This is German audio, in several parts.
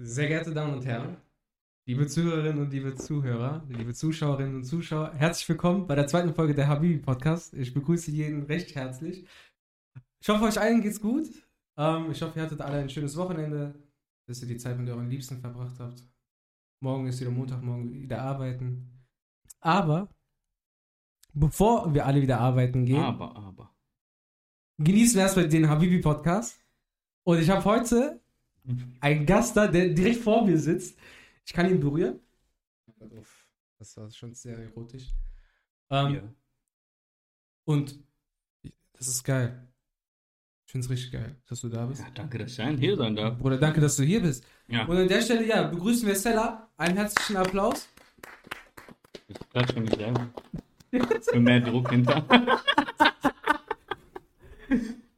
Sehr geehrte Damen und Herren, liebe Zuhörerinnen und liebe Zuhörer, liebe Zuschauerinnen und Zuschauer, herzlich willkommen bei der zweiten Folge der Habibi Podcast. Ich begrüße jeden recht herzlich. Ich hoffe, euch allen geht's gut. Ähm, ich hoffe, ihr hattet alle ein schönes Wochenende, dass ihr die Zeit mit euren Liebsten verbracht habt. Morgen ist wieder Montag, morgen wieder arbeiten. Aber bevor wir alle wieder arbeiten gehen, Aber, aber. genießen wir erstmal den Habibi Podcast. Und ich habe heute einen Gast da, der direkt vor mir sitzt. Ich kann ihn berühren. Das war schon sehr erotisch. Ähm, Ja. Und das ist geil. Ich finde es richtig geil, dass du da bist. ja, danke, dass ich ein hier sein darf. Bruder, danke, dass du hier bist. Ja, Und an der Stelle, ja, begrüßen wir Stella. Einen herzlichen Applaus. ich klatsche mich selber. Für mehr Druck hinter.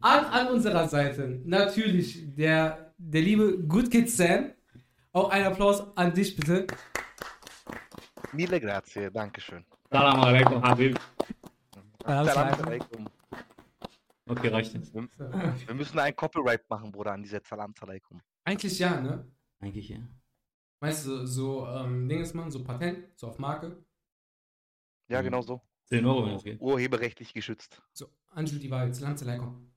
An, an unserer Seite natürlich der, der liebe Good Kid Sam. Auch ein Applaus an dich, bitte. Mille grazie, danke schön. Salam alaikum, Habib. Salam alaikum. Okay, reicht jetzt. Wir, wir müssen ein Copyright machen, Bruder, an dieser Salam alaikum. Eigentlich ja, ne? Eigentlich ja. Meinst du, so ähm, Dinges machen, so Patent, so auf Marke? Ja, genau so. 10 Euro, wenn es geht. Urheberrechtlich geschützt. So, Anjul die Wahrheit, Salam alaikum.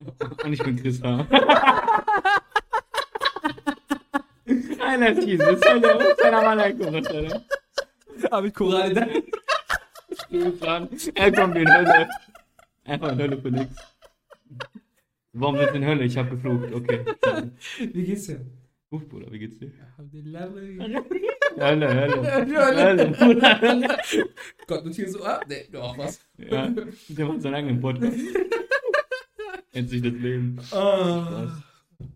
Und ich bin Chris H. Einer Jesus. Salam alaikum. Alter. Hab ich da? Du bist dran. Er kommt in Hölle. Einfach in Hölle für nix. Warum sind wir in Hölle? Ich hab geflucht. Okay. Wie geht's dir? Ruf, Bruder, wie geht's dir? Alhamdulillah. Hölle, Hölle. Hölle. Hölle. Gott, und hier so, ah, nee, doch was. Ja, der macht seinen eigenen Podcast. Nennt sich das Leben. Ah.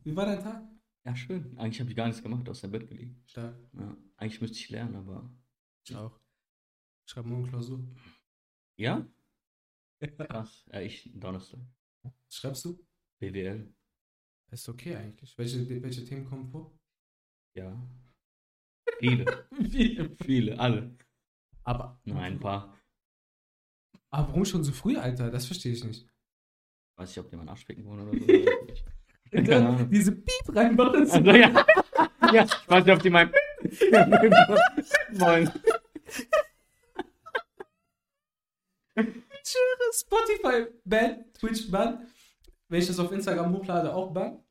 Wie war dein Tag? Ja, schön. Eigentlich habe ich gar nichts gemacht, aus dem Bett gelegen. Stark. Ja, eigentlich müsste ich lernen, aber. Ich auch. Ich schreibe morgen Klausur. Ja? Krass. Ja, ich Donnerstag. Was schreibst du? BWL. Ist okay eigentlich. Welche, welche Themen kommen vor? Ja. Viele. Viele, alle. Aber, Nein, ein paar. aber warum schon so früh, Alter? Das verstehe ich nicht. Weiß ich, ob die meinen Arsch picken wollen oder so. Keine Ahnung. Diese Piep reinmachen. Also, ja. ja, ich weiß nicht, ob die meinen wollen. Ich schwöre, Spotify ban, Twitch ban. Wenn ich das auf Instagram hochlade, auch ban.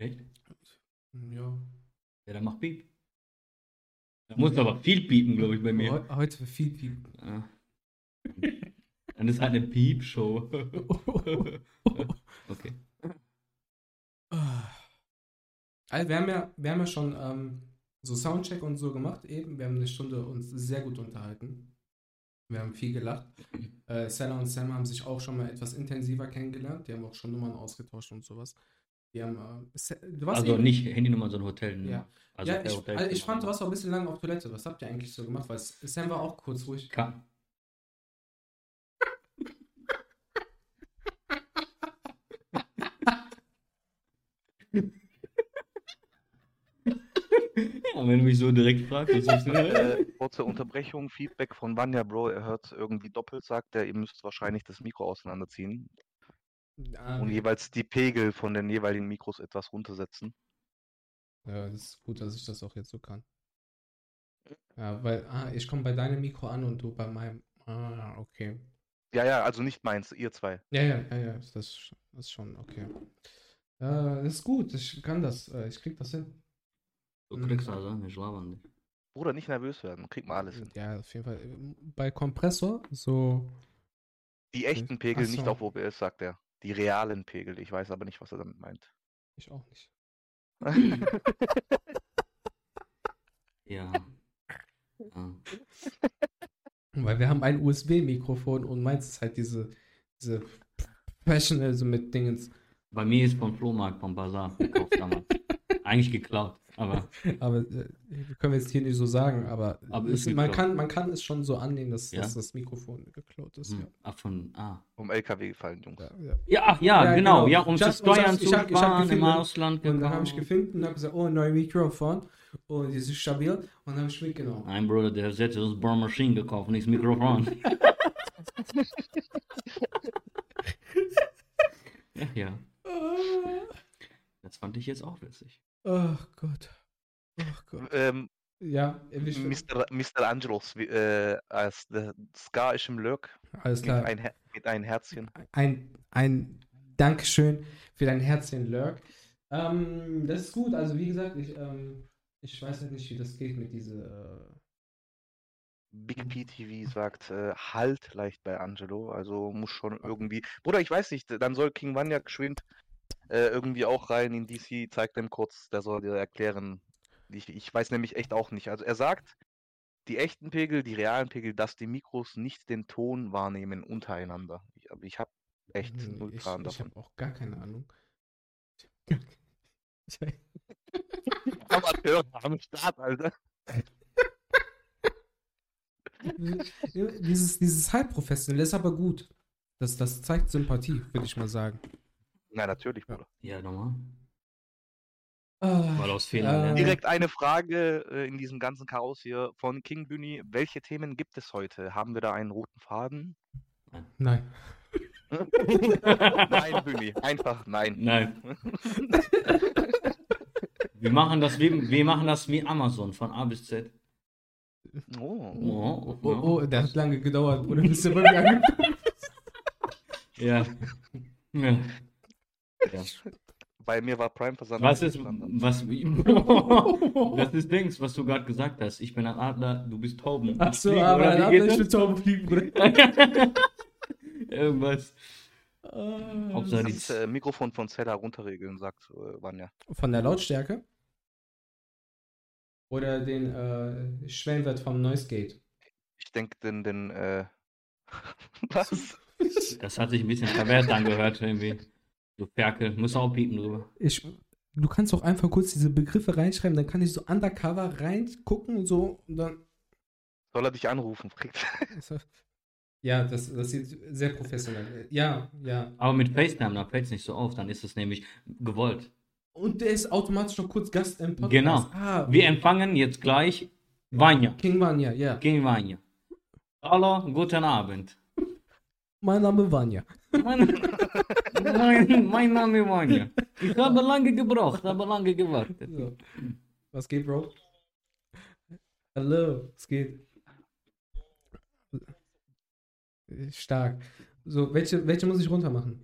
Echt? Ja. Ja, der macht Piep. Da muss aber viel piepen, glaube ich, bei mir. Heu- Heute viel Piep. Ja. Dann ist halt eine Piep-Show. okay. Also wir haben ja, wir haben ja schon ähm, so Soundcheck und so gemacht eben. Wir haben eine Stunde uns sehr gut unterhalten. Wir haben viel gelacht. Äh, Senna und Sam haben sich auch schon mal etwas intensiver kennengelernt. Die haben auch schon Nummern ausgetauscht und sowas. Die haben, äh, Se- du warst Also eben- nicht Handynummer, sondern Hotel. Ja. Also ja, ich, Hotel. also ich fand, du warst auch ein bisschen lange auf Toilette. Was habt ihr eigentlich so gemacht? Weil Sam war auch kurz ruhig. Ka ja, wenn du mich so direkt fragst, was ist denn? Äh, kurze Unterbrechung, Feedback von Vanya, Bro. Er hört irgendwie doppelt, sagt er. Ihr müsst wahrscheinlich das Mikro auseinanderziehen Ah, und jeweils die Pegel von den jeweiligen Mikros etwas runtersetzen. ja, das ist gut, dass ich das auch jetzt so kann. Ja, weil ah, ich komme bei deinem Mikro an und du bei meinem. Ah, okay. Ja, ja, also nicht meins, ihr zwei. Ja, ja, ja, ja, das, das ist schon okay. Äh, ist gut, ich kann das, äh, ich krieg das hin. Du kriegst also, ich laber nicht. Bruder, nicht nervös werden, kriegt man alles hin. Ja, auf jeden Fall. Bei Kompressor, so. Die echten Pegel Ach nicht auf OBS, sagt er. Die realen Pegel. Ich weiß aber nicht, was er damit meint. Ich auch nicht. Ja. ja. Weil wir haben ein USB-Mikrofon und meins ist halt diese, diese Professional, so mit Dingens. Bei mir ist vom Flohmarkt, vom Bazar gekauft damals. Eigentlich geklaut, aber Aber äh, können wir jetzt hier nicht so sagen, aber, Aber es, man, kann, man kann es schon so annehmen, dass, Ja? dass das Mikrofon geklaut ist. hm, ach von, ah. Um LKW gefallen, Jungs. Ja, ja, ja. Ja, ach, ja, Ja, genau, genau. ja, um Ich zu ich hab- Steuern ich zu ich hab sparen im gefilmt. Ausland. Und dann habe ich genau. gefilmt und habe gesagt, oh, neues Mikrofon. Und die ist stabil. Und dann habe ich mitgenommen. Nein, Bruder, der hat jetzt das Burn Machine gekauft, nicht das Mikrofon. ja, ja. Das fand ich jetzt auch witzig. Oh Gott. Oh Gott. Ähm, Ja. Mr. Mr. Angelos, äh, als der Scar ist im Lurk Alles mit klar. ein, Her- mit ein Herzchen. ein, ein Dankeschön für dein Herzchen, Lurk. Ähm, das ist gut. Also, wie gesagt, ich, ähm, ich weiß halt nicht, wie das geht mit dieser. Big P TV sagt, äh, halt leicht bei Angelo, also muss schon irgendwie. Bruder, ich weiß nicht, dann soll King Vanya geschwind äh, irgendwie auch rein in DC, zeigt dem kurz, der soll dir erklären. Ich, ich weiß nämlich echt auch nicht. Also er sagt, die echten Pegel, die realen Pegel, dass die Mikros nicht den Ton wahrnehmen untereinander. Ich, ich habe echt Äh, null ich Plan ich davon. habe auch gar keine Ahnung. Ich Amateur am Start, Alter. dieses, dieses Halbprofessionelle ist aber gut. Das, das zeigt Sympathie, würde ich mal sagen. Na, natürlich, Bruder. Ja, nochmal. Ah, Weil aus Fehlern äh. Direkt eine Frage äh, in diesem ganzen Chaos hier von King Bühni. Welche Themen gibt es heute? Haben wir da einen roten Faden? Nein. nein, Bühni. Einfach nein. Nein. wir machen das wie, wir machen das wie Amazon von A bis Z. Oh. Oh, Oh, oh, der hat lange gedauert, oder bist du bei mir angekommen? Ja. ja. Ja. Bei mir war Prime Versand. Was ist, was, das ist Dings, was du gerade gesagt hast. Ich bin ein Adler, du bist Tauben. Ach so, Fliegen, aber geht ich das? mit Tauben fliegen. Irgendwas. Ah, Hauptsache die- Das äh, Mikrofon von Zella runterregeln, sagt äh, Vanya. Von der Lautstärke? Oder den äh, Schwellenwert vom Noise Gate? Ich denke, den, den, äh, was? Das hat sich ein bisschen verwehrt angehört, irgendwie. Du Ferkel, muss auch piepen drüber. Ich, du kannst doch einfach kurz diese Begriffe reinschreiben, dann kann ich so undercover reingucken und so und dann. Soll er dich anrufen? Fragt. Ja, das, das sieht sehr professionell. Ja, ja. Aber mit FaceTime, da fällt es nicht so auf, dann ist es nämlich gewollt. Und der ist automatisch noch kurz Gast im Podcast. Genau. Ah, Wir empfangen jetzt gleich Vanya. King Vanya, ja. King Vanya. Hallo, guten Abend. Mein Name ist Vanya. Mein, mein, mein Name ist Vanya. Ich habe lange gebraucht, habe lange gewartet. So. Was geht, Bro? Hallo, was geht? Stark. So, welche, welche muss ich runter machen?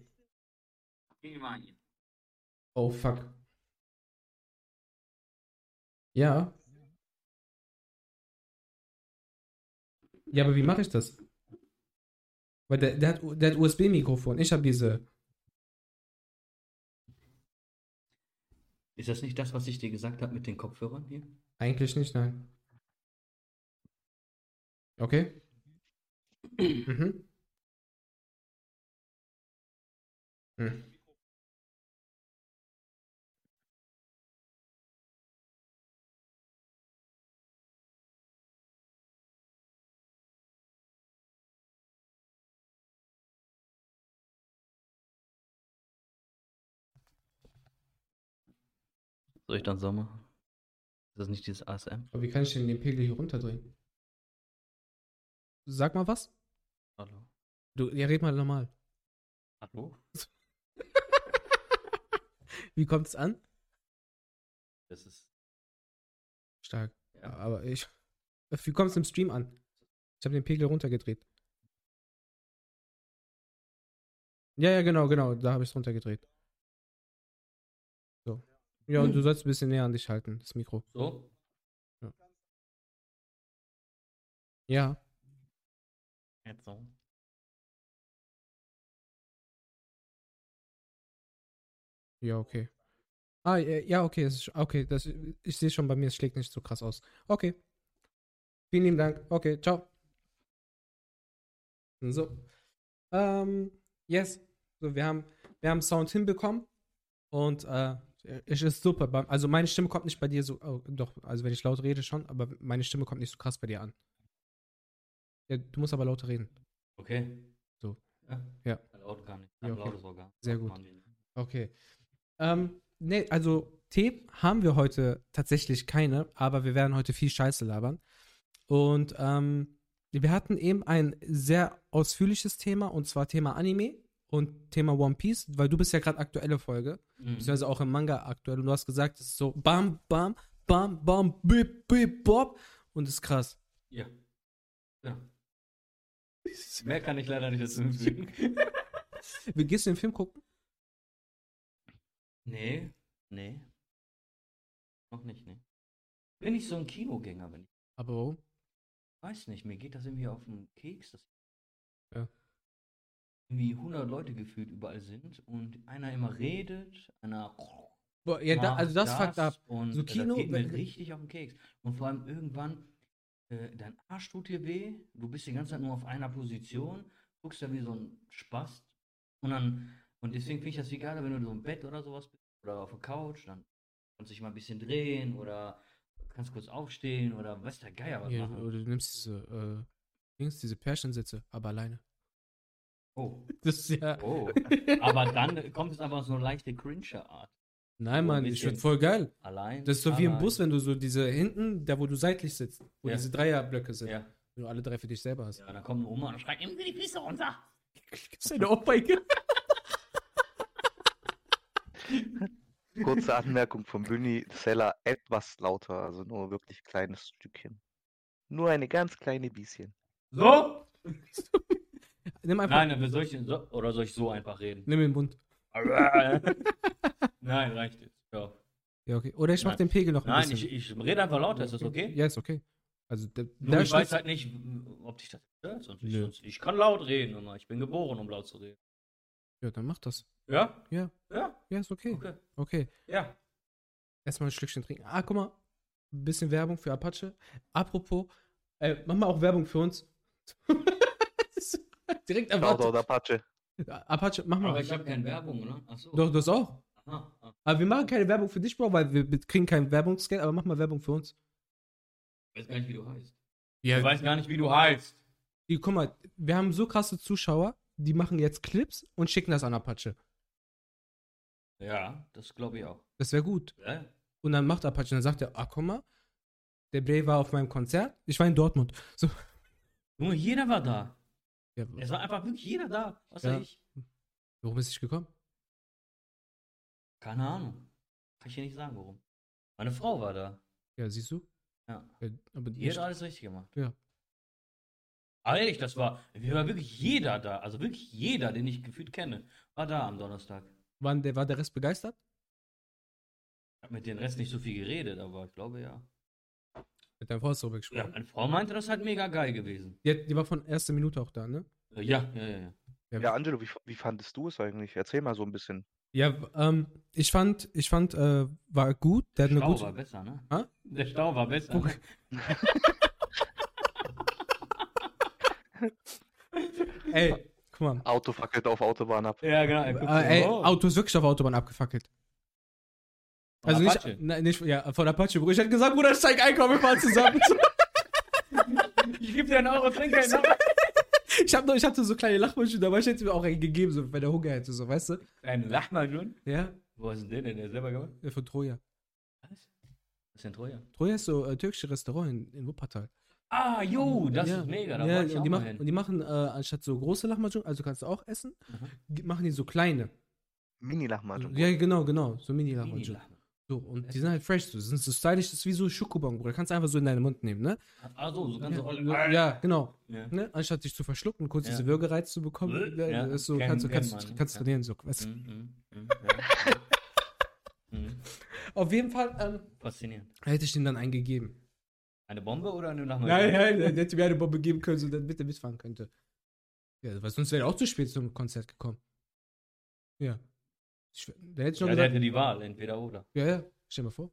Oh, fuck. Ja. Ja, aber wie mache ich das? Weil der, der hat, der hat USB-Mikrofon. Ich habe diese. Ist das nicht das, was ich dir gesagt habe mit den Kopfhörern hier? Eigentlich nicht, nein. Okay. Mhm. Hm. Soll ich dann so machen? Ist das nicht dieses ASM? Aber wie kann ich denn den Pegel hier runterdrehen? Sag mal was. Hallo. Du, ja, red mal normal. Hallo? Wie kommt es an? Das ist. Stark. Ja. Aber ich. Wie kommt es im Stream an? Ich habe den Pegel runtergedreht. Ja, ja, genau, genau. Da habe ich es runtergedreht. Ja, und du sollst ein bisschen näher an dich halten, das Mikro. So? Ja. Jetzt so. Ja, okay. Ah, ja, ja, okay, das ist, okay, das, ich sehe schon bei mir, es schlägt nicht so krass aus. Okay. Vielen lieben Dank. Okay, ciao. So. Ähm, yes. So, wir haben, wir haben Sound hinbekommen und äh, es ist super. Also meine Stimme kommt nicht bei dir so, oh, doch, also wenn ich laut rede schon, aber meine Stimme kommt nicht so krass bei dir an. Ja, du musst aber lauter reden. Okay. So. Ja. Ja. Laut gar nicht. Ja, okay. Lautes Organ. Sehr gut. Okay. Ähm, nee, also Tee haben wir heute tatsächlich keine, aber wir werden heute viel Scheiße labern. Und ähm, wir hatten eben ein sehr ausführliches Thema, und zwar Thema Anime. Und Thema One Piece, weil du bist ja gerade aktuelle Folge, Mhm. beziehungsweise auch im Manga aktuell und du hast gesagt, es ist so bam, bam, bam, bam, bip, bip, bop und ist krass. Ja. Ja. Mehr kann ich leider nicht dazu hinzufügen. Wie gehst du den Film gucken? nee, nee. Noch nicht, nee. Bin ich so ein Kinogänger, wenn ich. Aber warum? Weiß nicht, mir geht das irgendwie auf den Keks, Ja. Irgendwie 100 Leute gefühlt überall sind und einer immer redet, einer Boah, ja, da, also das, fuckt ab. Und So Kino- das geht mir richtig auf den Keks. Und vor allem irgendwann, äh, dein Arsch tut dir weh, du bist die ganze Zeit nur auf einer Position, guckst da wie so ein Spast. Und dann, und deswegen finde ich das viel geiler, wenn du so im Bett oder sowas bist oder auf der Couch, dann kannst du dich mal ein bisschen drehen oder kannst kurz aufstehen oder weiß der Geier was Ja, machen. oder du nimmst diese, äh, diese Pärchensitze, aber alleine. Oh, Das ist ja. oh. Aber dann kommt es einfach so eine leichte Cringe-Art. Nein, so ein Mann, ich finde voll geil. Allein. Das ist so wie im allein. Bus, wenn du so diese hinten, da wo du seitlich sitzt, wo Ja. diese Dreierblöcke sind, Ja, wenn du alle drei für dich selber hast. ja, dann kommt eine Oma und schreit, nimm dir die Füße runter. Gibt's eine Ohrfeige? Kurze Anmerkung von Büni, Seller etwas lauter, also nur wirklich kleines Stückchen. Nur eine ganz kleine bisschen. So? Nimm einfach, Nein, dann soll ich, so, oder soll ich so einfach reden? nimm den Mund. Nein, reicht jetzt. Ja. Ja, okay. Oder ich mach Nein. den Pegel noch ein Nein, bisschen. ich, ich rede einfach lauter, ist das okay? Ja, ist okay. Also, da, Nur da ich weiß steht's- halt nicht, ob dich das stört. Sonst ich, Nö. sonst, ich kann laut reden immer. Ich bin geboren, um laut zu reden. Ja, dann mach das. Ja? Ja. Ja, Ja, ist okay. okay. Okay. Ja. Erstmal ein Schlückchen trinken. Ah, guck mal. Ein bisschen Werbung für Apache. Apropos, äh, mach mal auch Werbung für uns. Direkt Shoutout erwartet. Apache. Apache, mach mal. Aber ich habe keine Werbung, ne? Achso. Doch, das auch. Aha. ah. Aber wir machen keine Werbung für dich, Bro, weil wir kriegen kein Werbungsgeld, aber mach mal Werbung für uns. Ich weiß gar nicht, wie du heißt. Ja, Ich weiß gar nicht, wie du heißt. die, guck mal, wir haben so krasse Zuschauer, die machen jetzt Clips und schicken das an Apache. Ja, das glaube ich auch. Das wäre gut. Ja? Und dann macht Apache dann sagt er, ah, guck mal, der Bray war auf meinem Konzert. Ich war in Dortmund. So. Junge, jeder war da. Ja, Es war einfach wirklich jeder da. Was Ja. ich? warum ist ich gekommen? Keine Ahnung. Kann ich dir nicht sagen, warum. Meine Frau war da. Ja, siehst du? Ja. Ja, aber Die hat alles richtig gemacht. Ja. Aber ehrlich, das war, wir war wirklich jeder da. Also wirklich jeder, den ich gefühlt kenne, war da am Donnerstag. Waren der, war der Rest begeistert? Ich habe mit den Rest nicht so viel geredet, aber ich glaube ja. Mit deinem Frau hast du darüber Ja, gesprochen. meine Frau meinte, das ist halt mega geil gewesen. Die, hat- die war von erster Minute auch da, ne? Äh, Ja, ja, ja. ja. Ja, Angelo, wie, wie fandest du es eigentlich? Erzähl mal so ein bisschen. Ja, ähm, ich fand, ich fand, äh, war gut. Der Der eine Stau gute. war besser, ne? Hä? Der Stau war besser. Guck. Ne? Ey, guck mal. Auto fackelt auf Autobahn ab. Ja, genau. Äh, ey. Auto ist wirklich auf Autobahn abgefackelt. Also nicht, Apache. nein, nicht, ja, von Apache. Ich hätte gesagt, Bruder, steig ein, komm, wir fahren zusammen. Ich gebe dir einen Euro Trinkgeld. Ne? ich, hab noch, ich hatte so kleine Lachmuscheln dabei, ich hätte mir auch einen gegeben, so, wenn der Hunger hätte, so, weißt du? Ein Lachmajun? Ja, Wo ist denn der denn? Der selber gemacht? ja, von Troja. Was? Was ist denn Troja? Troja ist so äh, türkische Restaurant in, in Wuppertal. Ah, jo, das ja. ist mega. Da ja, und auch die machen, hin. Und die machen, äh, anstatt so große Lahmacun, also kannst du auch essen, Mhm. machen die so kleine. Mini-Lahmacun. Ja, genau, genau, so Mini-Lahmacun. Mini-Lachmajun. So, und die sind halt fresh, so, sind so stylisch, das ist wie so Schokobon, Bruder. Kannst du einfach so in deinen Mund nehmen, ne? Ah, so, so ganz Ja, so. ja, genau. Ja. Ne? Anstatt dich zu verschlucken, kurz Ja. diese Würgereiz zu bekommen, Ja, ja, so, kannst du kannst, kannst trainieren, so. Weißt du? Mhm, mhm, mhm. Mhm. Auf jeden Fall ähm, Faszinierend. hätte ich ihm dann einen gegeben. Eine Bombe oder eine Lachmajun? Nein, nein, der hätte mir eine Bombe geben können, so dann bitte mitfahren könnte. Ja, weil sonst wäre er auch zu spät zum Konzert gekommen. Ja. Ich, da hätte ich noch Ja, der gesagt, hätte die Wahl, entweder oder. ja, ja, stell dir mal vor.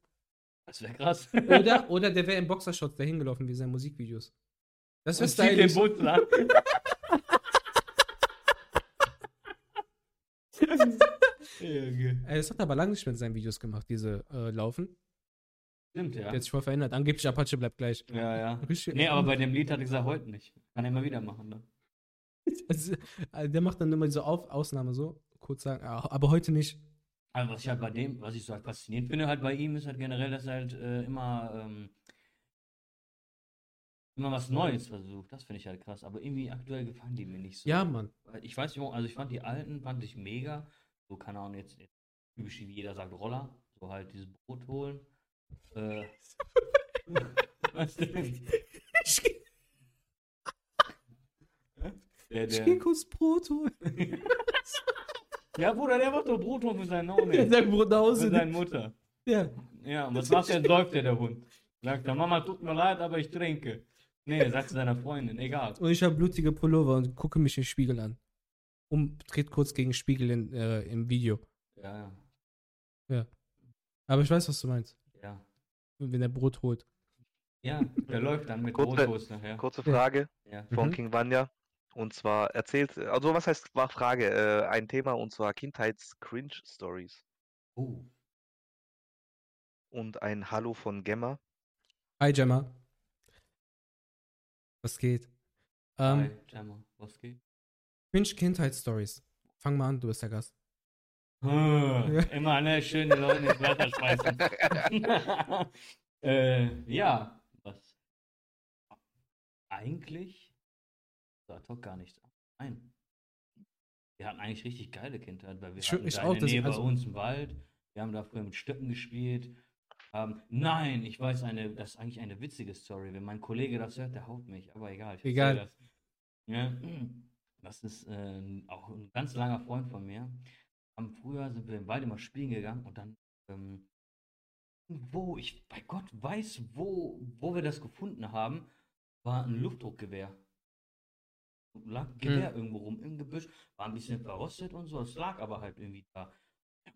Das wäre krass. Oder, oder der wäre im Boxershot dahin gelaufen wie seine Musikvideos. Das wäre zieht den stylisch. Bus an. Ey, das hat er aber lange nicht mehr in seinen Videos gemacht, diese äh, Laufen. Stimmt, ja. Der hat sich voll verändert. Angeblich Apache bleibt gleich. Ja, ja. Richtig- Nee, aber bei dem Lied hat er gesagt, heute nicht. Kann er immer wieder machen, ne? Also, der macht dann immer diese Auf Ausnahme so, kurz sagen, ah, aber heute nicht. Aber was ich halt bei dem, was ich so halt faszinierend finde halt bei ihm, ist halt generell, dass er halt äh, immer, ähm, immer was Neues versucht. Das finde ich halt krass. Aber irgendwie aktuell gefallen die mir nicht so. Ja, Mann. Ich weiß nicht, also ich fand die alten, fand ich mega. So, keine Ahnung, jetzt, jetzt typisch wie jeder sagt Roller. So halt dieses Brot holen. Äh, was denn? Der, Ich der, kurz Brot holen. ja, Bruder, der macht doch Brot holen für seinen Namen. Ja, sein Brot nach Für Hause. seine Mutter. Ja. Ja, und was macht der? Säuft der, der Hund. Sagt er, Mama, tut mir leid, aber ich trinke. Nee, sagt zu seiner Freundin, egal. Und ich habe blutige Pullover und gucke mich im Spiegel an. Und dreht kurz gegen Spiegel in, äh, im Video. Ja, Aber ich weiß, was du meinst. ja. Wenn er Brot holt. Ja, der läuft dann mit Kurze- Brottoast nachher. Kurze Ja. Frage Ja. von Mhm. King Vanya. Und zwar erzählt, also was heißt war Frage? Äh, ein Thema und zwar Kindheits-Cringe-Stories. Oh. Und ein Hallo von Gemma. Hi, Gemma. Was geht? Ähm, Hi, Gemma, was geht? Cringe Kindheitsstories. Fang mal an, du bist der Gast. Hm, Immer ne, schöne Leute ins Wasser schmeißen. äh, ja, was? Eigentlich? Da hat gar nichts. Nein. Wir hatten eigentlich richtig geile Kindheit, weil wir Ich- hatten ich da auch, in der Nähe also- bei uns im Wald. Wir haben da früher mit Stöcken gespielt. Ähm, nein, ich weiß eine, das ist eigentlich eine witzige Story. Wenn mein Kollege das hört, der haut mich. Aber egal. Egal. Das. Ja, das ist äh, auch ein ganz langer Freund von mir. Am Frühjahr sind wir im Wald immer spielen gegangen und dann, ähm, wo, ich bei Gott weiß, wo, wo wir das gefunden haben, war ein Luftdruckgewehr. Lag Gewehr irgendwo rum im Gebüsch, war ein bisschen verrostet und so, es lag aber halt irgendwie da.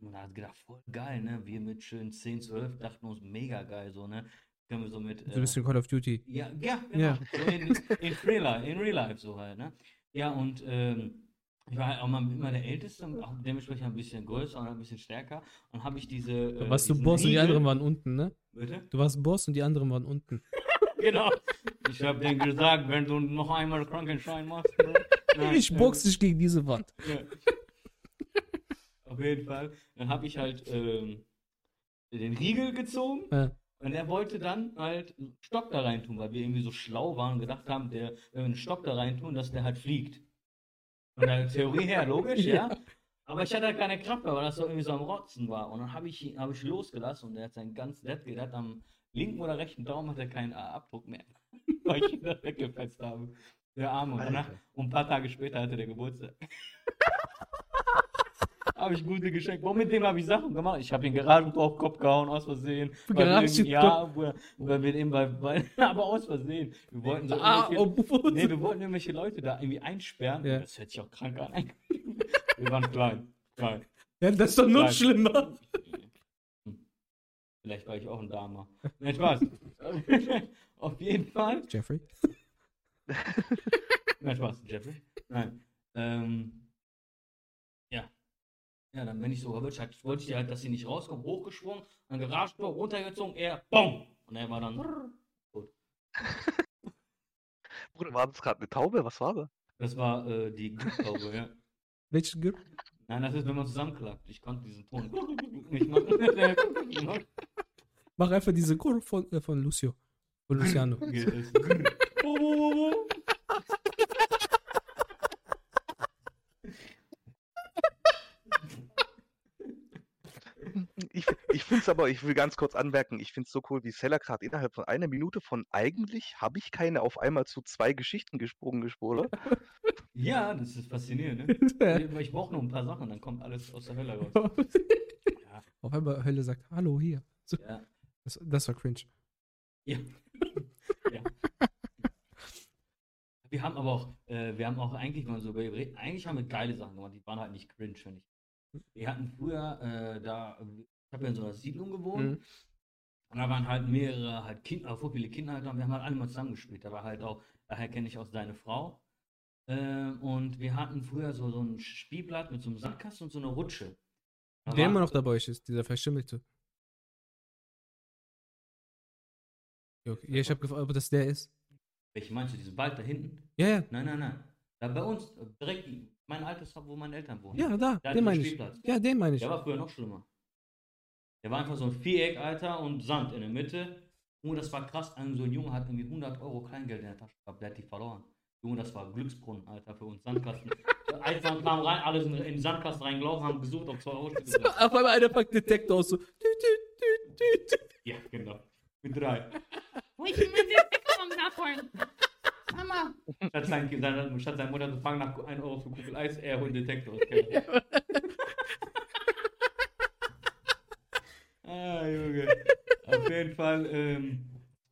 Und da hat gedacht, voll geil, ne? Wir mit schön 10, 12 dachten uns mega geil, so, ne? Können wir so mit. So ein bisschen Call of Duty. Ja, ja, genau. Ja. So in, in, real life, in real life so halt, ne? Ja, und ähm, ich war halt auch mal immer der Älteste, auch dementsprechend ein bisschen größer und ein bisschen stärker. Und habe ich diese. Äh, warst du Boss und die Riegel- anderen waren unten, ne? Bitte? Du warst Boss und die anderen waren unten. Genau. Ich habe denen gesagt, wenn du noch einmal Krankenschein machst. Ne? Nein, Ich äh, box dich gegen diese Wand. Ja. Auf jeden Fall. Dann habe ich halt ähm, den Riegel gezogen. Ja. Und er wollte dann halt einen Stock da rein tun, weil wir irgendwie so schlau waren und gedacht haben, der, wenn wir einen Stock da rein tun, dass der halt fliegt. Von der Theorie her, logisch, ja. Aber ich hatte halt keine Kraft mehr, weil das so irgendwie so am Rotzen war. Und dann habe ich, ihn- hab ich losgelassen und er hat sein ganz nett der hat am linken oder rechten Daumen hat er keinen Abdruck mehr. weil ich ihn da weggefetzt habe. Der Arme. Und, danach, und ein paar Tage später hatte der Geburtstag. habe ich gute geschenkt. Boah, mit dem habe ich Sachen gemacht. Ich habe ihn Garagentor auf den Kopf gehauen, aus Versehen. Irgendwie- Ja, weil wir eben bei, bei, aber aus Versehen. Wir wollten so Ah, nee, wir wollten irgendwelche Leute da irgendwie einsperren. Ja. Das hört sich auch krank an. wir waren klein. Klein. Ja, das ist doch noch schlimmer. Vielleicht war ich auch ein Dame. Nein, Spaß. Auf jeden Fall. Jeffrey? Nein, Spaß, Jeffrey. Nein. Ähm, ja. Ja, dann bin ich so erwischt. Halt, wollte ich halt, dass sie nicht rauskommen, hochgesprungen, an Garagentor, runtergezogen, er, BOM! Und er war dann. Bruder, war das gerade eine Taube? Was war das? Das war äh, die Glückstaube, ja. Welches gibt? Nein, das ist, wenn man zusammenklappt. Ich konnte diesen Ton nicht machen. Mach einfach diese Kurve von, äh, von Lucio. Von Luciano. Ich, ich finde es aber, ich will ganz kurz anmerken, ich finde es so cool, wie Seller gerade innerhalb von einer Minute von eigentlich habe ich keine auf einmal zu zwei Geschichten gesprungen gesprochen. Ja, das ist faszinierend, ne? Ich brauche nur ein paar Sachen, dann kommt alles aus der Hölle raus. Ja. Auf einmal Hölle sagt, hallo hier. So, Ja. Das, das war cringe. Ja. ja. Wir haben aber auch, äh, wir haben auch eigentlich mal so, über- eigentlich haben wir geile Sachen gemacht, die waren halt nicht cringe, finde ich. Wir hatten früher, äh, da, ich habe ja in so einer Siedlung gewohnt, Mhm. und da waren halt mehrere, halt Kinder, so viele Kinder halt, da, und wir haben halt alle mal zusammengespielt. Da war halt auch, daher kenne ich auch seine Frau. Äh, und wir hatten früher so, so ein Spielblatt mit so einem Sandkasten und so einer Rutsche. Da Der immer noch dabei ist, dieser Verschimmelte. Okay. ja ich habe gefragt, ob das der ist. Welche meinst du, diesen Wald da hinten? Ja, ja. Nein, nein, nein. Da bei uns, direkt mein altes Haus, wo meine Eltern wohnen. Ja, da, Da den meine ich. Spielplatz. Ja, den meine ich. Der war früher noch schlimmer. Der war einfach so ein Viereck, Alter, und Sand in der Mitte. Junge, das war krass. Ein, so ein Junge hat irgendwie 100 Euro Kleingeld in der Tasche gehabt, der hat die verloren. Junge, das war Glücksbrunnen, Alter, für uns Sandkasten. Einfach kamen rein, alles in, in den Sandkasten reingelaufen, haben gesucht, ob 2 Euro sind. Auf einmal einer packt Detektor aus so. Ja, genau. Mit drei. Ich will mir den Ficker nachholen. Mama. Statt, sein, seine, statt seine Mutter zu fragen nach 1 Euro für Kugel Eis, er holt den Detektor. ah, Junge. Auf jeden Fall, ähm,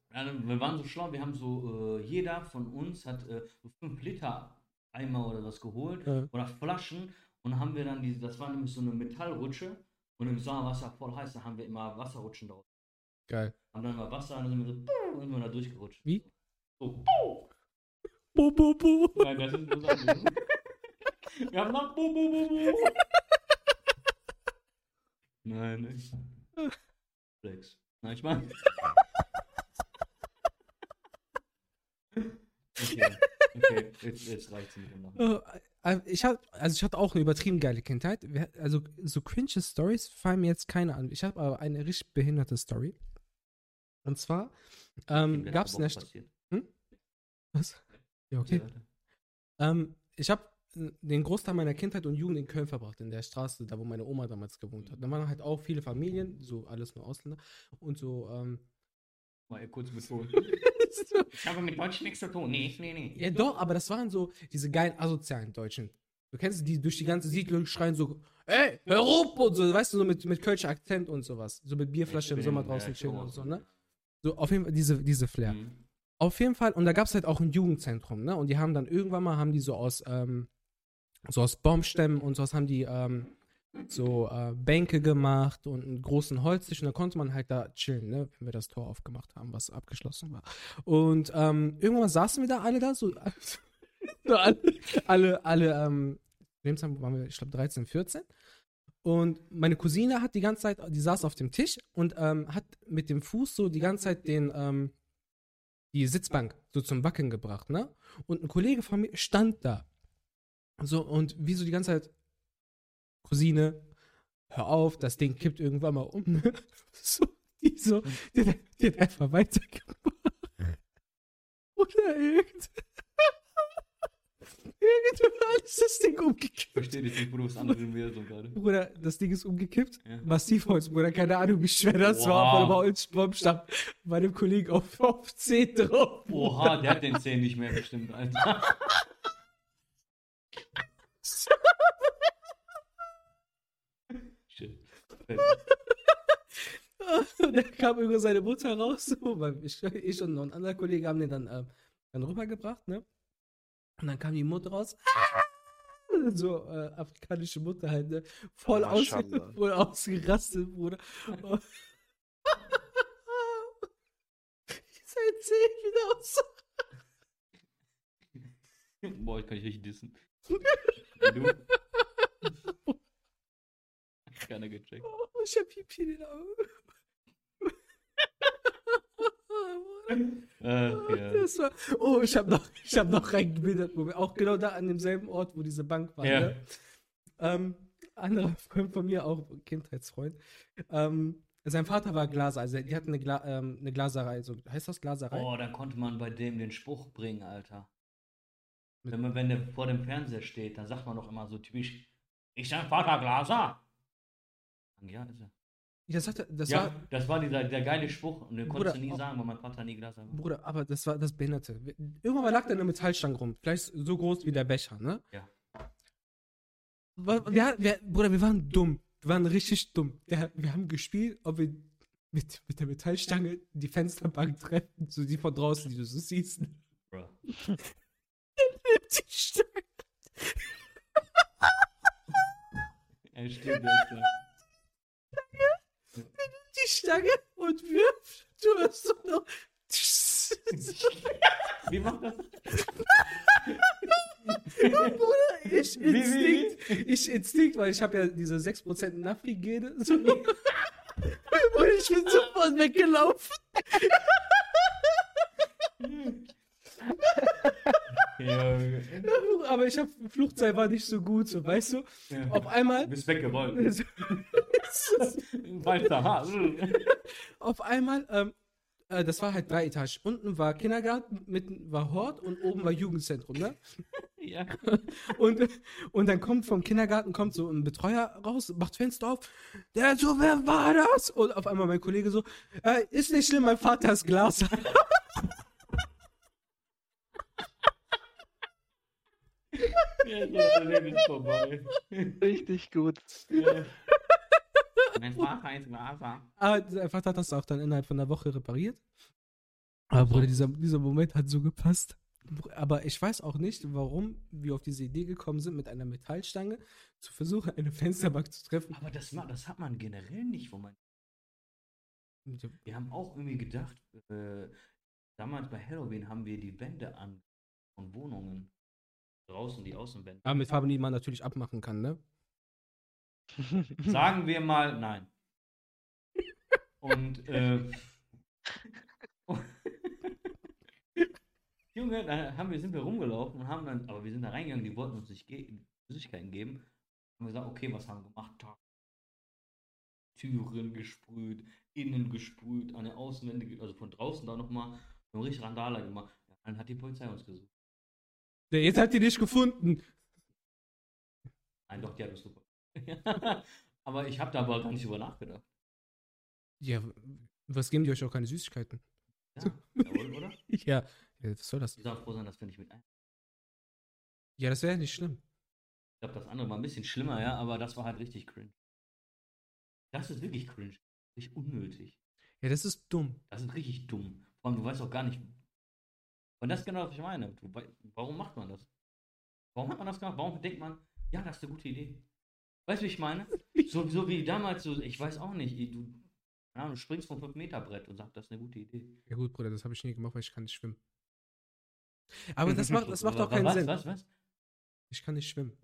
also wir waren so schlau, wir haben so, äh, jeder von uns hat äh, so 5 Liter Eimer oder was geholt Ja. oder Flaschen und haben wir dann diese, das war nämlich so eine Metallrutsche und im Sommer war es ja voll heiß, da haben wir immer Wasserrutschen drauf. Geil. Haben dann mal Wasser und dann sind wir so, und sind wir da durchgerutscht. Wie? So, Bo, bo, bo. Nein, das ist was anderes. Wir haben noch Bu, Bu, Bu, Bu. Nein, nicht. Flex. Nein, ich meine. Okay, okay, jetzt, jetzt reicht's mit dem. Äh, Ich hatte, also ich hatte auch eine übertrieben geile Kindheit. Also so cringe Stories fallen mir jetzt keine an. Ich habe aber eine richtig behinderte Story. Und zwar ähm, gab es eine St passiert. Was? Ja, okay. Ja, Ähm, ich habe den Großteil meiner Kindheit und Jugend in Köln verbracht, in der Straße, da wo meine Oma damals gewohnt hat. Da waren halt auch viele Familien, so alles nur Ausländer. Und so, ähm, Mal kurz betont. so Ich habe mit Deutsch nichts zu tun. Nee, nee, nee. Ja, doch, aber das waren so diese geilen asozialen Deutschen. Du kennst die durch die ganze Siedlung schreien so, ey, hör auf und so, weißt du, so mit, mit Kölscher Akzent und sowas. So mit Bierflasche im Sommer draußen ja, chillen und so, so, ne? So, auf jeden Fall diese, diese Flair. Mhm. Auf jeden Fall, und da gab es halt auch ein Jugendzentrum, ne? Und die haben dann irgendwann mal, haben die so aus, ähm, so aus Baumstämmen und sowas haben die, ähm, so äh, Bänke gemacht und einen großen Holztisch und da konnte man halt da chillen, ne, wenn wir das Tor aufgemacht haben, was abgeschlossen war. Und ähm, irgendwann saßen wir da alle da, so, so alle, alle, alle, ähm, zu dem Zeitpunkt waren wir, ich glaube, 13, 14. Und meine Cousine hat die ganze Zeit, die saß auf dem Tisch und ähm, hat mit dem Fuß so die ganze Zeit den, ähm, die Sitzbank so zum Wackeln gebracht, ne? Und ein Kollege von mir stand da. So, und wie so die ganze Zeit, Cousine, hör auf, das Ding kippt irgendwann mal um, ne? So, die so, die, hat- die hat einfach weitergemacht. Oder irgend. Irgendwann ist das Ding umgekippt. Verstehe nicht, Bruder, das andere Universum gerade. Bruder, das Ding ist umgekippt. Ja. Massivholz, Bruder, keine Ahnung, wie schwer das war. Wow. Aber der Holzbaumstamm bei dem Kollegen auf, auf 10 drauf. Oha, der hat den Zehn nicht mehr bestimmt, Alter. Shit. Und dann kam irgendwann seine Mutter raus, so, weil ich, ich und noch ein anderer Kollege haben den dann, ähm, dann rübergebracht, ne? Und dann kam die Mutter raus. So äh, afrikanische Mutter halt, ne? Voll, aus, voll ausgerastet, Bruder. Sein Zeh wieder aus. Boah, ich kann dich richtig dissen. Du? Keiner gecheckt. Oh, ich hab Pipi in den Augen. Ach, ja. War, oh, ich habe noch, ich hab noch reingebildet. Auch genau da an demselben Ort, wo diese Bank war. Ja. Ne? Ähm, anderer Freund von mir, auch Kindheitsfreund. Ähm, sein Vater war Glaser, also die hatten eine, Gla ähm, eine Glaserei. So, heißt das Glaserei? Oh, dann konnte man bei dem den Spruch bringen, Alter. Wenn, man, wenn der vor dem Fernseher steht, dann sagt man doch immer so typisch, ich sein Vater Glaser. Ja, ist er. Das, hatte, das ja, war, das war dieser der geile Spruch und den konntest Bruder, du nie oh. sagen, weil mein Vater nie Glaser war. Bruder, aber das war das Behinderte. Irgendwann lag da eine Metallstange rum. Vielleicht so groß wie der Becher, ne? Ja. Wir, wir, Bruder, wir waren dumm. Wir waren richtig dumm. Wir, wir haben gespielt, ob wir mit, mit der Metallstange die Fensterbank treffen, so die von draußen, die du so siehst. Bro. Die Stange. Er stimmt, der ist da. Die Stange und wirft. Du hörst doch noch. Wie macht das? Bruder, ich Instinkt. Ich Instinkt, weil ich habe ja diese 6% Nafri-Gene. So und ich bin sofort weggelaufen. Ja, Aber ich habe Fluchtseil war nicht so gut, so weißt du. ja. Auf einmal. Du bist weggerollt. Weiter. ha. auf einmal ähm, äh, das war halt drei Etagen. Unten war Kindergarten, mitten war Hort und oben war Jugendzentrum, ne? Ja. Und, und dann kommt vom Kindergarten kommt so ein Betreuer raus, macht Fenster auf. Der so, wer war das? Und auf einmal mein Kollege so, äh, ist nicht schlimm, mein Vater ist Glas. Ja so, Leben ist vorbei. Richtig gut. Ja. Mein Vater ist Glaser. Aber sein Vater hat das auch dann innerhalb von einer Woche repariert. Aber Bruder, dieser, dieser Moment hat so gepasst. Aber ich weiß auch nicht, warum wir auf diese Idee gekommen sind, mit einer Metallstange zu versuchen, eine Fensterbank zu treffen. Aber das, das hat man generell nicht, wo man. Wir haben auch irgendwie gedacht, äh, damals bei Halloween haben wir die Wände an von Wohnungen. Draußen, die Außenwände. Aber mit Farben, die man natürlich abmachen kann, ne? Sagen wir mal nein. Und äh, Junge, da haben wir, sind wir rumgelaufen und haben dann, aber wir sind da reingegangen, die wollten uns nicht ge Süßigkeiten geben. Haben gesagt, okay, was haben wir gemacht? Türen gesprüht, innen gesprüht, an der Außenwände, also von draußen da nochmal, wir haben richtig Randale gemacht. Ja, dann hat die Polizei uns gesucht. Jetzt hat die dich gefunden. Nein, doch, die hat uns super. aber ich habe da aber gar nicht drüber nachgedacht. Ja, was geben die euch auch keine Süßigkeiten? Ja, jawohl, oder? Ja, was soll das? Ich darf froh sein, dass wir nicht mit ein. Ja, das wäre nicht schlimm. Ich glaube, das andere war ein bisschen schlimmer, ja, aber das war halt richtig cringe. Das ist wirklich cringe. Richtig unnötig. Ja, das ist dumm. Das ist richtig dumm. Vor allem, du weißt auch gar nicht. Und das ist genau, was ich meine. Warum macht man das? Warum hat man das gemacht? Warum denkt man, ja, das ist eine gute Idee? Weißt du, wie ich meine? So, so wie damals, so, ich weiß auch nicht, du, ja, du springst vom 5-Meter-Brett und sagst, das ist eine gute Idee. Ja gut, Bruder, das habe ich nie gemacht, weil ich kann nicht schwimmen. Aber das macht, das macht auch keinen was, Sinn. Was, was? Ich kann nicht schwimmen.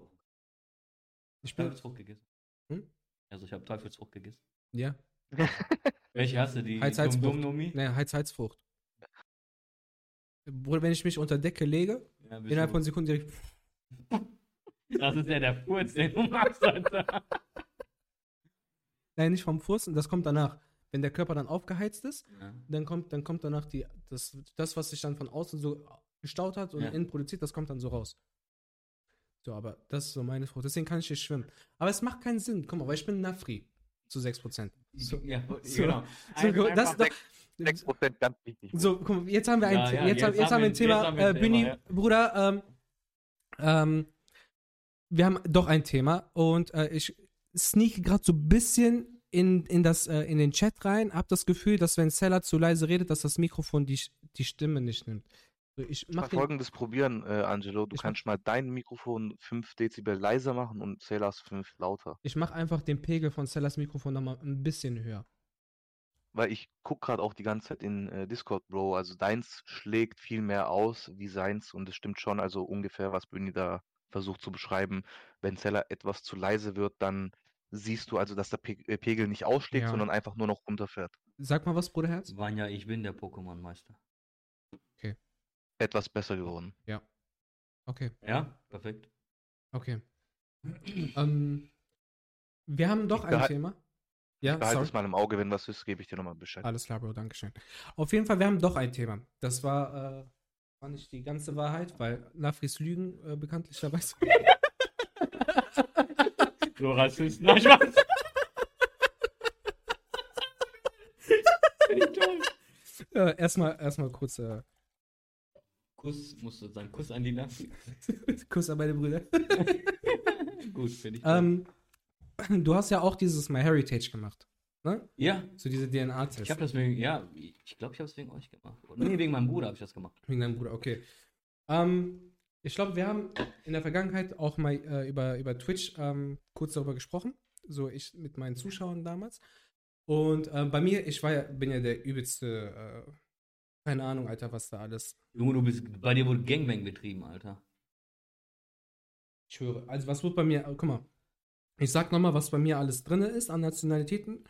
Ich bin, Teufelsfrucht gegessen. Hm? Also ich habe Teufelsfrucht gegessen. ja, Welche hast du? Die Heiz, Heizfrucht. Dum-Dum-Nomi? ne, Heiz, Heizfrucht. Bruder, wenn ich mich unter Decke lege, Ja, innerhalb von Sekunden direkt, Das ist ja der Furz, den du machst, Alter. nein, nicht vom Furzen, das kommt danach. Wenn der Körper dann aufgeheizt ist, Ja. dann kommt, dann kommt danach die, das, das, was sich dann von außen so gestaut hat und Ja. innen produziert, das kommt dann so raus. So, aber das ist so meine Frucht. Deswegen kann ich nicht schwimmen. Aber es macht keinen Sinn. Guck mal, weil ich bin Nafri. Zu 6%. So, ja, so- genau. so, das, das, 6% ganz wichtig. so, guck mal, jetzt haben wir ein, Ja, ja, jetzt, haben, jetzt haben wir ein Thema. haben wir ein äh, Thema, Bruder, ähm, ähm, wir haben doch ein Thema und äh, ich sneak gerade so ein bisschen in, in, das, äh, in den Chat rein, hab das Gefühl, dass wenn Seller zu leise redet, dass das Mikrofon die, die Stimme nicht nimmt. So, ich mach den, folgendes probieren, äh, Angelo. Du Ich kannst mal dein Mikrofon 5 Dezibel leiser machen und Sailors 5 lauter. ich mach einfach den Pegel von Sellers Mikrofon nochmal ein bisschen höher. Weil ich guck gerade auch die ganze Zeit in äh, Discord, Bro. Also deins schlägt viel mehr aus wie seins und es stimmt schon, also ungefähr, was Büni da versucht zu beschreiben. Wenn Zeller etwas zu leise wird, dann siehst du also, dass der Pe äh, Pegel nicht ausschlägt, Ja. sondern einfach nur noch runterfährt. Sag mal was, Bruderherz. Vanya, ich bin der Pokémon-Meister. Etwas besser geworden. Okay, Ja, perfekt. okay. ähm, wir haben doch Ich ein Thema. Ja, Behalte sorry. es mal im Auge, wenn was ist, gebe ich dir nochmal Bescheid. Alles klar, Bro, Dankeschön. Auf jeden Fall, wir haben doch ein Thema. Das war, äh, war nicht die ganze Wahrheit, weil Nafris Lügen äh, bekanntlicherweise. Du Rassist. Nein, Spaß. Ich toll. äh, erstmal, erstmal kurz äh, Kuss, musst du sagen, Kuss an die Nase. Kuss an meine Brüder. Gut, finde ich toll. ähm, du hast ja auch dieses MyHeritage gemacht. Ne? ja, So diese DNA-Tests. ich habe das wegen, ja, ich glaube, ich habe es wegen euch gemacht. Oder? Nee, wegen meinem Bruder habe ich das gemacht. Wegen deinem Bruder, okay. Ähm, ich glaube, wir haben in der Vergangenheit auch mal äh, über, über Twitch ähm, kurz darüber gesprochen. So ich mit meinen Zuschauern damals. Und ähm, bei mir, ich war ja, bin ja der übelste, äh, keine Ahnung, Alter, was da alles. Junge, du bist, bei dir wurde Gangbang betrieben, Alter. Ich höre. Also was wird bei mir, äh, guck mal, ich sag nochmal, was bei mir alles drin ist an Nationalitäten.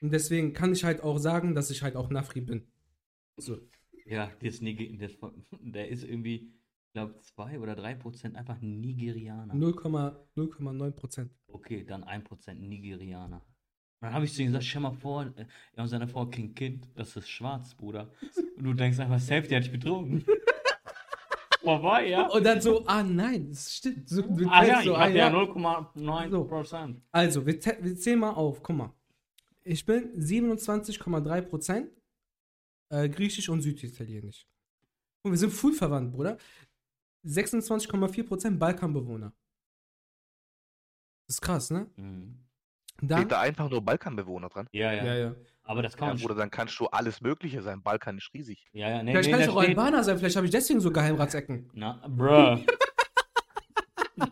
Und deswegen kann ich halt auch sagen, dass ich halt auch Nafri bin. So. Ja, das, das, der ist irgendwie, ich glaube, 2 oder 3 Prozent einfach Nigerianer. 0,09 Prozent. Okay, dann 1 Prozent Nigerianer. dann habe ich zu ihm gesagt, stell mal vor, äh, er und seine Frau kriegen ein Kind, das ist schwarz, Bruder. Und du denkst einfach, Safety hat dich betrogen. Vorbei, ja? Und dann so, ah nein, das stimmt. So, du Ah ja, ich so, ah, hab ja ja. 0,9%. Also, wir, wir zählen mal auf, guck mal. Ich bin 27,3% äh, griechisch und süditalienisch. Und wir sind full verwandt, Bruder. 26,4% Balkanbewohner. Das ist krass, ne? Mhm. Dann, Steht da einfach nur Balkanbewohner dran? Ja, ja, ja, ja. Aber das kann Ja, man Bruder, dann kannst du alles Mögliche sein. Balkan ist riesig. Ja, ja, nee, Vielleicht nee, kann ich auch steht, Albaner sein, vielleicht habe ich deswegen so Geheimratsecken. Na, bruh.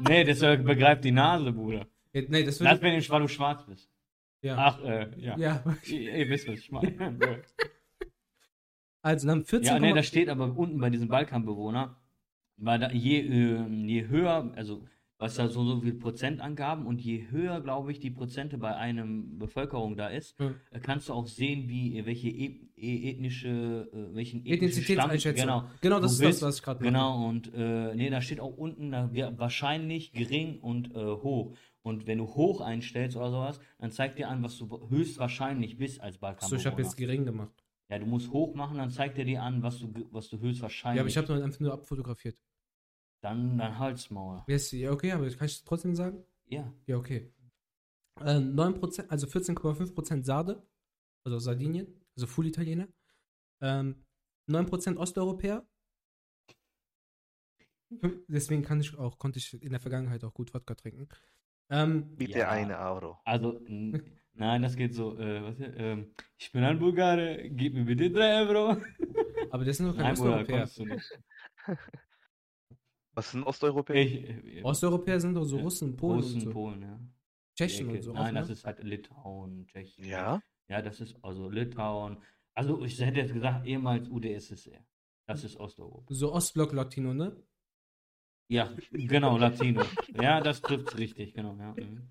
nee, das begreift die Nase, Bruder. Nee, das Lass würde mir nicht, weil du schwarz bist. ja. Ach, äh, ja. ja. Ihr, ihr wisst, was ich meine. Also, dann 14, ja, nee, da steht aber unten bei diesen Balkanbewohnern, weil da je, äh, je höher, also was da so, so viel Prozentangaben und je höher, glaube ich, die Prozente bei einem Bevölkerung da ist, Ja. äh, kannst du auch sehen, wie welche e e ethnische, äh, welchen ethnischen. Stamm, Genau, das du ist das, bist. was ich gerade Genau, und äh, nee, da steht auch unten da, wär wahrscheinlich gering und äh, hoch. Und wenn du hoch einstellst oder sowas, dann zeigt dir an, was du höchstwahrscheinlich bist als So, Balkanbewohner. ich habe jetzt gering gemacht. Ja, du musst hoch machen, dann zeigt er dir an, was du, was du höchstwahrscheinlich Ja, aber ich habe nur einfach nur abfotografiert. Dann dein Halsmaul. Yes, ja, okay, aber kann ich trotzdem sagen? Ja. Ja, okay. Äh, 9%, also 14,5% Sarde, also Sardinien, also Full Italiener. Ähm, 9% Osteuropäer. Deswegen kann ich auch, konnte ich in der Vergangenheit auch gut Wodka trinken. Ähm, Bitte Ja. eine Euro. Also, nein, das geht so, äh, was, ähm, ich bin ein Bulgare, gib mir bitte 3 Euro. aber das sind doch keine Osteuropäer. Was sind Osteuropäer? Ich, äh, Osteuropäer sind doch so Ja, Russen, Polen Russen, und so. Polen, ja. Tschechen Ecke. und so. Nein, auch, das ne? ist halt Litauen, Tschechien. Ja? Ja, das ist also Litauen. Also, ich hätte jetzt gesagt, ehemals UdSSR. Das ist Osteuropa. So Ostblock-Latino, ne? Ja, genau, Latino. Ja, das trifft richtig, genau. Ja. mhm.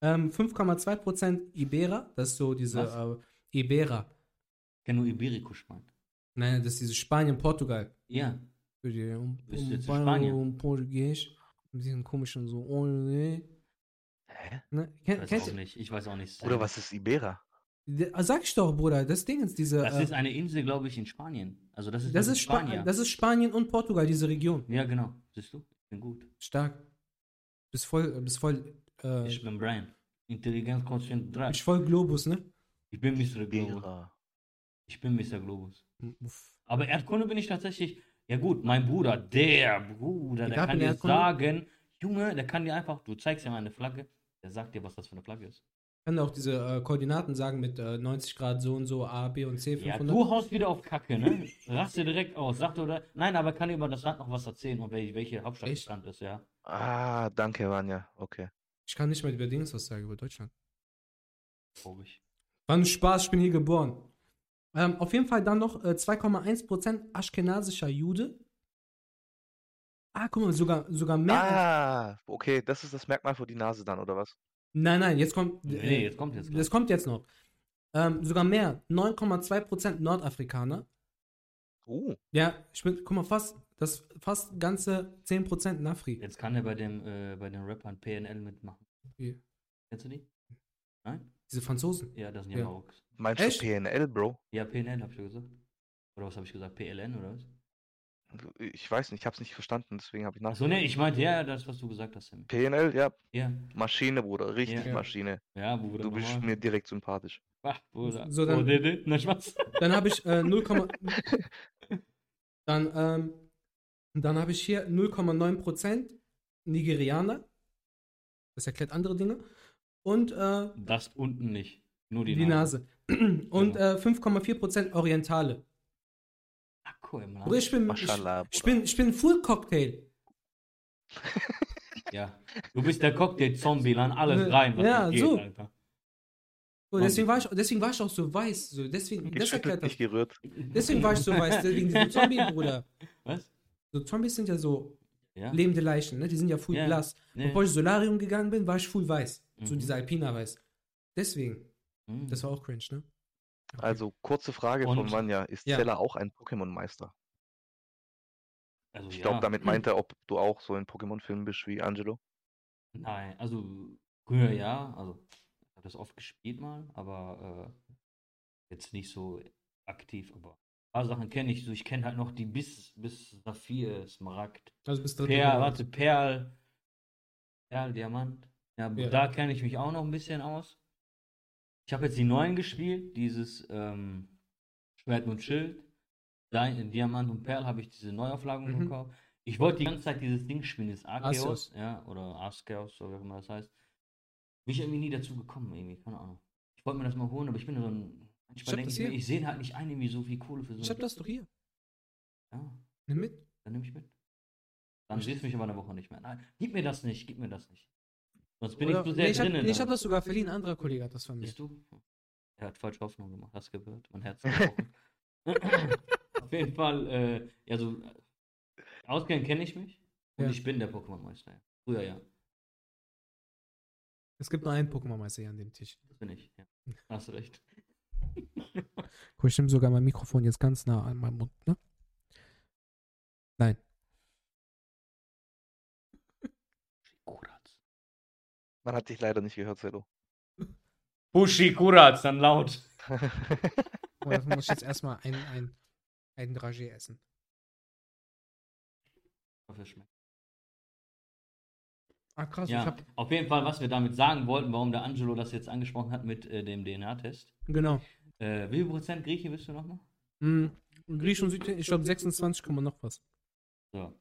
Ähm, 5,2% Ibera, das ist so diese äh, Ibera. Kenne nur Iberico Mann. Nein, das ist diese Spanien, Portugal. Ja, Für die um, Bist du um, jetzt in Spanien? um Portugiesisch. Mit diesen komischen so. Oh, nee. Hä? Ne? ich Kenn, weiß kennst auch du? nicht. Ich weiß auch nicht. Oder was ist Ibera? Ah, Sag ich doch, Bruder. Das Ding ist diese. Das äh, ist eine Insel, glaube ich, in Spanien. Also das ist, das, ist Spa Spanier. das ist Spanien und Portugal, diese Region. Ja, genau. Siehst du? Ich bin gut. Stark. Bist voll, bist voll, äh, Ich bin Brian. Intelligenz Quotient 3. bist voll Globus, ne? Ich bin Mr. Globus. Ibera. Ich bin Mr. Globus. Uff. Aber Erdkunde bin ich tatsächlich. Ja gut, mein Bruder, der Bruder, Ich der hab kann dir sagen, Junge, der kann dir einfach, du zeigst ihm eine Flagge, der sagt dir, was das für eine Flagge ist. Kann auch diese äh, Koordinaten sagen mit äh, 90 Grad so und so, A, B und C, Ja, 500. du haust wieder auf Kacke, ne? Raste direkt aus. Sagt oder? Nein, aber kann über das Land noch was erzählen und welche, welche Hauptstadt Echt? das Land ist, ja. Ah, danke, Vanya. Okay. Ich kann nicht mal über Dings was sagen, über Deutschland. Glaube ich. War ein Spaß, ich bin hier geboren. Ähm, auf jeden Fall dann noch äh, 2,1% aschkenasischer Jude. Ah, guck mal, sogar, sogar mehr. Ah, okay, das ist das Merkmal für die Nase dann, oder was? Nein, nein, jetzt kommt. Nee, äh, jetzt kommt jetzt. Das kommt jetzt noch. Ähm, sogar mehr. 9,2% Nordafrikaner. Uh, Ja, ich bin, guck mal, fast, das fast ganze 10% Nafri. Jetzt kann er bei dem, äh, bei den Rappern PNL mitmachen. Wie? Kennst du die? Nein? Diese Franzosen. Ja, das sind ja, Ja. Maroks. meinst Echt? du PNL, Bro? Ja, PNL hab ich ja gesagt. Oder was habe ich gesagt? PLN oder was? Ich weiß nicht, ich hab's nicht verstanden, deswegen habe ich Achso, nachgedacht. nee, ich meinte, ja, das, was du gesagt hast, Sammy. PNL, ja, Ja, Maschine, Bruder, richtig Ja. Maschine. ja, Bruder. Du bist mir direkt sympathisch. Ach, Bruder. So, dann- oh, na, Spaß. Dann habe ich äh, 0, dann, ähm, dann habe ich hier 0,9% Nigerianer. Das erklärt andere Dinge. Und äh, Das unten nicht. Nur die, die, Nase. Und Genau. äh, 5,4% Orientale. Ach, cool, Mann. Bruder, ich bin, ich, ich bin, ich bin Full Cocktail. Ja. Du bist der Cocktail-Zombie, dann alles Ne, rein, was ja, geht, so. Alter. So, deswegen, war ich, deswegen war ich auch so weiß. So, deswegen, das erklärt das. nicht gerührt. Deswegen war ich so weiß. Wegen diesem Zombie, Bruder. Was? So Zombies sind ja so Ja? lebende Leichen, ne? Die sind ja full Ja. blass. Nee. Bevor ich Solarium gegangen bin, war ich full weiß. So Mhm. dieser Alpina weiß. Deswegen. Hm. Das war auch cringe, ne? Okay. Also, kurze Frage von Und- Vanya. Ist Ja. Zeller auch ein Pokémon-Meister? also, Ich ja. glaube, damit meint er, ob du auch so in Pokémon-Filmen bist wie Angelo. Nein, also früher ja, also habe das oft gespielt mal, aber äh, jetzt nicht so aktiv. Aber paar Sachen kenne ich. So, ich kenne halt noch die bis, bis Saphir, Smaragd, Also bis Perl, Liga. warte, Perl, Perl, Diamant. Ja, Ja. da kenne ich mich auch noch ein bisschen aus. Ich habe jetzt die neuen gespielt, dieses ähm, Schwert und Schild. Dein, Diamant und Perl habe ich diese Neuauflagung Mhm. gekauft. Ich wollte die ganze Zeit dieses Ding spielen, das Arceus, Arceus. ja, oder Arceus, oder wie auch immer das heißt. Bin ich irgendwie nie dazu gekommen, irgendwie, keine Ahnung. Ich wollte mir das mal holen, aber ich bin so ein. Manchmal Ich hab denke ich, mir, ich sehe halt nicht ein, irgendwie so viel Kohle für so Ich hab das doch hier. Ja, Nimm mit. dann nehme ich mit. Dann siehst du mich aber eine Woche nicht mehr. Nein, gib mir das nicht, gib mir das nicht. Sonst bin Oder- ich zu sehr nee, ich hab, drinnen. nee, ich da. hab das sogar verliehen. Ein anderer Kollege hat das von mir. Siehst du? Er hat falsche Hoffnung gemacht, hast gehört? Mein Herz gebrochen. Auf jeden Fall, äh, ja, so auskennen kenne ich mich. Und Ja. ich bin der Pokémon-Meister. ja. Früher ja, Es gibt nur einen Pokémon-Meister hier an dem Tisch. das bin ich. Ja. Hast recht. Guck, ich nehme sogar mein Mikrofon jetzt ganz nah an meinen Mund, ne? Nein. Man hat dich leider nicht gehört, Zello. Bushi Kuratz, dann laut. Aber dafür muss ich jetzt erstmal ein, ein, ein Dragé essen. Ah, krass. Ich Ja, hab, auf jeden Fall, was wir damit sagen wollten, warum der Angelo das jetzt angesprochen hat mit äh, dem DNA-Test. genau. Äh, wie viel Prozent Grieche bist du nochmal? Hm, Griechen und Südtirol, ich glaube 26, Komma noch was. So.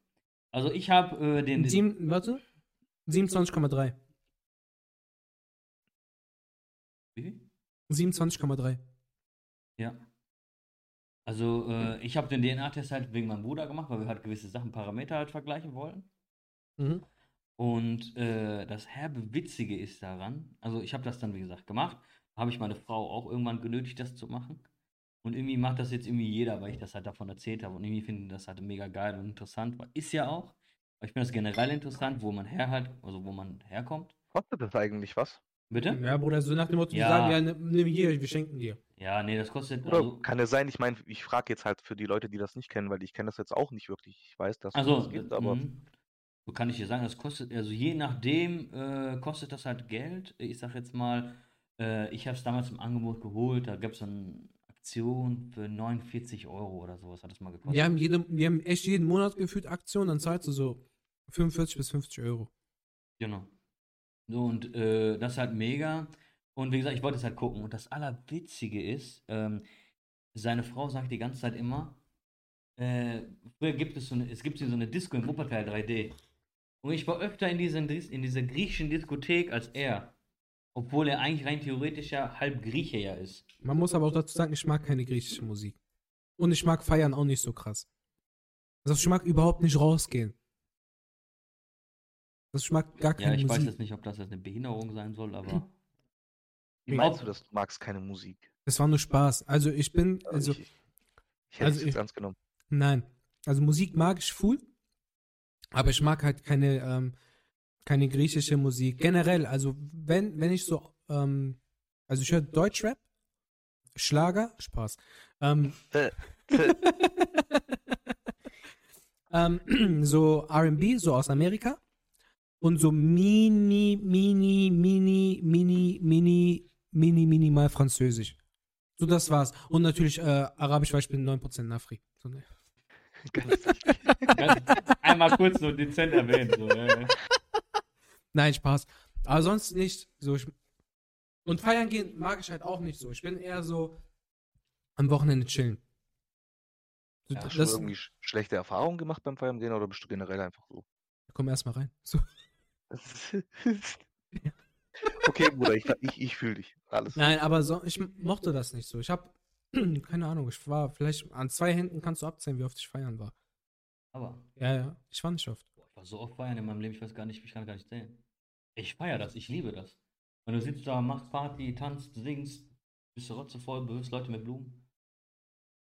Also ich habe äh, den. Sieben, warte. 27,3. Wie viel? 27,3. Ja. Also, äh, ich habe den DNA-Test halt wegen meinem Bruder gemacht, weil wir halt gewisse Sachen, Parameter halt vergleichen wollen. Mhm. Und äh, das herbe Witzige ist daran, also ich habe das dann, wie gesagt, gemacht, habe ich meine Frau auch irgendwann genötigt, das zu machen. Und irgendwie macht das jetzt irgendwie jeder, weil ich das halt davon erzählt habe. Und irgendwie finden die das halt mega geil und interessant. Ist ja auch. Aber ich finde das generell interessant, wo man her halt, also wo man herkommt. Kostet das eigentlich was? Bitte? Ja, Bruder, so nach dem Motto, Ja. die sagen, ja, nimm hier, wir schenken dir. Ja, nee, das kostet. Oder Also, kann es sein, ich meine, ich frage jetzt halt für die Leute, die das nicht kennen, weil ich kenne das jetzt auch nicht wirklich. Ich weiß, dass es Also, das gibt, aber mhm. so kann ich dir sagen, das kostet, also je nachdem äh, kostet das halt Geld. Ich sag jetzt mal, äh, ich habe es damals im Angebot geholt, da gab es eine Aktion für 49 Euro oder sowas hat das mal gekostet. Wir haben, jede, wir haben echt jeden Monat gefühlt Aktionen, dann zahlst du so 45 bis 50 Euro. Genau. So, und äh, das ist halt mega. Und wie gesagt, ich wollte es halt gucken. Und das Allerwitzige ist, ähm, seine Frau sagt die ganze Zeit immer, äh, früher gibt es so eine, es gibt so eine Disco in Wuppertal 3D. Und ich war öfter in, diesen, in dieser griechischen Diskothek als er. Obwohl er eigentlich rein theoretisch ja halb Grieche ja ist. Man muss aber auch dazu sagen, ich mag keine griechische Musik. Und ich mag Feiern auch nicht so krass. Also ich mag überhaupt nicht rausgehen. Also ich mag gar Ja, keine ich weiß Musik. jetzt nicht, ob das jetzt eine Behinderung sein soll, aber. wie meinst du das? Du magst keine Musik. Das war nur Spaß. Also ich bin, also ich, ich hätte also es jetzt ich- ernst genommen. Nein. Also Musik mag ich full, aber ich mag halt keine, ähm, keine griechische Musik. Generell, also wenn, wenn ich so, ähm, also ich höre Deutschrap, Schlager, Spaß. Ähm, Äh, äh, ähm, so RB, so aus Amerika. Und so mini, mini, mini, mini, mini, mini, minimal Französisch. So, das war's. Und natürlich äh, Arabisch, weil ich bin 9% Nafri. So, ne. Einmal kurz so dezent erwähnt. So, ja. Nein, Spaß. Aber sonst nicht. So, ich, und feiern gehen mag ich halt auch nicht so. Ich bin eher so am Wochenende chillen. So, Ja, Hast du irgendwie sch- schlechte Erfahrungen gemacht beim Feiern gehen oder bist du generell einfach so? komm erst mal rein. So. okay, Bruder, ich, ich, ich fühle dich. Alles. Nein, aber so, ich mochte das nicht so. Ich hab, keine Ahnung, ich war vielleicht an zwei Händen kannst du abzählen, wie oft ich feiern war. Aber Ja, ja, ich war nicht oft. ich war so oft feiern in meinem Leben, ich weiß gar nicht, ich kann gar nicht zählen. Ich feiere das, ich liebe das. Wenn du sitzt da, machst Party, tanzt, singst, bist du rotzevoll, berührst Leute mit Blumen.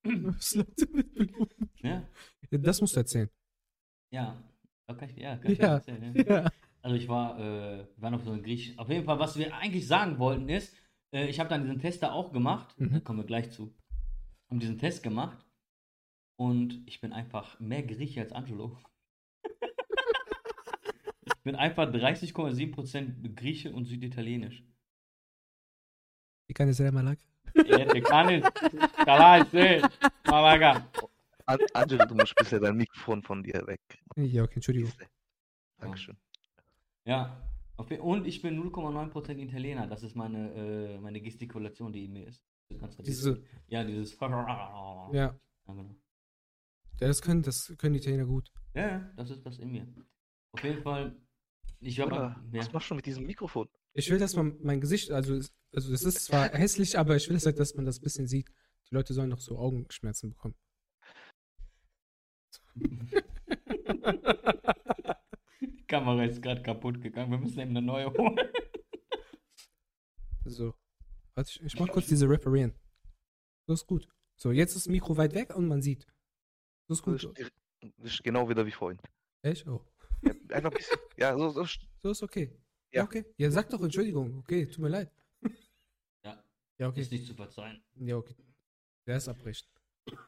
Was Leute mit Blumen? Ja, Das musst du erzählen. ja. Da kann ich, ja, kann ich Ja. erzählen. Ja. Ja. Also ich war, äh, war noch so ein Griech. Auf jeden Fall, was wir eigentlich sagen wollten ist, äh, ich habe dann diesen Test da auch gemacht, Mhm. da kommen wir gleich zu. Haben diesen Test gemacht und ich bin einfach mehr Grieche als Angelo. Ich bin einfach 30,7% Grieche und Süditalienisch. Wie kann es sein, Malaka? Jetzt kann ich. Klar, ich sehe. Malaga. An Angelo, du musst bisher dein Mikrofon von dir weg. Ja, okay, Entschuldigung. Dankeschön. Ja. Okay. Und ich bin 0,9% Italiener. Das ist meine, äh, meine Gestikulation, die in mir ist. Das Diese, ja, dieses. Ja, ja, genau. Ja, das können, das können die Italiener gut. Ja, ja, das ist das in mir. Auf jeden Fall. Ich habe. Oder, Ja. was machst du mit diesem Mikrofon? Ich will, dass man mein Gesicht, also, es- also es ist zwar hässlich, aber ich will, dass dass man das ein bisschen sieht. Die Leute sollen noch so Augenschmerzen bekommen. Die Kamera ist gerade kaputt gegangen. Wir müssen eben eine neue holen. So. Warte, ich, ich mach kurz diese Reparieren. So ist gut. So, jetzt ist das Mikro weit weg und man sieht. So ist Das gut. das ist genau wieder wie vorhin. Echt? Oh. Ja, einfach ein bisschen. Ja, so, so, So ist okay. Ja, Ja. okay. Ja, sag doch Entschuldigung. Okay, tut mir leid. Ja. Ja, okay. Ist nicht zu verzeihen. Ja, okay. Der ist abbrechen.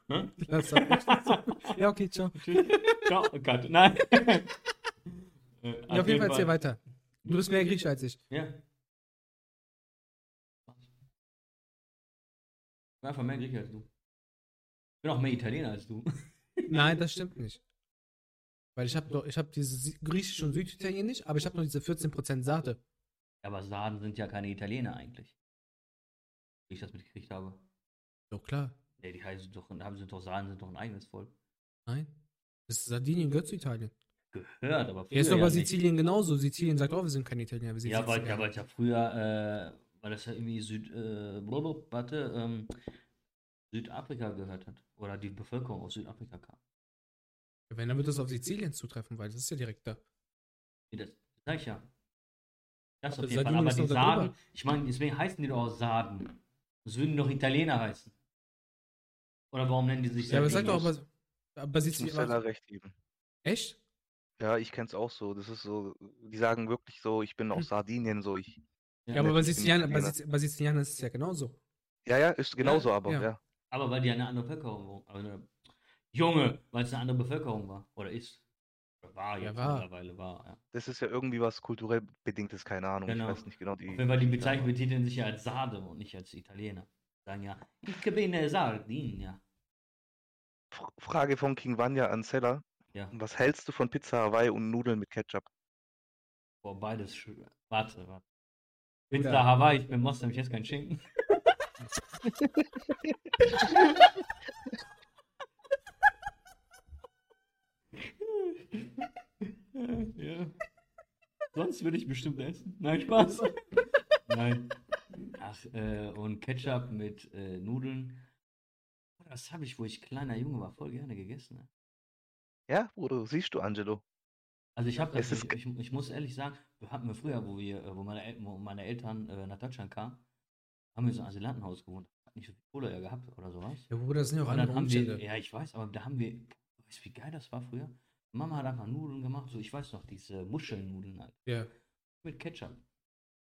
Hm? Lass abbrechen. ja, okay, ciao. Ciao, Cut. Nein. Äh, Ja, auf jeden Fall erzähl weiter. Du bist mehr Grieche als ich. Ja. Ich bin einfach mehr Grieche als du. Ich bin auch mehr Italiener als du. Nein, das stimmt nicht. Weil ich habe doch, ich habe diese Sie- Griechisch und Süditalienisch, aber ich habe noch diese 14% Sarte. Aber Sarden sind ja keine Italiener eigentlich. Wie ich das mitgekriegt habe. Doch klar. Ja, die heißen doch, haben sind doch Sarden sind doch ein eigenes Volk. Nein. Das Sardinien gehört zu Italien. Gehört, aber früher Ja, ist doch ja bei nicht. Sizilien genauso. Sizilien sagt auch, wir sind keine Italiener, wir sind Ja, weil, Sizilianer. ja, ja früher, äh, weil das ja irgendwie Süd, äh, warte, ähm, Südafrika gehört hat. Oder die Bevölkerung aus Südafrika kam. Wenn, dann wird das auf Sizilien zutreffen, weil das ist ja direkt da. Nee, Das sag ich ja. Das auf jeden Fall. Aber die Sarden, ich meine, deswegen heißen die doch auch Sarden. Das würden doch Italiener heißen. Oder warum nennen die sich Ja, aber sag doch, Sardinios? aber, aber ich muss Sizilien. recht geben. Echt? Ja, ich kenn's auch so. Das ist so, die sagen wirklich so, ich bin aus Sardinien, so ich. Ja, aber bei Sizilianern, ist es ja genauso. Ja, ja, ist genauso, aber ja. ja. Aber weil die eine andere Bevölkerung eine, Junge, weil es eine andere Bevölkerung war. Oder ist. Oder war Ja, jetzt war. mittlerweile war, ja. Das ist ja irgendwie was kulturell bedingtes, keine Ahnung. Genau. Ich weiß nicht genau die. Auf jeden Fall, die bezeichnen, betiteln sich ja als Sarde und nicht als Italiener. Sagen ja, ich bin Sardin, ja. F- Frage von King Vanya an Seller. Ja. Was hältst du von Pizza Hawaii und Nudeln mit Ketchup? Boah, beides schön. Warte, warte. Pizza Bruder. Hawaii, ich bin Moslem, ich esse keinen Schinken. ja. Sonst würde ich bestimmt essen. Nein, Spaß. Nein. Ach, äh, und Ketchup mit äh, Nudeln. Das habe ich, wo ich kleiner Junge war, voll gerne gegessen. Ne? Ja, Bruder, siehst du, Angelo. Also ich habe das, ich, ich, ich muss ehrlich sagen, wir hatten wir früher, wo wir, äh, wo meine, El wo meine Eltern äh, nach Deutschland kamen, haben wir so einem Asylantenhaus gewohnt. Hat nicht so viel Kohle ja gehabt oder sowas. Ja, Bruder, das sind ja auch andere Umstände. ja, ich weiß, aber da haben wir, weißt du, wie geil das war früher? Mama hat einfach Nudeln gemacht, so ich weiß noch, diese Muschelnudeln halt, Ja. mit Ketchup.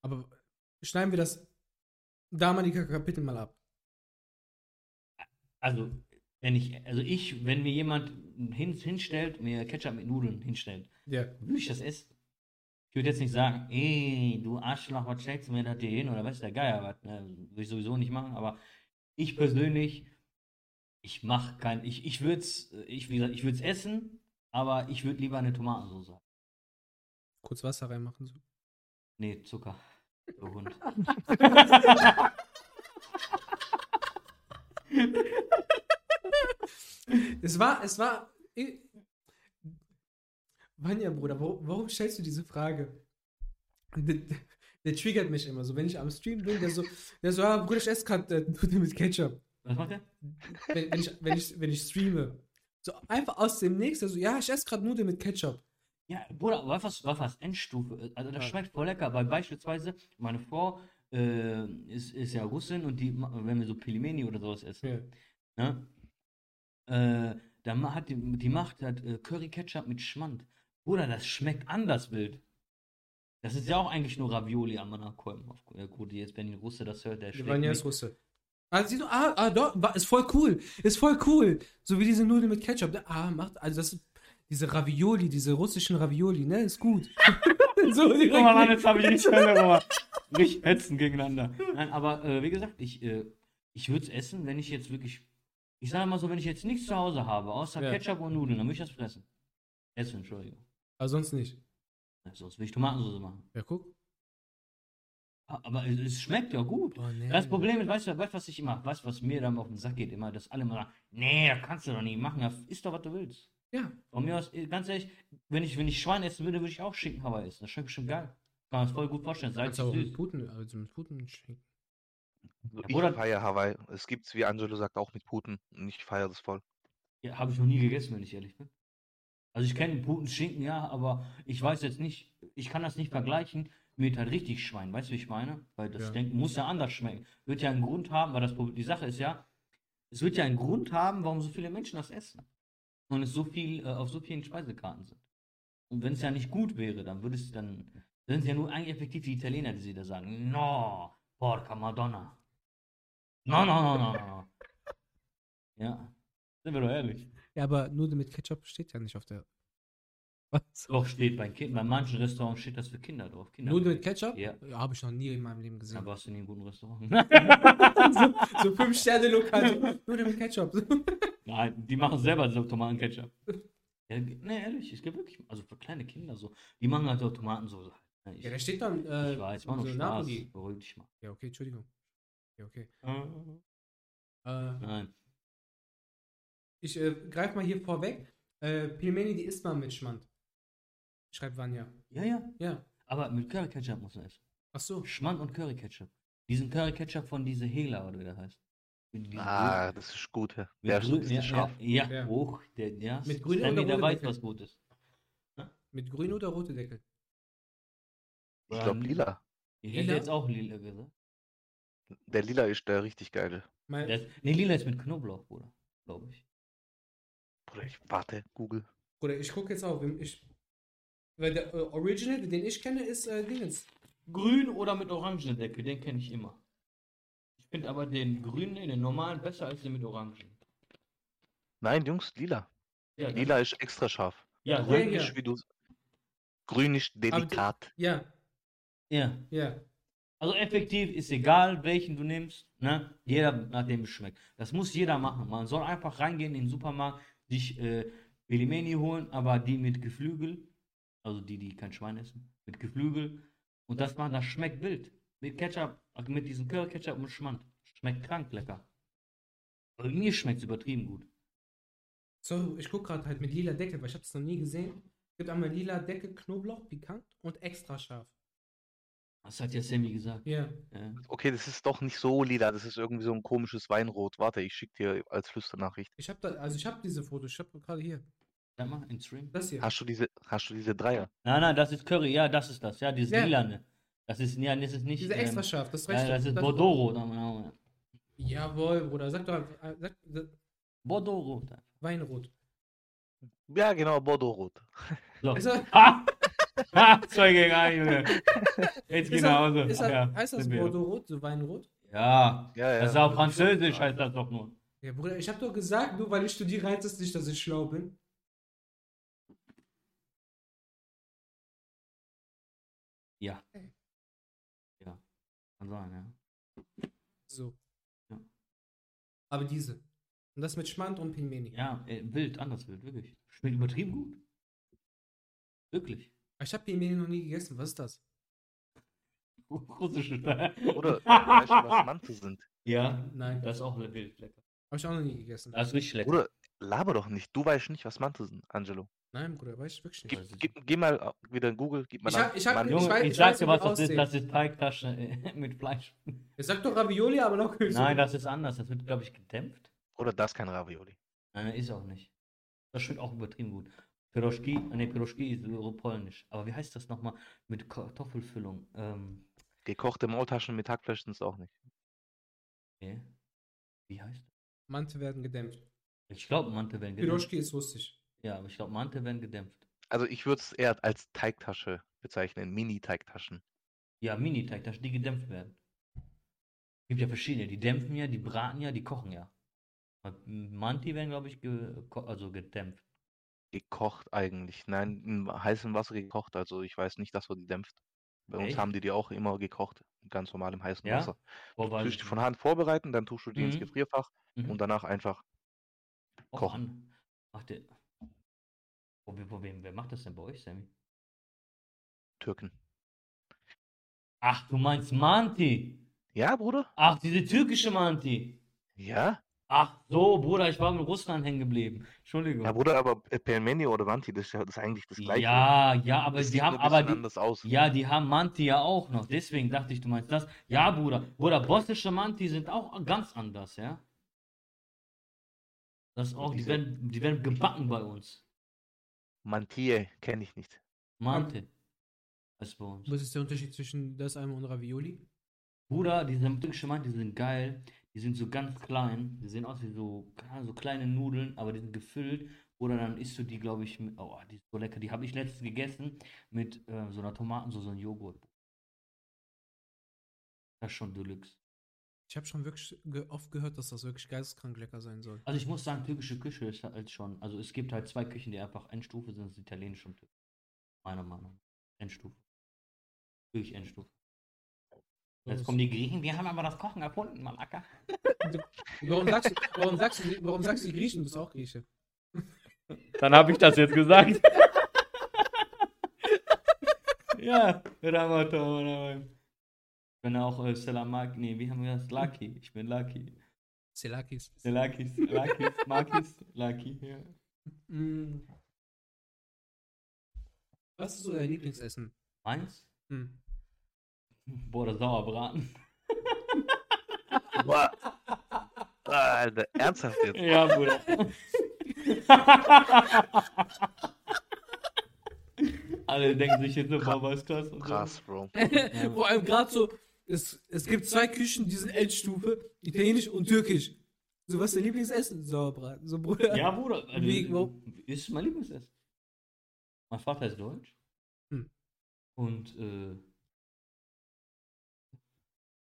Aber schneiden wir das damalige Kapitel mal ab. Also, wenn ich, also ich, wenn mir jemand hin, hinstellt, mir Ketchup mit Nudeln hinstellt, Ja. würde ich das essen. Ich würde jetzt nicht sagen, ey, du Arschloch, was stellst du mir das hier hin? Oder weiß der Geier was? Ne? Würde ich sowieso nicht machen, aber ich persönlich, ich mache kein, ich, ich würde es, ich, wie gesagt, ich würde es essen, aber ich würde lieber eine Tomatensauce haben. Kurz Wasser reinmachen. So. Nee, Zucker. Du Hund. Es war, es war. Vanja, Bruder, wo, warum stellst du diese Frage? Der, der triggert mich immer so. Wenn ich am Stream bin, der so, der so, ah, Bruder, ich esse gerade äh, Nudeln mit Ketchup. Was macht der? Wenn, wenn, ich, wenn, ich, wenn ich streame. So einfach aus dem Nichts, der so, ja, ich esse gerade Nudeln mit Ketchup. Ja, Bruder, was, was, was, was Endstufe? Also das Ja. schmeckt voll lecker, weil beispielsweise meine Frau äh, ist, ist ja Russin und die, wenn wir so Pilimeni oder sowas essen, Ja. ne? Äh, da ma- hat die, die macht halt äh, Curry Ketchup mit Schmand. Bruder, das schmeckt anders wild. Das ist ja auch eigentlich nur Ravioli am Anakolm. Ja, gut, jetzt, wenn die Russe das hört, der Wir schlägt waren ja als Russe. Ah, siehst du, ah, ah, doch, ist voll cool. Ist voll cool. So wie diese Nudeln mit Ketchup. Ah, macht, also das, diese Ravioli, diese russischen Ravioli, ne, ist gut. so direkt. Guck mal, Mann, jetzt habe ich nicht aber nicht hetzen gegeneinander. Nein, aber äh, wie gesagt, ich, äh, ich würde es essen, wenn ich jetzt wirklich. Ich sage mal so, wenn ich jetzt nichts zu Hause habe, außer Ja. Ketchup und Nudeln, dann würde ich das fressen. Essen, Entschuldigung. Aber sonst nicht. Sonst will ich Tomatensauce machen. Ja, guck. Aber es, es schmeckt ja gut. Oh, nee. Das Problem ist, weißt du, weißt, was ich immer, weißt du, was mir dann auf den Sack geht, immer, dass alle immer sagen, nee, das kannst du doch nicht machen, ja, isst doch, was du willst. Ja. Von mir aus, äh, ganz ehrlich, wenn ich, wenn ich Schwein essen würde, würde ich auch Schinken Hawaii essen. Das schmeckt bestimmt geil. Kann man das voll gut vorstellen. Kannst Salzig du auch mit süß. Puten, also mit Puten schenken. Also Ja, ich feiere Hawaii. Es gibt's, wie Angelo sagt, auch mit Puten. Und ich feiere das voll. Ja, habe ich noch nie gegessen, wenn ich ehrlich bin. Also ich kenne Puten Schinken, ja, aber ich weiß jetzt nicht, ich kann das nicht vergleichen mit halt richtig Schwein. Weißt du, wie ich meine? Weil das Ja. denk, muss ja anders schmecken. Wird ja einen Grund haben, weil das die Sache ist ja, es wird ja einen Grund haben, warum so viele Menschen das essen. Und es so viel äh, auf so vielen Speisekarten sind. Und wenn es ja nicht gut wäre, dann würde es dann, dann sind es ja nur eigentlich effektiv die Italiener, die sie da sagen, no, porca madonna. No, no, no, no, no. Ja, sind wir doch ehrlich. Ja, aber Nudeln mit Ketchup steht ja nicht auf der. Was? Doch, steht bei, kind, bei manchen Restaurants steht das für Kinder drauf. Kinder Nudeln mit Ketchup? Ja. habe ich noch nie in meinem Leben gesehen. Dann warst du nie im guten Restaurant. so, so fünf Sterne lokal. So, Nudeln mit Ketchup. Nein, die machen selber so Tomatenketchup. Ja, ne, ehrlich, es gibt wirklich, also für kleine Kinder so, die machen halt so Tomatensoße. Ja, Ich, ja, da steht dann. Äh, ich weiß, war nur so Spaß. Beruhig dich mal. Ja, okay, Entschuldigung. Ja, okay. Äh, Äh, Nein. ich äh, greife mal hier vorweg. Äh, Pilmeni, die isst man mit Schmand. Schreibt Vanya. Ja, ja. Ja. Aber mit Curry Ketchup muss man essen. Ach so. Schmand und Curry Ketchup. Diesen Curry Ketchup von diese Hela oder wie der heißt. Ah, das ist gut. Ja, grün, ist ja, scharf. ja, ja, Ja. hoch, der, ja. Mit grünem Sammy, oder der rotem weiß, Deckel? was gut ist. Mit grün oder rote Deckel? Ich glaube lila. Ich hätte Lila? jetzt auch lila gesagt. Der lila ist der richtig geile. Mein, Der nee, lila ist mit Knoblauch, Bruder. Glaube ich. Bruder, ich warte, Google. Bruder, ich gucke jetzt auf. Ich, weil der äh, Original, den ich kenne, ist äh, Dingens. Grün oder mit orangenen Deckel, den kenne ich immer. Ich finde aber den grünen, den normalen, besser als den mit Orangen. Nein, Jungs, lila. Ja, Lila ist extra scharf. Ja, Grün ja. ist wie du. Grün ist die- delikat. Ja, ja. ja. Also effektiv ist egal, welchen du nimmst, ne? Jeder nach dem es schmeckt. Das muss jeder machen. Man soll einfach reingehen in den Supermarkt, sich äh, Pelimeni holen, aber die mit Geflügel, also die, die kein Schwein essen, mit Geflügel. Und das machen, das schmeckt wild. Mit Ketchup, also mit diesem Curry Ketchup und Schmand. Schmeckt krank lecker. Also mir schmeckt es übertrieben gut. So, ich gucke gerade halt mit lila Deckel, weil ich habe es noch nie gesehen. Es gibt einmal lila Deckel, Knoblauch, pikant und extra scharf. Das hat ja Sammy gesagt. Ja. Ja. Okay, das ist doch nicht so lila. Das ist irgendwie so ein komisches Weinrot. Warte, ich schicke dir als Flüsternachricht. Ich habe da, also ich habe diese Fotos, ich habe gerade hier. Sag mal, in Stream. Das hier. Hast du diese, hast du diese Dreier? Nein, nein, das ist Curry, ja, das ist das. Ja, dieses Ja. Lilane. Das ist, ja, das ist nicht. Diese extra ähm, scharf, das ja, reicht das ist Das- Bordeaux. Bordeaux. Jawohl, Bruder, sag doch, äh, sag, sag Bordeaux. Weinrot. Ja, genau, Bordeaux-Rot. So. Er, Ha! Ha! Zwei gegen einen, Junge. Jetzt geh ist nach Hause. ist er, ja, heißt das. Bordeaux-Rot, so Weinrot? Ja, Ja, ja. das ist auch Französisch, heißt das doch nur. Ja, Bruder, ich habe doch gesagt, nur weil ich studiere, heißt es nicht, dass ich schlau bin. Ja. Ja. Kann sein, ja. So. Ja. Aber diese. Und das mit Schmand und Pilmeni. Ja, äh, wild, anders wild, wirklich. Schmeckt übertrieben gut. Wirklich. Ich habe Pilmeni noch nie gegessen. Was ist das? Russische. Oder weißt du, was Mante sind? Ja, Nein, das ist auch wild lecker. habe ich auch noch nie gegessen. Das ist richtig lecker. Oder laber doch nicht. Du weißt nicht, was Mante sind, Angelo. Nein, Bruder, weiß ich wirklich Gib, nicht. gib, geh mal äh, wieder in Google, gib mal Ich hab- ich hab- Mante. ich Junge, weiß- ich, ich sag dir, was das ist. Das ist Teigtasche äh, mit Fleisch. Ich sag doch Ravioli, aber noch Nein, das ist anders. Das wird, glaube ich, gedämpft. Oder das kein Ravioli. Nein, ist auch nicht. Das schmeckt auch übertrieben gut. Piroschki, ne, Piroschki ist polnisch. Aber wie heißt das nochmal mit Kartoffelfüllung? Ähm, Gekochte Maultaschen mit Hackfleisch sind es auch nicht. okay. Wie heißt das? Mante werden gedämpft. Ich glaube, Mante werden gedämpft. Piroschki ist russisch. Ja, aber ich glaube, Mante werden gedämpft. Also ich würde es eher als Teigtasche bezeichnen, Mini-Teigtaschen. Ja, Mini-Teigtaschen, die gedämpft werden. Gibt ja verschiedene. Die dämpfen ja, die braten ja, die kochen ja. Manti werden, glaube ich, ge also gedämpft. Gekocht eigentlich. Nein, in heißem Wasser gekocht. Also ich weiß nicht, dass man die dämpft. Bei uns Echt? haben die die auch immer gekocht, ganz normal im heißen Ja? Wasser. Boah, weiß Tust die von. Hand vorbereiten, dann tust du die ins Mhm. Gefrierfach Mhm. und danach einfach Och, kochen. Mann. Macht der. Wo, wo, wem, wer macht das denn bei euch, Sammy? Türken. Ach, du meinst Manti. Ja, Bruder? Ach, diese türkische Manti. Ja? Ach so, Bruder, ich war mit Russland hängen geblieben. Entschuldigung. Ja, Bruder, aber Pelmeni oder Manti, das ist ja das ist eigentlich das gleiche. Ja, ja, aber das die haben aber die, anders aus. ja, die haben Manti ja auch noch. Deswegen dachte ich, du meinst das. Ja, Bruder. Bruder, bosnische Manti sind auch ganz anders, ja. Das auch, die werden, die werden gebacken bei uns. Mantie kenne ich nicht. Mante. Das ist bei uns. Was ist der Unterschied zwischen das einmal und Ravioli? Bruder, diese türkische Manti sind geil. Die sind so ganz klein. Die sehen aus wie so, so kleine Nudeln, aber die sind gefüllt. Oder dann isst du die, glaube ich, mit, oh, die ist so lecker. Die habe ich letztens gegessen mit äh, so einer Tomatensauce und Joghurt. Das ist schon Deluxe. Ich habe schon wirklich ge oft gehört, dass das wirklich geisteskrank lecker sein soll. Also ich muss sagen, türkische Küche ist halt schon, also es gibt halt zwei Küchen, die einfach Endstufe sind, das ist italienisch und türkisch. Meiner Meinung nach. Endstufe. Wirklich Endstufe. Jetzt kommen die Griechen, wir haben aber das Kochen erfunden, Malaka. Warum sagst, du, warum, sagst du, warum sagst du die Griechen? Du bist auch Grieche. Dann habe ich das jetzt gesagt. ja, Ramadan. Ich bin auch äh, Selamak, nee, wie haben wir das? Lucky. Ich bin Lucky. Selakis. Selakis, Lakis, Makis, Lucky. Ja. Mm. Was ist so dein Lieblingsessen? Meins? Hm. Boah, der Sauerbraten. Boah. Ah, Alter, ernsthaft jetzt? Ja, Bruder. Alle denken sich jetzt boah, was krass. Und Krass, Bro. Vor allem gerade so, es, es gibt zwei Küchen, die sind Endstufe, italienisch und türkisch. So, was ist dein Lieblingsessen? Sauerbraten. So, Bruder. Ja, Bruder. Also, Wie- warum? Ist mein Lieblingsessen. Mein Vater ist deutsch. Hm. Und, äh,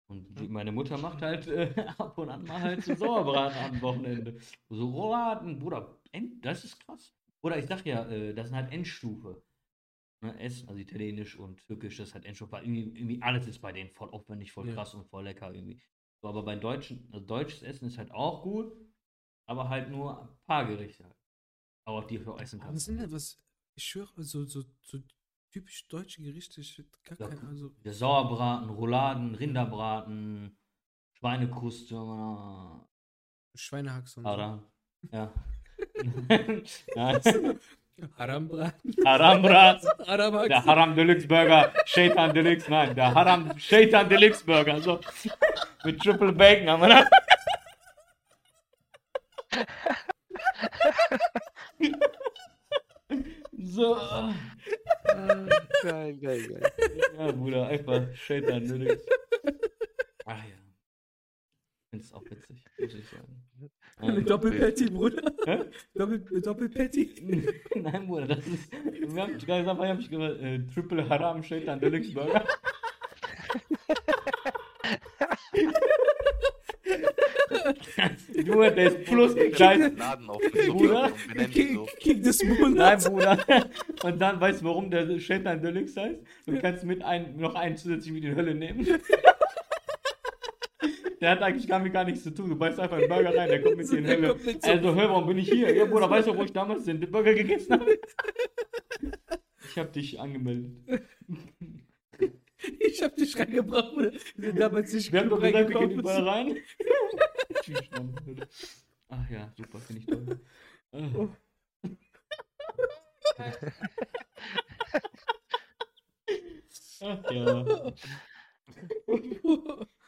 und die, meine Mutter macht halt äh, ab und an mal halt so Sauerbraten am Wochenende. So Rouladen, Bruder, End, das ist krass. Oder ich sag ja, äh, das sind halt Endstufe. Ne, Essen, also italienisch und türkisch, das ist halt Endstufe. weil Irgendwie, irgendwie alles ist bei denen voll aufwendig, voll Ja. krass und voll lecker irgendwie. So, aber bei Deutschen, also deutsches Essen ist halt auch gut, aber halt nur ein paar Gerichte halt. Aber die du auch essen Aber was sind denn was? Ich schwöre, so, so, so typisch deutsche Gerichte, ich gar Ja, keine, also. Der Sauerbraten, Rouladen, Rinderbraten, Schweinekruste, äh, Schweinehaxe und so. Haram. Ja. Harambraten. Harambraten. Haramhaxe. Der Haram Deluxe Burger, Shaitan Deluxe, nein, der Haram Shaitan Deluxe Burger, so mit Triple Bacon haben wir da. So, Geil, geil, geil. ja, Bruder, einfach Shaitan Deluxe. Ach ja. Finde es auch witzig, muss ich sagen. Mit Doppelpatty, Bruder. Hä? Doppel, Doppelpatty. Nein, Bruder, das ist. Wir haben gerade gesagt, ich habe ich gesagt, äh, Triple Haram Shaitan Deluxe Burger. Nur der ist plus auf Bruder. King, des Nein, Monats. Bruder. Und dann weißt du, warum der Shaitan Deluxe heißt? Du kannst mit ein, noch einen zusätzlich mit in die Hölle nehmen. Der hat eigentlich gar, gar nichts zu tun. Du beißt einfach einen Burger rein, der kommt mit dir in Hölle. Also, hör, warum bin ich hier? Ja, Bruder, weißt du, wo ich damals den Burger gegessen habe? Ich habe dich angemeldet. Ich hab dich reingebracht, Bruder. Wir sind damals nicht Wir haben doch gesagt, wir gehen überall rein. Ach ja, super, finde ich toll. Ah. Ach ja.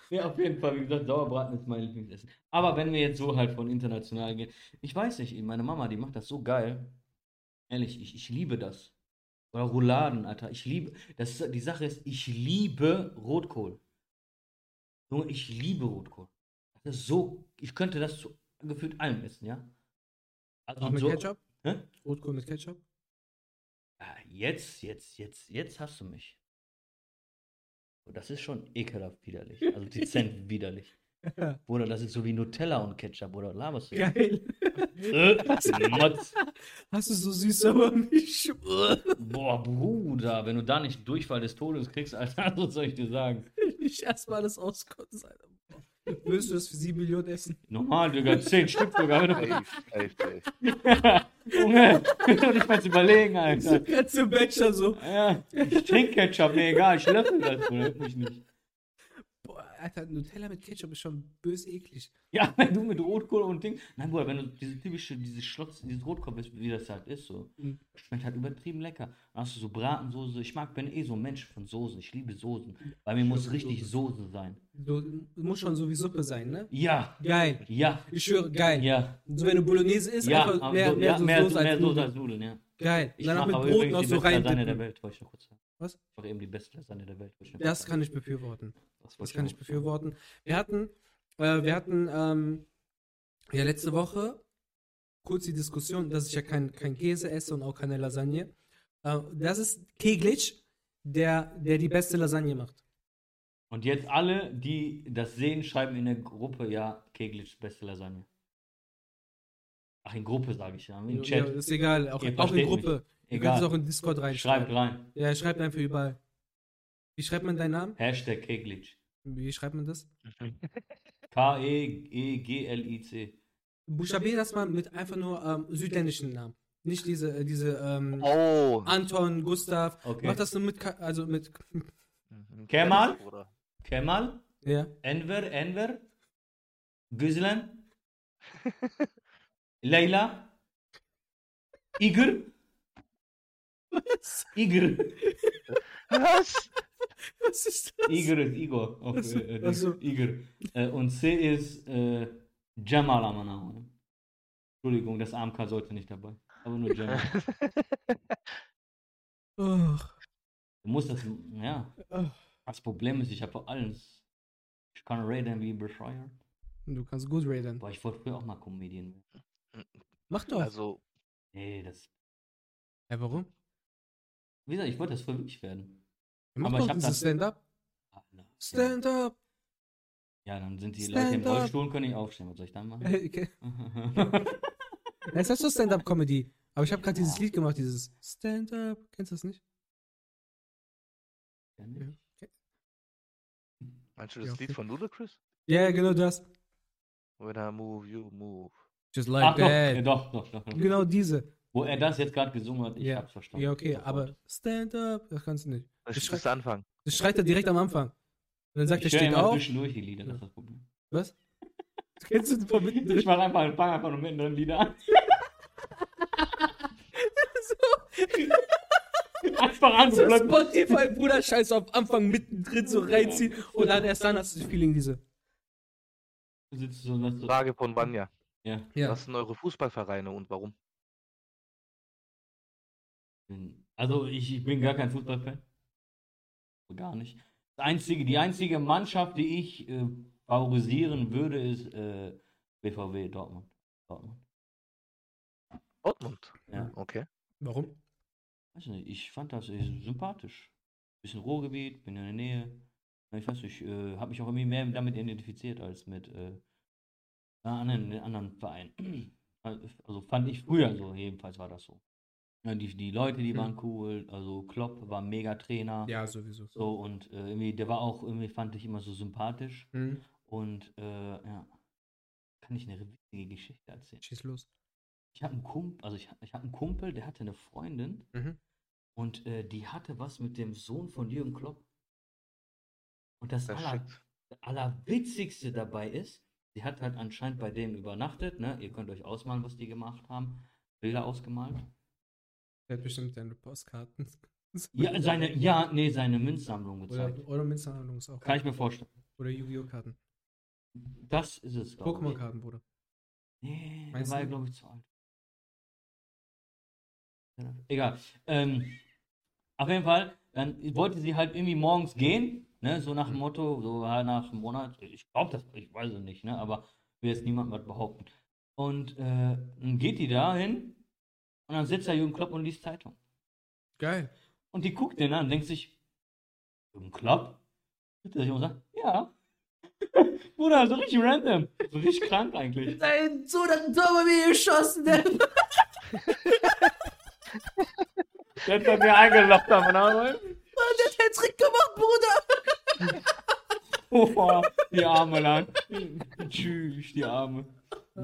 Ja, auf jeden Fall, wie gesagt, Sauerbraten ist mein Lieblingsessen. Aber wenn wir jetzt so halt von international gehen, ich weiß nicht, meine Mama, die macht das so geil. Ehrlich, ich, ich liebe das. Oder Rouladen, Alter. Ich liebe, das ist, die Sache ist, ich liebe Rotkohl. Junge, ich liebe Rotkohl. Das ist so, ich könnte das zu gefühlt allem essen, ja? Also Auch mit so, Ketchup? Hä? Rotkohl mit Ketchup? Ah, Jetzt, jetzt, jetzt, jetzt hast du mich. Und das ist schon ekelhaft widerlich. Also dezent widerlich. Oder das ist so wie Nutella und Ketchup, oder laberst du? Geil. Äh, Motz. Hast du so süß sauer mich? Boah, Bruder, wenn du da nicht Durchfall des Todes kriegst, Alter, was soll ich dir sagen? Ich erstmal alles auskotzen, Alter. Würdest du das für 7 Millionen essen? Normal, Digga, 10 Stück sogar. Safe, safe, safe. Junge, ich kann nicht mal überlegen, Alter. Ganze Becher so. Ja, ich trinke Ketchup, mir egal, ich löffel das, Bruder, hört mich nicht. Alter, Nutella mit Ketchup ist schon bös eklig. Ja, wenn du mit Rotkohl und Ding. Nein, Bruder, wenn du diese typische, diese Schlotz, dieses Rotkohl isst, wie das halt ist, so. Mhm. Schmeckt halt übertrieben lecker. Dann hast du so Bratensoße. Ich mag, bin eh so ein Mensch von Soßen. Ich liebe Soßen. Bei mir muss richtig Soße sein. So, muss schon so wie Suppe sein, ne? Ja, Geil. ja, Ich schwöre, geil. ja. So, wenn du Bolognese isst, Ja, einfach mehr, so, mehr, ja, so mehr, Soße als Soße Nudeln. als Nudeln, ja. Geil. Ich Danach mache mit Brot noch die so beste Lasagne der rein. Welt, wollte ich noch kurz sagen. Was? Ich mache eben die beste Lasagne der Welt. wollte ich noch Das kann ich befürworten. Das, Das kann ich befürworten. Wir hatten, äh, wir hatten ähm, ja letzte Woche kurz die Diskussion, dass ich ja kein, kein Käse esse und auch keine Lasagne. Äh, das ist Keglitsch, der, der die beste Lasagne macht. Und jetzt alle, die das sehen, schreiben in der Gruppe, ja, Keglitsch, beste Lasagne. Ach, in Gruppe sage ich ja. Im Ja, Chat. ist egal, auch, auch in Gruppe. Ihr könnt Egal. es auch in Discord Schreibt reinschreiben. rein. Ja, schreibt einfach überall. Wie schreibt man deinen Namen? Hashtag Keglitsch. Wie schreibt man das? E K-E-E-G-L-I-C. Buchstabier das mal mit einfach nur ähm, südländischen Namen. Nicht diese, äh, diese ähm, Oh. Anton, Gustav. Okay. Mach das nur mit, Ka- also mit, Mhm. Kemal? Kemal, ja. Enver, Enver, Güzlan, Leila, Igor, Was? Igor, Was? Was ist das? Igor ist Igor. Auf, Ach so, äh, ach so. Igor. Äh, und C ist äh, Jamal am Name. Entschuldigung, das AMK sollte nicht dabei. Aber nur Jamal. Du musst das, ja. Das Problem ist, ich habe alles. Ich kann reden wie bescheuert. Du kannst gut reden. Aber ich wollte früher auch mal Comedian werden. Mach doch. Also, Nee, das. ja, warum? Wie gesagt, ich wollte das früher wirklich werden. Mach Aber ich doch hab dieses das- Stand-up. Ah, na, Stand up. Ja, dann sind die Stand Leute im up. Rollstuhl und können nicht aufstehen. Was soll ich dann machen? Okay. Es heißt doch Stand-up-Comedy. Aber ich habe gerade dieses Lied gemacht, dieses Stand-up. Kennst du das nicht? Ja, nicht. meinst du das Ja, okay. Lied von Ludacris? Ja, ja, genau das. When I move, you move. Just Ach like doch, ja, that. doch, doch, doch, doch. Genau diese. Wo er das jetzt gerade gesungen hat, ich Ja. hab's verstanden. Ja, okay, Sofort. aber Stand-up, das kannst du nicht. Das Das ist das Anfang. Das schreit er direkt am Anfang. Und dann sagt er, ich höre steht immer auf. zwischendurch die Lieder, das ist das Problem. Was? Kennst du von mittendrin? Ich mach einfach, fang einfach nur mittendrin Lieder an. Einfach an, So Spotify, Bruder, scheiß auf Anfang, mittendrin so reinziehen und dann erst dann hast du das Feeling diese. So, Frage von Vanya. ja. Ja. Was sind eure Fußballvereine und warum? Also ich, ich bin gar kein Fußballfan. Gar nicht. Das einzige, die einzige Mannschaft, die ich äh, favorisieren würde, ist äh, BVW Dortmund. Dortmund. Dortmund. Ja. Okay. Warum? Weiß nicht, ich fand das äh, sympathisch. Bisschen Ruhrgebiet, bin in der Nähe. Ich weiß nicht, ich äh, habe mich auch irgendwie mehr damit identifiziert als mit äh, anderen, anderen Vereinen. Also fand ich früher so, jedenfalls war das so. Ja, die, die Leute, die Hm. waren cool, also Klopp war mega Trainer. Ja, sowieso. So und äh, irgendwie, der war auch irgendwie, fand ich immer so sympathisch. Hm. Und äh, ja, kann ich eine witzige Geschichte erzählen. Schieß los. Ich habe einen Kumpel, also ich, ich habe einen Kumpel, der hatte eine Freundin Mhm. und äh, die hatte was mit dem Sohn von Jürgen Klopp. Und das Das aller. Allerwitzigste dabei ist, sie hat halt anscheinend bei dem übernachtet, ne? Ihr könnt euch ausmalen, was die gemacht haben. Bilder ausgemalt. Der hat bestimmt deine Postkarten. Ja, seine, ja, nee, seine Münzsammlung gezeigt. Oder, oder Münzerhandlung ist auch. Kann ich mir vorstellen. Oder Yu-Gi-Oh! Karten. Das ist es, glaube ich. Pokémon-Karten, Bruder. Nee, Meinst war glaube ich, zu alt. Ja, Egal. Ähm, auf jeden Fall, dann wollte sie halt irgendwie morgens gehen, ne, so nach dem Motto, so halt nach einem Monat. Ich glaube das, ich weiß es nicht, ne, aber will jetzt niemand was behaupten. Und äh, dann geht die da hin und dann sitzt da Jürgen Klopp und liest Zeitung. Geil. Und die guckt den an und denkt sich, Jürgen Klopp? Und sagt, ja. Bruder, so richtig random. So richtig krank eigentlich. Dein Sohn hat ein Tor bei mir geschossen, der. Der hat mir eingeloggt am Namen. Der hat Hattrick gemacht, Bruder. Oh, die Arme lang. Tschüss, die Arme.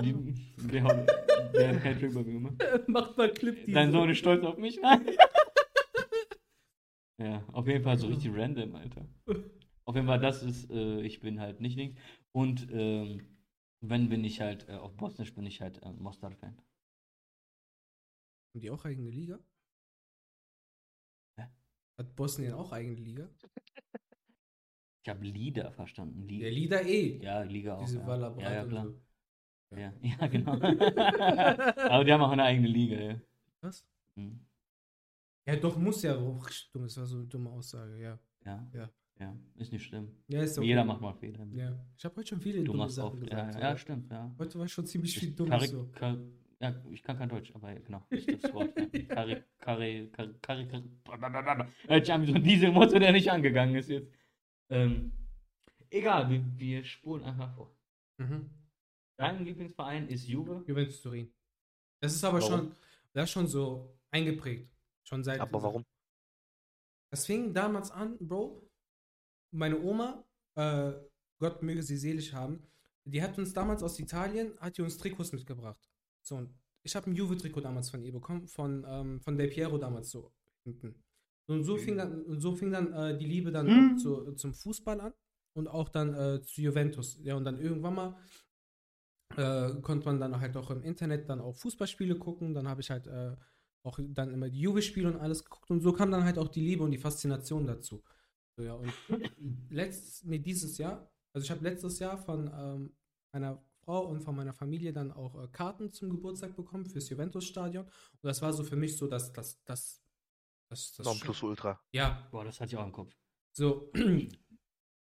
Die, der, hat, der Hattrick bei mir gemacht. Macht mal Clip Dein Sohn ist stolz auf mich? Nein. ja, auf jeden Fall so richtig random, Alter. Auf jeden Fall, das ist, äh, ich bin halt nicht links. Und ähm, wenn bin ich halt, äh, auf Bosnisch bin ich halt äh, Mostar-Fan. Haben die auch eigene Liga? Hä? Hat Bosnien auch eigene Liga? Ich habe Lieder verstanden. Lieder. Der Lieder eh. Ja, Liga auch. Diese ja. Ja, ja, und klar. so. Ja, ja, genau. Aber die haben auch eine eigene Liga, ja. Was? Hm. Ja, doch, muss ja. Oh, dumm, das war so eine dumme Aussage, ja. Ja. Ja. Ja, ist nicht schlimm. Ja, ist okay. Jeder macht mal Fehler. Ja. Ich habe heute schon viele Du dumme Sachen oft. gesagt. Ja, ja, stimmt, ja. Heute war schon ziemlich viel Ich- dumm. Kari- So. Ja, ich kann kein Deutsch, aber genau, ist das Wort. Kari, Kari, Kari, Kari, Kari, an wie so ein Dieselmotor, der nicht angegangen ist jetzt. Ähm, egal, wir, wir spulen einfach vor. Mhm. Dein Lieblingsverein ist Juve. Juventus Turin. Das ist aber Warum? schon, das ist schon so eingeprägt. Schon seit. Aber warum? Das fing damals an, Bro. Meine Oma, äh, Gott möge sie selig haben, die hat uns damals aus Italien, hat die uns Trikots mitgebracht. So, und ich habe ein Juve-Trikot damals von ihr bekommen, von, ähm, von Del Piero damals so hinten. Und so fing dann, und so fing dann äh, die Liebe dann auch zu, zum Fußball an und auch dann äh, zu Juventus. Ja, und dann irgendwann mal äh, konnte man dann halt auch im Internet dann auch Fußballspiele gucken. Dann habe ich halt äh, auch dann immer die Juve-Spiele und alles geguckt. Und so kam dann halt auch die Liebe und die Faszination dazu. So, ja, und letztes, nee, dieses Jahr, also ich habe letztes Jahr von ähm, meiner Frau und von meiner Familie dann auch äh, Karten zum Geburtstag bekommen fürs Juventus-Stadion. Und das war so für mich so, dass das, das, das, das, Nonplusultra. ja, Boah, das hatte ich auch im Kopf. so,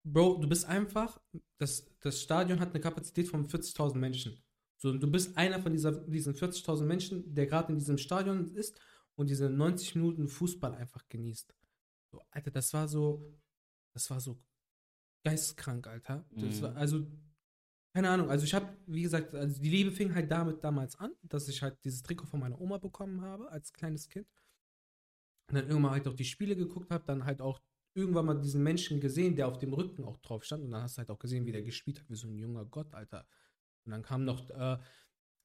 Bro, du bist einfach, das, das Stadion hat eine Kapazität von 40.000 Menschen. So, du bist einer von dieser, diesen 40.000 Menschen, der gerade in diesem Stadion ist und diese 90 Minuten Fußball einfach genießt. So, Alter, das war so, das war so geisteskrank, Alter. Das Mhm. war, also, keine Ahnung, also ich habe, wie gesagt, also die Liebe fing halt damit damals an, dass ich halt dieses Trikot von meiner Oma bekommen habe, als kleines Kind. Und dann irgendwann halt auch die Spiele geguckt habe, dann halt auch irgendwann mal diesen Menschen gesehen, der auf dem Rücken auch drauf stand. Und dann hast du halt auch gesehen, wie der gespielt hat, wie so ein junger Gott, Alter. Und dann kam noch äh,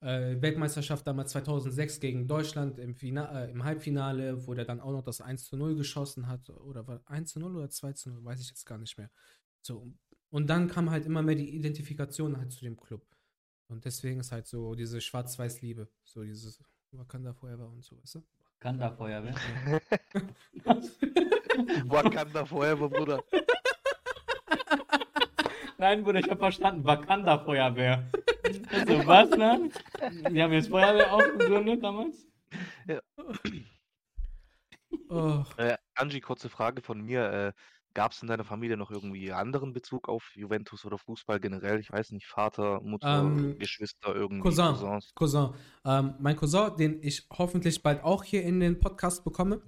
äh, Weltmeisterschaft damals 2006 gegen Deutschland im, Fina äh, im Halbfinale, wo der dann auch noch das 1 zu 0 geschossen hat. Oder war 1 zu 0 oder 2 zu 0, weiß ich jetzt gar nicht mehr. So. Und dann kam halt immer mehr die Identifikation halt zu dem Club. Und deswegen ist halt so diese Schwarz-Weiß-Liebe. So dieses Wakanda Forever und so, weißt du? Kanda Feuerwehr. Wakanda Forever, Bruder. Nein, Bruder, ich habe verstanden. Wakanda Feuerwehr. Also, was, ne? Die haben jetzt Feuerwehr aufgegründet damals? Oh, Äh, Angie, kurze Frage von mir. Äh, Gab es in deiner Familie noch irgendwie anderen Bezug auf Juventus oder Fußball generell? Ich weiß nicht, Vater, Mutter, Ähm, Geschwister, irgendwie Cousin. Cousins. Cousin. Ähm, mein Cousin, den ich hoffentlich bald auch hier in den Podcast bekomme,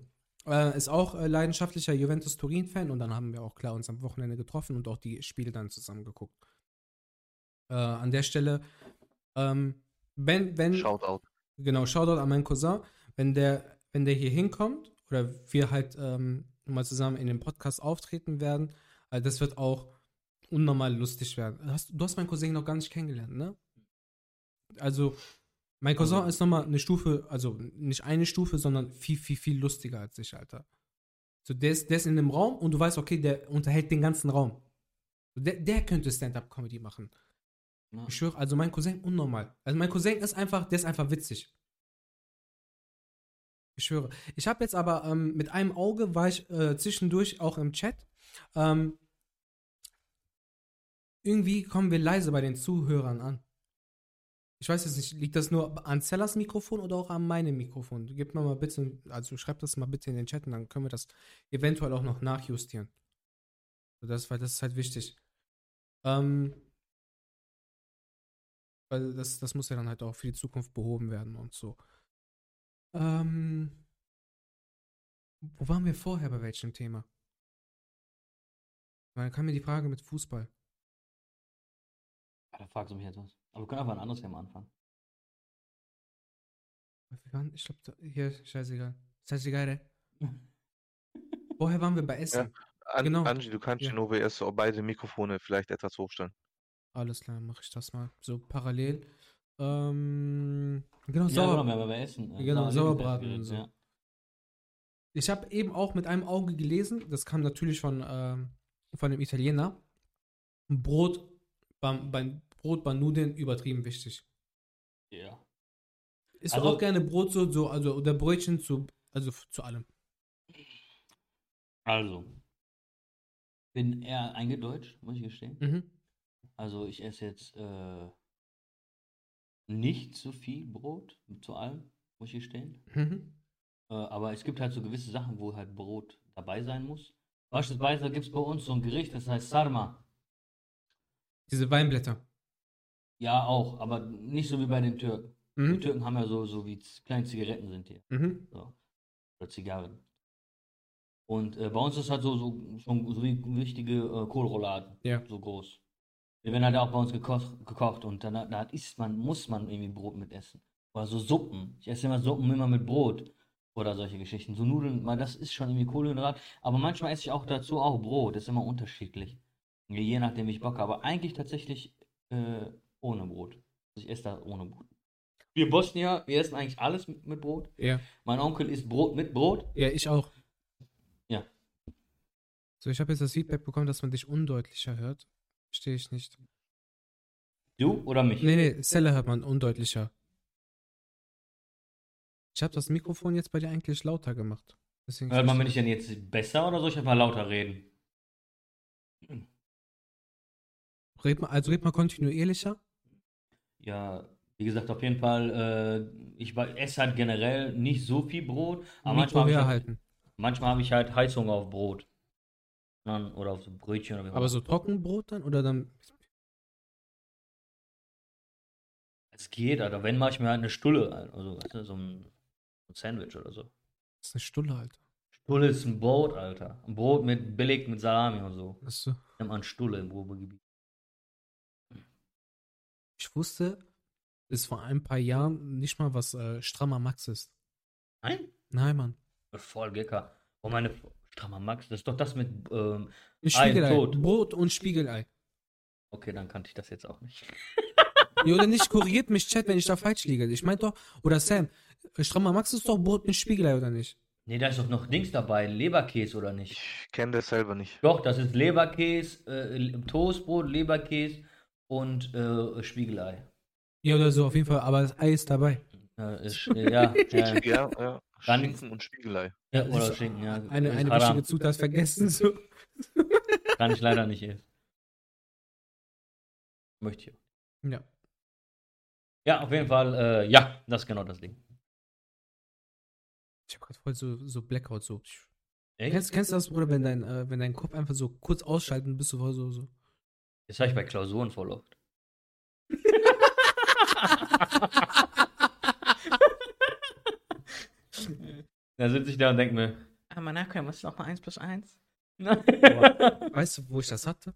äh, ist auch äh, leidenschaftlicher Juventus Turin-Fan und dann haben wir auch klar uns am Wochenende getroffen und auch die Spiele dann zusammen geguckt. Äh, an der Stelle, ähm, wenn, wenn, Shoutout. genau, Shoutout an meinen Cousin, wenn der, wenn der hier hinkommt oder wir halt ähm, mal zusammen in dem Podcast auftreten werden, äh, das wird auch unnormal lustig werden. Hast, du hast meinen Cousin noch gar nicht kennengelernt, ne? Also, mein Cousin Also- ist nochmal eine Stufe, also nicht eine Stufe, sondern viel, viel, viel lustiger als ich, Alter. So, der ist, der ist in dem Raum und du weißt, okay, der unterhält den ganzen Raum. Der, der könnte Stand-Up-Comedy machen. Ja. Ich schwöre, also mein Cousin unnormal. Also mein Cousin ist einfach, der ist einfach witzig. Ich schwöre. Ich habe jetzt aber ähm, mit einem Auge war ich äh, zwischendurch auch im Chat. Ähm, irgendwie kommen wir leise bei den Zuhörern an. Ich weiß jetzt nicht, liegt das nur an Zellers Mikrofon oder auch an meinem Mikrofon? Gib mir mal bitte, also schreibt das mal bitte in den Chat und dann können wir das eventuell auch noch nachjustieren. Das, weil das ist halt wichtig. Ähm, weil das, das muss ja dann halt auch für die Zukunft behoben werden und so. Ähm, wo waren wir vorher bei welchem Thema? Weil dann kam mir die Frage mit Fußball. Da fragst du mich jetzt was. Aber wir können einfach ein anderes Thema anfangen. Ich glaube, hier, scheißegal. Scheißegal, ey. Woher waren wir bei Essen? An Genau. Angie, du kannst Ja. OBS beide Mikrofone vielleicht etwas hochstellen. Alles klar, mache ich das mal. So parallel. Ähm, genau, Ja, Sauer. genau, wir haben bei Essen. äh, Genau, Sauer- Sauerbraten und so. Ja. Ich habe eben auch mit einem Auge gelesen, das kam natürlich von, ähm, von dem Italiener. Brot beim, beim Brot bei Nudeln übertrieben wichtig. ja. Isst Also- auch gerne Brot so, so also oder Brötchen zu, also zu allem. Also. Bin eher eingedeutscht, muss ich gestehen. Mhm. Also ich esse jetzt äh, nicht so viel Brot, zu allem, muss ich gestehen. Mhm. Äh, aber es gibt halt so gewisse Sachen, wo halt Brot dabei sein muss. Beispielsweise gibt es bei uns so ein Gericht, das heißt Sarma. Diese Weinblätter. Ja, auch, aber nicht so wie bei den Türken. Die Mhm. Türken haben ja so, so wie kleine Zigaretten sind hier. Mhm. So. Oder Zigarren. Und äh, bei uns ist halt so, so, schon so wie richtige äh, Kohlrouladen. Ja. So groß. Die werden halt auch bei uns gekocht, gekocht und dann da isst man, muss man irgendwie Brot mit essen. Oder so Suppen. Ich esse immer Suppen immer mit Brot. Oder solche Geschichten. So Nudeln, weil das ist schon irgendwie Kohlenhydrat. Aber manchmal esse ich auch dazu auch Brot. Das ist immer unterschiedlich. Je nachdem, wie ich Bock habe. Aber eigentlich tatsächlich äh, ohne Brot. Also ich esse da ohne Brot. Wir Bosnier, wir essen eigentlich alles mit, mit Brot. Ja. Mein Onkel isst Brot mit Brot. Ja, ich auch. Ja. So, ich habe jetzt das Feedback bekommen, dass man dich undeutlicher hört. Verstehe ich nicht. Du oder mich? Nee, nee, Zelle hört man undeutlicher. Ich habe das Mikrofon jetzt bei dir eigentlich lauter gemacht. Deswegen Hört man mich denn jetzt besser oder soll ich einfach lauter reden? red mal, also red mal kontinuierlicher. Ja, wie gesagt, auf jeden Fall, äh, ich esse halt generell nicht so viel Brot, aber manchmal Mikro habe ich, halt, manchmal hab ich halt Heißhunger auf Brot. Oder auf so Brötchen oder wie auch Aber so Trockenbrot dann? Oder dann. Es geht, Alter. Wenn mache ich mir halt eine Stulle, also weißt du, so ein, Sandwich oder so. Das ist eine Stulle, Alter. Stulle ist ein Brot, Alter. Ein Brot mit belegt mit Salami und so. Das ist so. Nennt man Stulle im Ruhrgebiet. Ich wusste bis vor ein paar Jahren nicht mal, was äh, strammer Max ist. Nein? Nein, Mann. Voll Gecker. Oh, meine strammer Max, das ist doch das mit, ähm, Ein Ei, Spiegelei. tot. Brot und Spiegelei. okay, dann kannte ich das jetzt auch nicht. Ja, oder nicht, korrigiert mich Chat, wenn ich da falsch liege. Ich meine doch, oder Sam, äh, strammer Max ist doch Brot mit Spiegelei, oder nicht? Nee, da ist doch noch Dings dabei, Leberkäse oder nicht? Ich kenne das selber nicht. Doch, das ist Leberkäse, äh, Toastbrot, Leberkäse und äh, Spiegelei. Ja, oder so, auf jeden Fall, aber das Ei ist dabei. Äh, ist, äh, ja, ja, Ja, ja. Dann- Schinken und Spiegelei. ja, oder Schinken, ja. Eine, eine wichtige Zutat vergessen. So. Kann ich leider nicht essen. Möchte ich. auch. Ja. Ja, auf jeden Fall, äh, ja, das ist genau das Ding. Ich habe gerade voll so, so Blackout. So. Echt? Kennst, kennst du das, Bruder, wenn dein, äh, wenn dein Kopf einfach so kurz ausschalten, bist du voll so. so. Das habe ich bei Klausuren voll oft. da sitze ich da und denke mir, ah, mal nachkommen, was ist nochmal 1 plus 1? Weißt du, wo ich das hatte?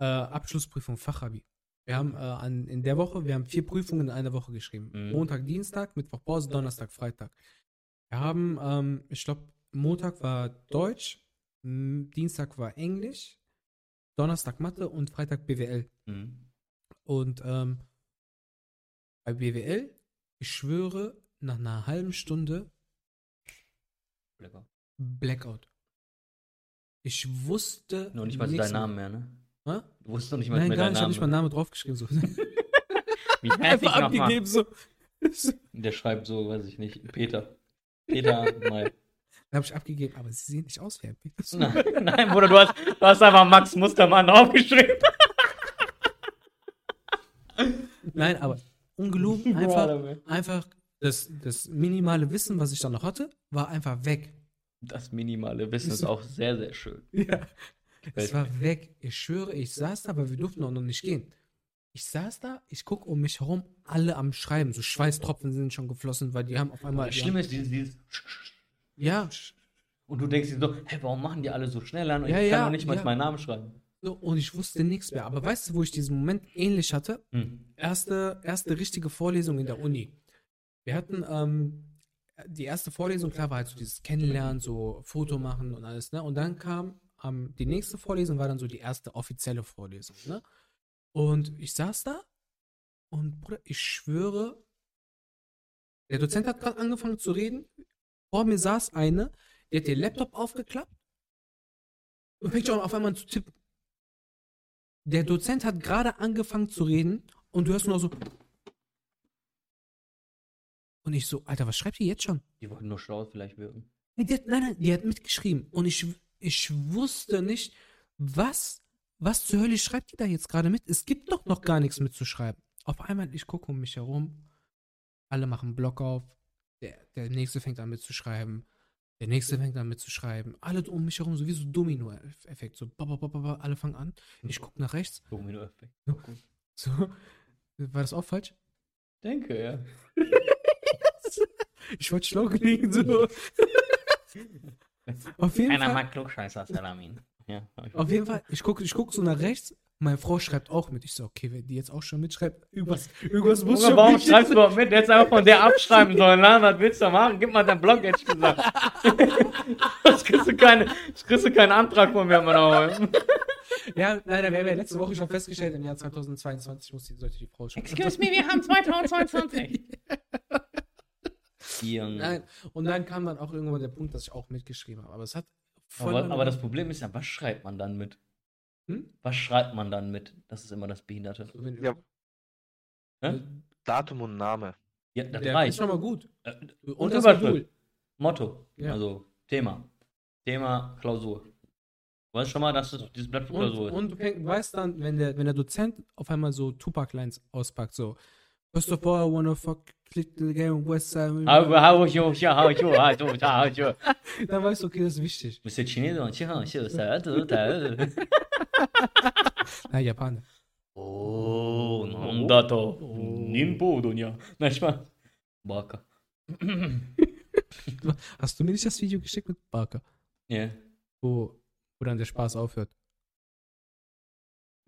Äh, Abschlussprüfung Fachabi. Wir haben äh, an, in der Woche, wir haben vier Prüfungen in einer Woche geschrieben. Mhm. Montag, Dienstag, Mittwoch Pause, Donnerstag, Freitag. Wir haben, ähm, ich glaube, Montag war Deutsch, Dienstag war Englisch, Donnerstag Mathe und Freitag BWL. Mhm. Und ähm, bei BWL, ich schwöre, nach einer halben Stunde Lecker. Blackout. Ich wusste. Nur nicht mal deinen Namen mehr, ne? Hä? Du wusstest doch nicht mal Nein, mehr gar deinen nicht. Ich habe Namen. nicht meinen Namen draufgeschrieben. So. Wie Einfach abgegeben, so. Der schreibt so, weiß ich nicht, Peter. Peter May. Dann habe ich abgegeben, aber sie sehen nicht aus wie ein Peter. Nein, nein, Bruder, du hast, du hast einfach Max Mustermann draufgeschrieben. Nein, aber ungelogen, einfach, einfach das, das minimale Wissen, was ich dann noch hatte, war einfach weg. Das minimale Wissen ist auch sehr, sehr schön. Ja. Es war weg. Ich schwöre, ich saß da, aber wir durften auch noch nicht gehen. Ich saß da, ich gucke um mich herum, alle am Schreiben. So Schweißtropfen sind schon geflossen, weil die haben auf einmal. Das Schlimme ist dieses, dieses ja, und du denkst dir so, hey, warum machen die alle so schnell an? Und Ja, ich kann ja, nicht mal ja. meinen Namen schreiben. So, und ich wusste nichts mehr. Aber weißt du, wo ich diesen Moment ähnlich hatte? Hm. Erste, erste richtige Vorlesung in der Uni. Wir hatten ähm, die erste Vorlesung, klar, war halt so dieses Kennenlernen, so Foto machen und alles, ne? Und dann kam ähm, die nächste Vorlesung, war dann so die erste offizielle Vorlesung, ne? Und ich saß da und Bruder, ich schwöre, der Dozent hat gerade angefangen zu reden. Vor mir saß eine, die hat den Laptop aufgeklappt und fängt schon auf einmal an zu tippen. Der Dozent hat gerade angefangen zu reden und du hörst nur so. Und ich so, Alter, was schreibt ihr jetzt schon? Die wollten nur schlau vielleicht wirken. Die hat, nein, nein, die hat mitgeschrieben. Und ich, ich wusste nicht, was, was zur Hölle schreibt die da jetzt gerade mit? Es gibt doch noch gar nichts mitzuschreiben. Auf einmal, ich gucke um mich herum. Alle machen einen Block auf. Der, der nächste fängt an mitzuschreiben. Der nächste fängt an mitzuschreiben. Alle um mich herum, so wie so Domino-Effekt. So, ba, ba, ba, alle fangen an. Ich gucke nach rechts. Domino-Effekt. So. War das auch falsch? Denke, ja. Ich wollte schlau gelegen, so. Auf jeden Einer Fall. mag Klugscheißer, Salamin. Ja. Auf jeden Fall, ich gucke ich guck so nach rechts. Meine Frau schreibt auch mit. Ich so, okay, wenn die jetzt auch schon mitschreibt, irgendwas, irgendwas muss Junge, schon warum schreibst du überhaupt mit? Der hätte einfach von der abschreiben sollen. Na, was willst du machen? Gib mal deinen Blog, hätte ich gesagt. Sonst kriegst du, keine, sonst kriegst du keinen Antrag von mir, Mann. Ja, leider, wir haben ja letzte Woche schon festgestellt, im Jahr 2022 muss die, sollte die Frau schon. Excuse me, wir haben 2022. Junge. Nein, und dann kam dann auch irgendwann der Punkt, dass ich auch mitgeschrieben habe. Aber es hat voll. Aber, aber das. Problem ist ja, was schreibt man dann mit? Hm? Was schreibt man dann mit? Das ist immer das Behinderte. Ja. Hä? Datum und Name. Ja, das Der ist reicht. schon mal gut. Äh, Und das Überschrift. Modul. Motto. Ja. Also Thema. Thema Klausur. Du weißt schon mal, dass das dieses Blatt für Und, Klausur ist. und du weißt dann, wenn der, wenn der Dozent auf einmal so Tupac-Lines auspackt, so. First of all, I wanna fuck, click the game, west side. Dann weißt du, okay, das ist wichtig. On tient, je sais, du, da. Ah, Japaner. Oh, Nandato. Ninpo, Donya. Nein, Spaß. Baka. Hast du mir nicht das Video geschickt mit Barker, Ja. wo, wo dann der Spaß aufhört?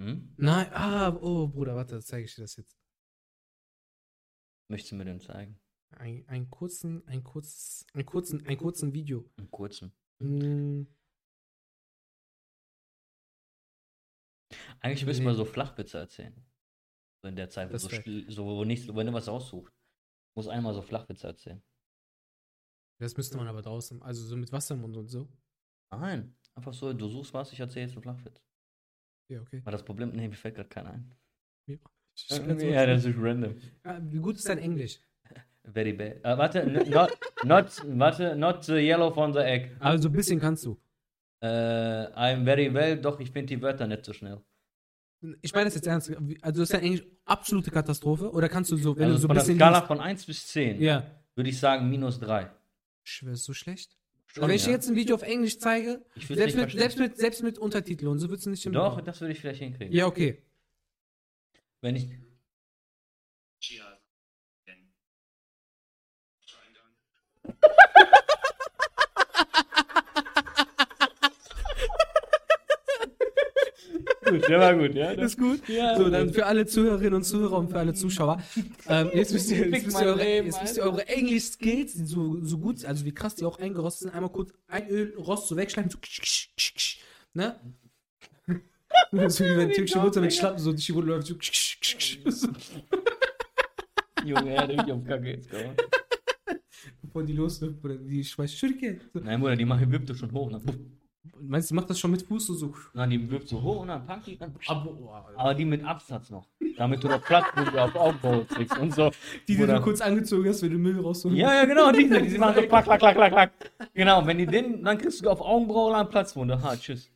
Hm? Nein, ah, oh, Bruder, warte, zeige ich dir das jetzt. Möchtest du mir denn zeigen? Ein, ein kurzen, ein kurzes, ein kurzen, ein kurzen Video. Einen kurzen. Hm, Eigentlich müssen Nee. wir so Flachwitze erzählen. So in der Zeit, wo, so, so wo nicht, wenn du was aussuchst. Muss einmal so Flachwitze erzählen. das müsste man aber draußen, also so mit Wasser im Mund und so. Nein. Einfach so, du suchst was, ich erzähle jetzt einen Flachwitz. Ja, okay. Aber das Problem, nee, mir fällt gerade keiner ein. Ich kann's Ja, das ist random. Ah, Wie gut ist dein Englisch? Very bad. Äh, warte, not, not, warte, not the yellow from the egg. Also ein bisschen kannst du. Äh, I'm very well, doch ich finde die Wörter nicht so schnell. Ich meine das jetzt ernst. Also ist dein Englisch absolute Katastrophe? Oder kannst du so, wenn also du so ein bisschen Skala liest- von 1 bis 10 Ja. würde ich sagen minus 3. Ich schwöre, ist so schlecht. Schon, Aber wenn ich dir ja. jetzt ein Video auf Englisch zeige, selbst nicht mit, selbst, mit, selbst mit Untertiteln und so würdest du nicht Doch, das würde ich vielleicht hinkriegen. Ja, okay. Wenn ich. gut, der war gut, ja. Das ist gut. Ja, so, dann für alle Zuhörerinnen und Zuhörer und für alle Zuschauer. ähm, jetzt müsst ihr, jetzt müsst ihr eure, jetzt müsst ihr eure Englisch-Skills, die so, so gut, also wie krass die auch eingerostet sind, einmal kurz ein Öl, Rost so wegschleifen, so ne? So wie wenn türkische Mutter mit Schlappen so durch die Runde läuft, so Junge, er hat richtig auf Kacke jetzt gemacht. bevor die losläuft, oder die schmeißt Schürke. So. Nein, Bruder, die die wirbt doch schon hoch. Ne? Meinst du, die macht das schon mit Fuß so? so. Nein, die wirbt so hoch und dann packt die dann. Aber, oh. Aber die mit Absatz noch. Damit du da Platz auf Aufbau kriegst und so. die, die Bruder. du kurz angezogen hast, wenn du Müll rausholst. Ja, ja, genau, diese, die machen so klack, klack, klack, klack, klack. Genau, wenn die den, dann kriegst du auf Augenbraue einen Platzwunde. Ha, tschüss.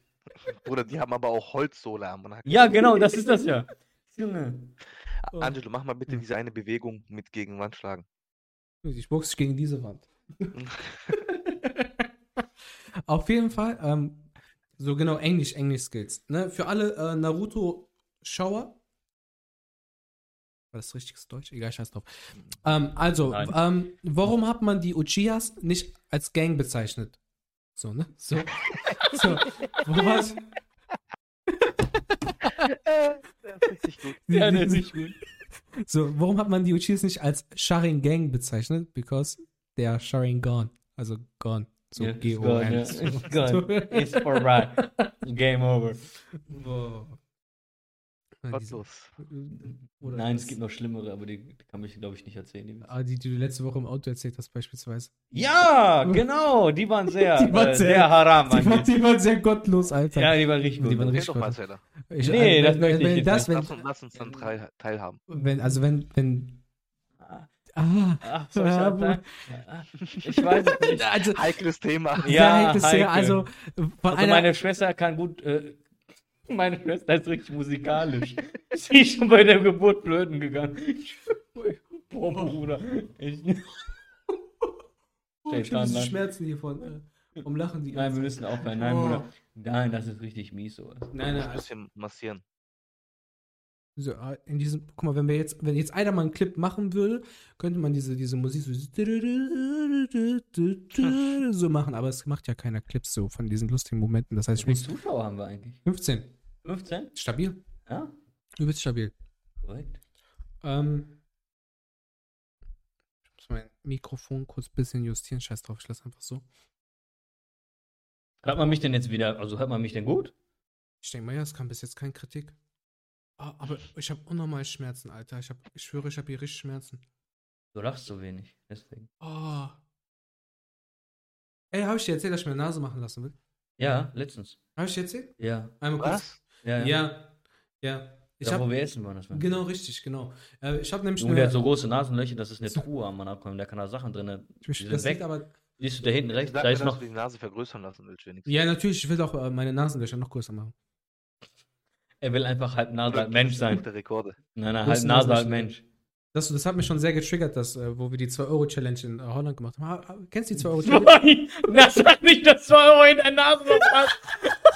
Bruder, die haben aber auch Holzsohle am Nacken. Ja, genau, das ist das ja. Junge. Oh. Angelo, mach mal bitte diese eine Bewegung mit gegen Wand schlagen. Ich boxe dich gegen diese Wand. Auf jeden Fall, ähm, so genau Englisch, Englisch-Skills. Ne? Für alle äh, Naruto-Schauer. War das richtiges Deutsch? Egal, scheiß drauf. Ähm, also, ähm, warum hat man die Uchiyas nicht als Gang bezeichnet? So, ne? So. So. Wo war's? Der ist richtig gut. Ja, der ist gut. So, warum hat man die Uchis nicht als Sharingan bezeichnet? Because they are Sharingan. Also gone. So Ja, G-O-N. It's gone, ja. It's gone. It's alright. Game over. Boah. Gottlos. Oder Nein, das- es gibt noch schlimmere, aber die, die kann ich, glaube ich, nicht erzählen. Die Ah, die, die du letzte Woche im Auto erzählt hast, beispielsweise. ja, genau, die waren sehr, Die waren äh, sehr- sehr, haram. Die war, eigentlich. die war sehr gottlos, Alter. Ja, die waren richtig Die gut. waren Red richtig doch mal. Ich, Nee, äh, das wenn, möchte wenn, ich das, nicht. wenn, Lass uns, lass uns dann drei teilhaben. wenn, also wenn, wenn, Ah, ah, Ach, ich Ja, sagen? Ah, Ich weiß nicht. also, Heikles Thema. Ja, sehr heikles heikel. Thema, also, von Also einer, meine Schwester kann gut. Äh, meine Schwester ist richtig musikalisch. Sie ist schon bei der Geburt blöden gegangen. Boah, Bruder. Ich, oh, ich Shaitan, diese nein. Schmerzen hiervon, äh, um Lachen die Nein, wir müssen aufhören. Nein, Oh. Bruder. Nein, das ist richtig mies sowas. Nein, nein, Ein bisschen massieren. so, äh, in diesem, guck mal, wenn wir jetzt, wenn jetzt einer mal einen Clip machen würde, könnte man diese, diese Musik so, so machen, aber es macht ja keiner Clips so von diesen lustigen Momenten, das heißt, ich Wie viele Zuschauer haben wir eigentlich? 15, 15? stabil, Ja, übelst stabil. korrekt. Ähm, ich muss mein Mikrofon kurz ein bisschen justieren. Scheiß drauf, ich lasse einfach so. Hört man mich denn jetzt wieder? Also hört man mich denn gut? Ich denke mal, ja, es kam bis jetzt keine Kritik. Ah, aber ich habe unnormal Schmerzen, Alter. Ich, hab, ich schwöre, ich habe hier richtig Schmerzen. Du lachst so wenig, deswegen. Oh. Ey, habe ich dir erzählt, dass ich meine Nase machen lassen will? Ja, letztens. Habe ich dir erzählt? Ja. Einmal kurz. Was? Ja, Ja, ja. Ich da, wo habe wir essen waren, das war. genau richtig, genau. Äh, ich habe nämlich Junge, der hat so große Nasenlöcher, das ist eine. Truhe am Mann abkommen. Da kann da Sachen drin. ich, die sind das weg. aber Siehst du da hinten rechts? Sag Da mir, ist noch. du die Nase vergrößern lassen willst, wenigstens. ja, natürlich, ich will auch äh, meine Nasenlöcher noch größer machen. Er will einfach halb Nase, halb Mensch sein. Rekorde. Nein, nein, Wo halb Nase, das halb? Mensch. Das, das hat mich schon sehr getriggert, dass, äh, wo wir die 2-Euro-Challenge in äh, Holland gemacht haben. Ha- ha- Kennst du die 2-Euro-Challenge? Nein, das sagt nicht, dass 2 Euro in der Nase noch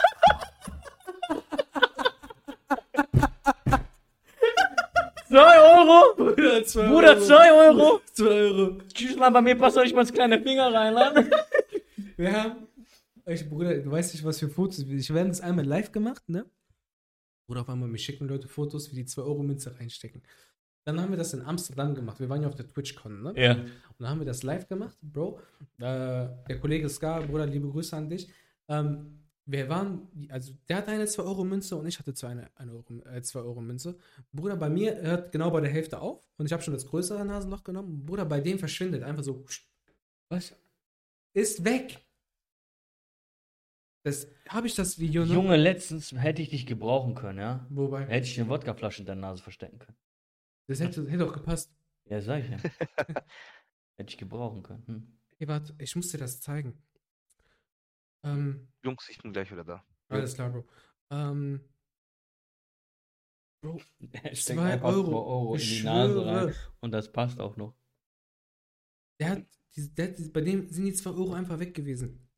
Zwei Euro? Bruder, 2 Bruder, 2 Euro? 2 Euro. Tschüss, mal, bei mir passt doch nicht mal das kleine Finger rein, Mann. Wir haben, ich, Bruder, du weißt nicht, was für Fotos. Ich werde das einmal live gemacht, ne? Bruder, auf einmal, mir schicken Leute Fotos, wie die 2-Euro-Münze reinstecken. Dann haben wir das in Amsterdam gemacht. Wir waren ja auf der TwitchCon, ne? Ja. Und dann haben wir das live gemacht, Bro. Äh, der Kollege Ska, Bruder, liebe Grüße an dich. Ähm, wir waren, also der hatte eine 2-Euro-Münze und ich hatte eine, eine Euro, äh, 2-Euro-Münze. Bruder, bei mir hört genau bei der Hälfte auf und ich habe schon das größere Nasenloch genommen. Bruder, bei dem verschwindet einfach so. Was? Ist weg. Das habe ich das Video noch. Junge, letztens hätte ich dich gebrauchen können, ja? Wobei, Hätte ich eine Wodkaflasche in deiner Nase verstecken können. das hätte, hätte auch gepasst. Ja, sag ich ja. hätte ich gebrauchen können. Hm. Hey, warte, ich muss dir das zeigen. Ähm, Jungs, ich bin gleich wieder da. alles klar, Bro. Ähm, Bro, Steck 2 einfach Euro. zwei Euro in die Nase rein. Und das passt auch noch. Der hat, diese- der hat, bei dem sind die 2 Euro einfach weg gewesen.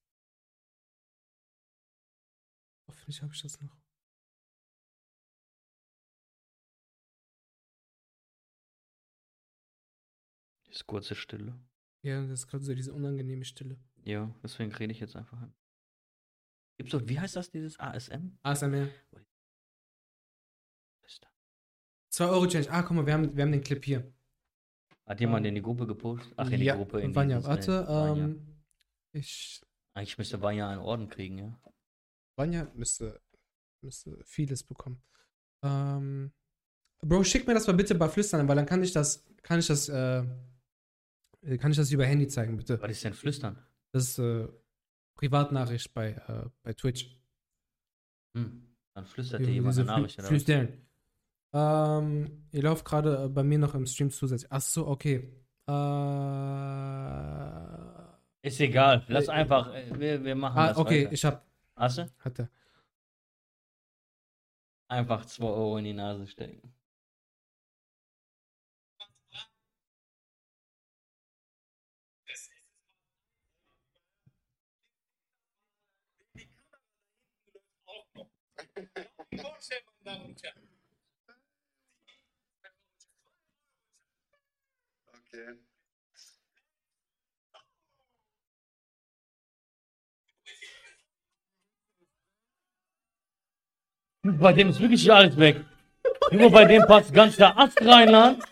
Hoffentlich habe ich das noch. Das ist kurze Stille. Ja, das ist gerade so diese unangenehme Stille. Ja, deswegen rede ich jetzt einfach an. Gibt's doch, wie heißt das, dieses ASM? ASMR. Ist da. 2 Euro Change. Ah, guck mal, wir haben, wir haben den Clip hier. Hat jemand in die Gruppe gepostet? Ach, in ja, die Gruppe. In Vanya, warte. äh, Vanya. Ähm, ich, Eigentlich müsste Vanya einen Orden kriegen, ja. Vanya müsste, müsste vieles bekommen. Ähm, Bro, schick mir das mal bitte bei Flüstern, weil dann kann ich das, kann ich das, äh, kann ich das über Handy zeigen, bitte. Was ist denn Flüstern? Das ist äh, Privatnachricht bei, äh, bei Twitch. Hm. Dann flüstert dir jemand eine Nachricht, oder? Flüstern. Ähm, ihr lauft gerade äh, bei mir noch im Stream zusätzlich. Ach so, okay. Äh, ah, Ist egal. Lass Äh, einfach, äh, wir, wir machen das okay, weiter. ich hab, Hast du? hatte. Einfach 2 Euro in die Nase stecken. Okay. Bei dem ist wirklich alles weg. Junge, bei dem passt ganz der Ast rein, Land.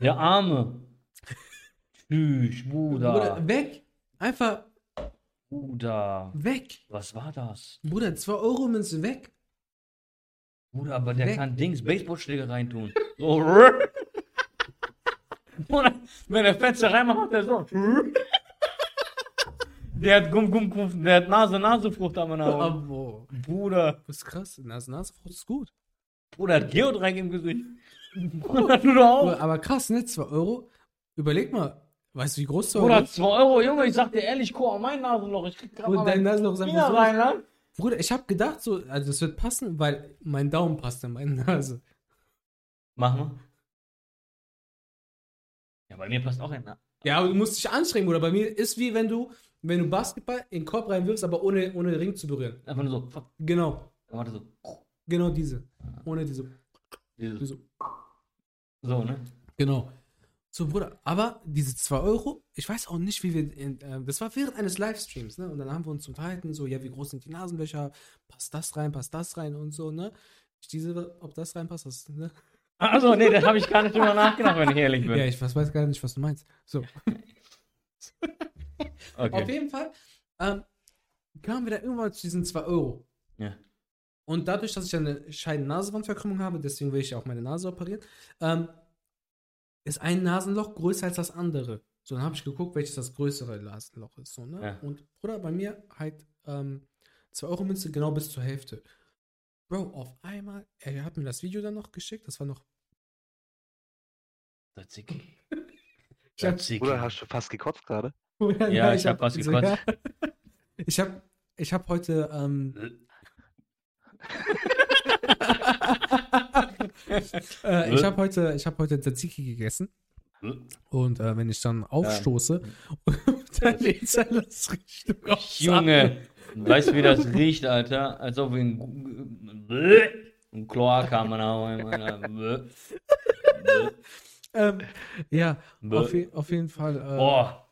Der Arme. Tschüss, Bruder. Bruder, weg. Einfach Bruder. weg. Was war das? Bruder, 2 Euro Münze weg. Bruder, aber der Weg. kann Dings, Baseballschläge reintun. So. Bruder, wenn er Fenster reinmacht, macht er so. Der hat Gumm, Gumm, Gumm, der hat Nase, Nasefrucht am Auge. Aber, Bruder. das ist krass. Nase, Nasefrucht ist gut. Bruder hat Geodreieck im Gesicht. Bruder, du doch auch. Aber, aber krass, ne? 2 Euro. Überleg mal. Weißt du, wie groß 2 Bruder, Euro ist? 2 Euro, Junge, ich sag dir ehrlich, guck auf mein Nasenloch. Ich krieg mal dein Nasenloch ist einfach so. rein, ne? Bruder, ich hab gedacht, so, also es wird passen, weil mein Daumen passt in meine Nase. Mach mal. Ja, bei mir passt auch ein Na- Ja, aber du musst dich anstrengen, Bruder. Bei mir ist wie wenn du, wenn du Basketball in den Korb reinwirfst, aber ohne, ohne den Ring zu berühren. Einfach nur so. fuck. Genau. Er so. Genau diese. Ohne diese. Diese. So, ne? Genau. So, Bruder, aber diese 2 Euro, ich weiß auch nicht, wie wir, in, äh, das war während eines Livestreams, ne? Und dann haben wir uns unterhalten, so, ja, wie groß sind die Nasenlöcher, passt das rein, passt das rein und so, ne? Ich diese, ob das reinpasst, das, ne? Also, nee, da habe ich gar nicht drüber nachgedacht, wenn ich ehrlich bin. Ja, ich weiß, weiß gar nicht, was du meinst. So, auf okay. jeden Fall ähm, kamen wir da irgendwann zu diesen 2 Euro. Ja. Und dadurch, dass ich eine Scheiden-Nasenwandverkrümmung habe, deswegen will ich ja auch meine Nase operieren, ähm, ist ein Nasenloch größer als das andere. So, dann habe ich geguckt, welches das größere Nasenloch ist. So, ne? Ja. Und Bruder, bei mir halt ähm, 2 Euro Münze genau bis zur Hälfte. Bro, auf einmal, er hat mir das Video dann noch geschickt, das war noch. Ich hab- Tzatziki. Bruder, hast du fast gekotzt gerade? Ja, ich hab was gekotzt. ja. Ich habe ich hab heute. Ähm, äh, ich habe heute, ich habe heute Tzatziki gegessen. Und äh, wenn ich dann aufstoße, dann ist alles Richtung aufs Junge, weißt du, wie das riecht, Alter? Als ob wir ein, ein auch. Ähm, ja, auf, auf jeden Fall. Äh, Boah,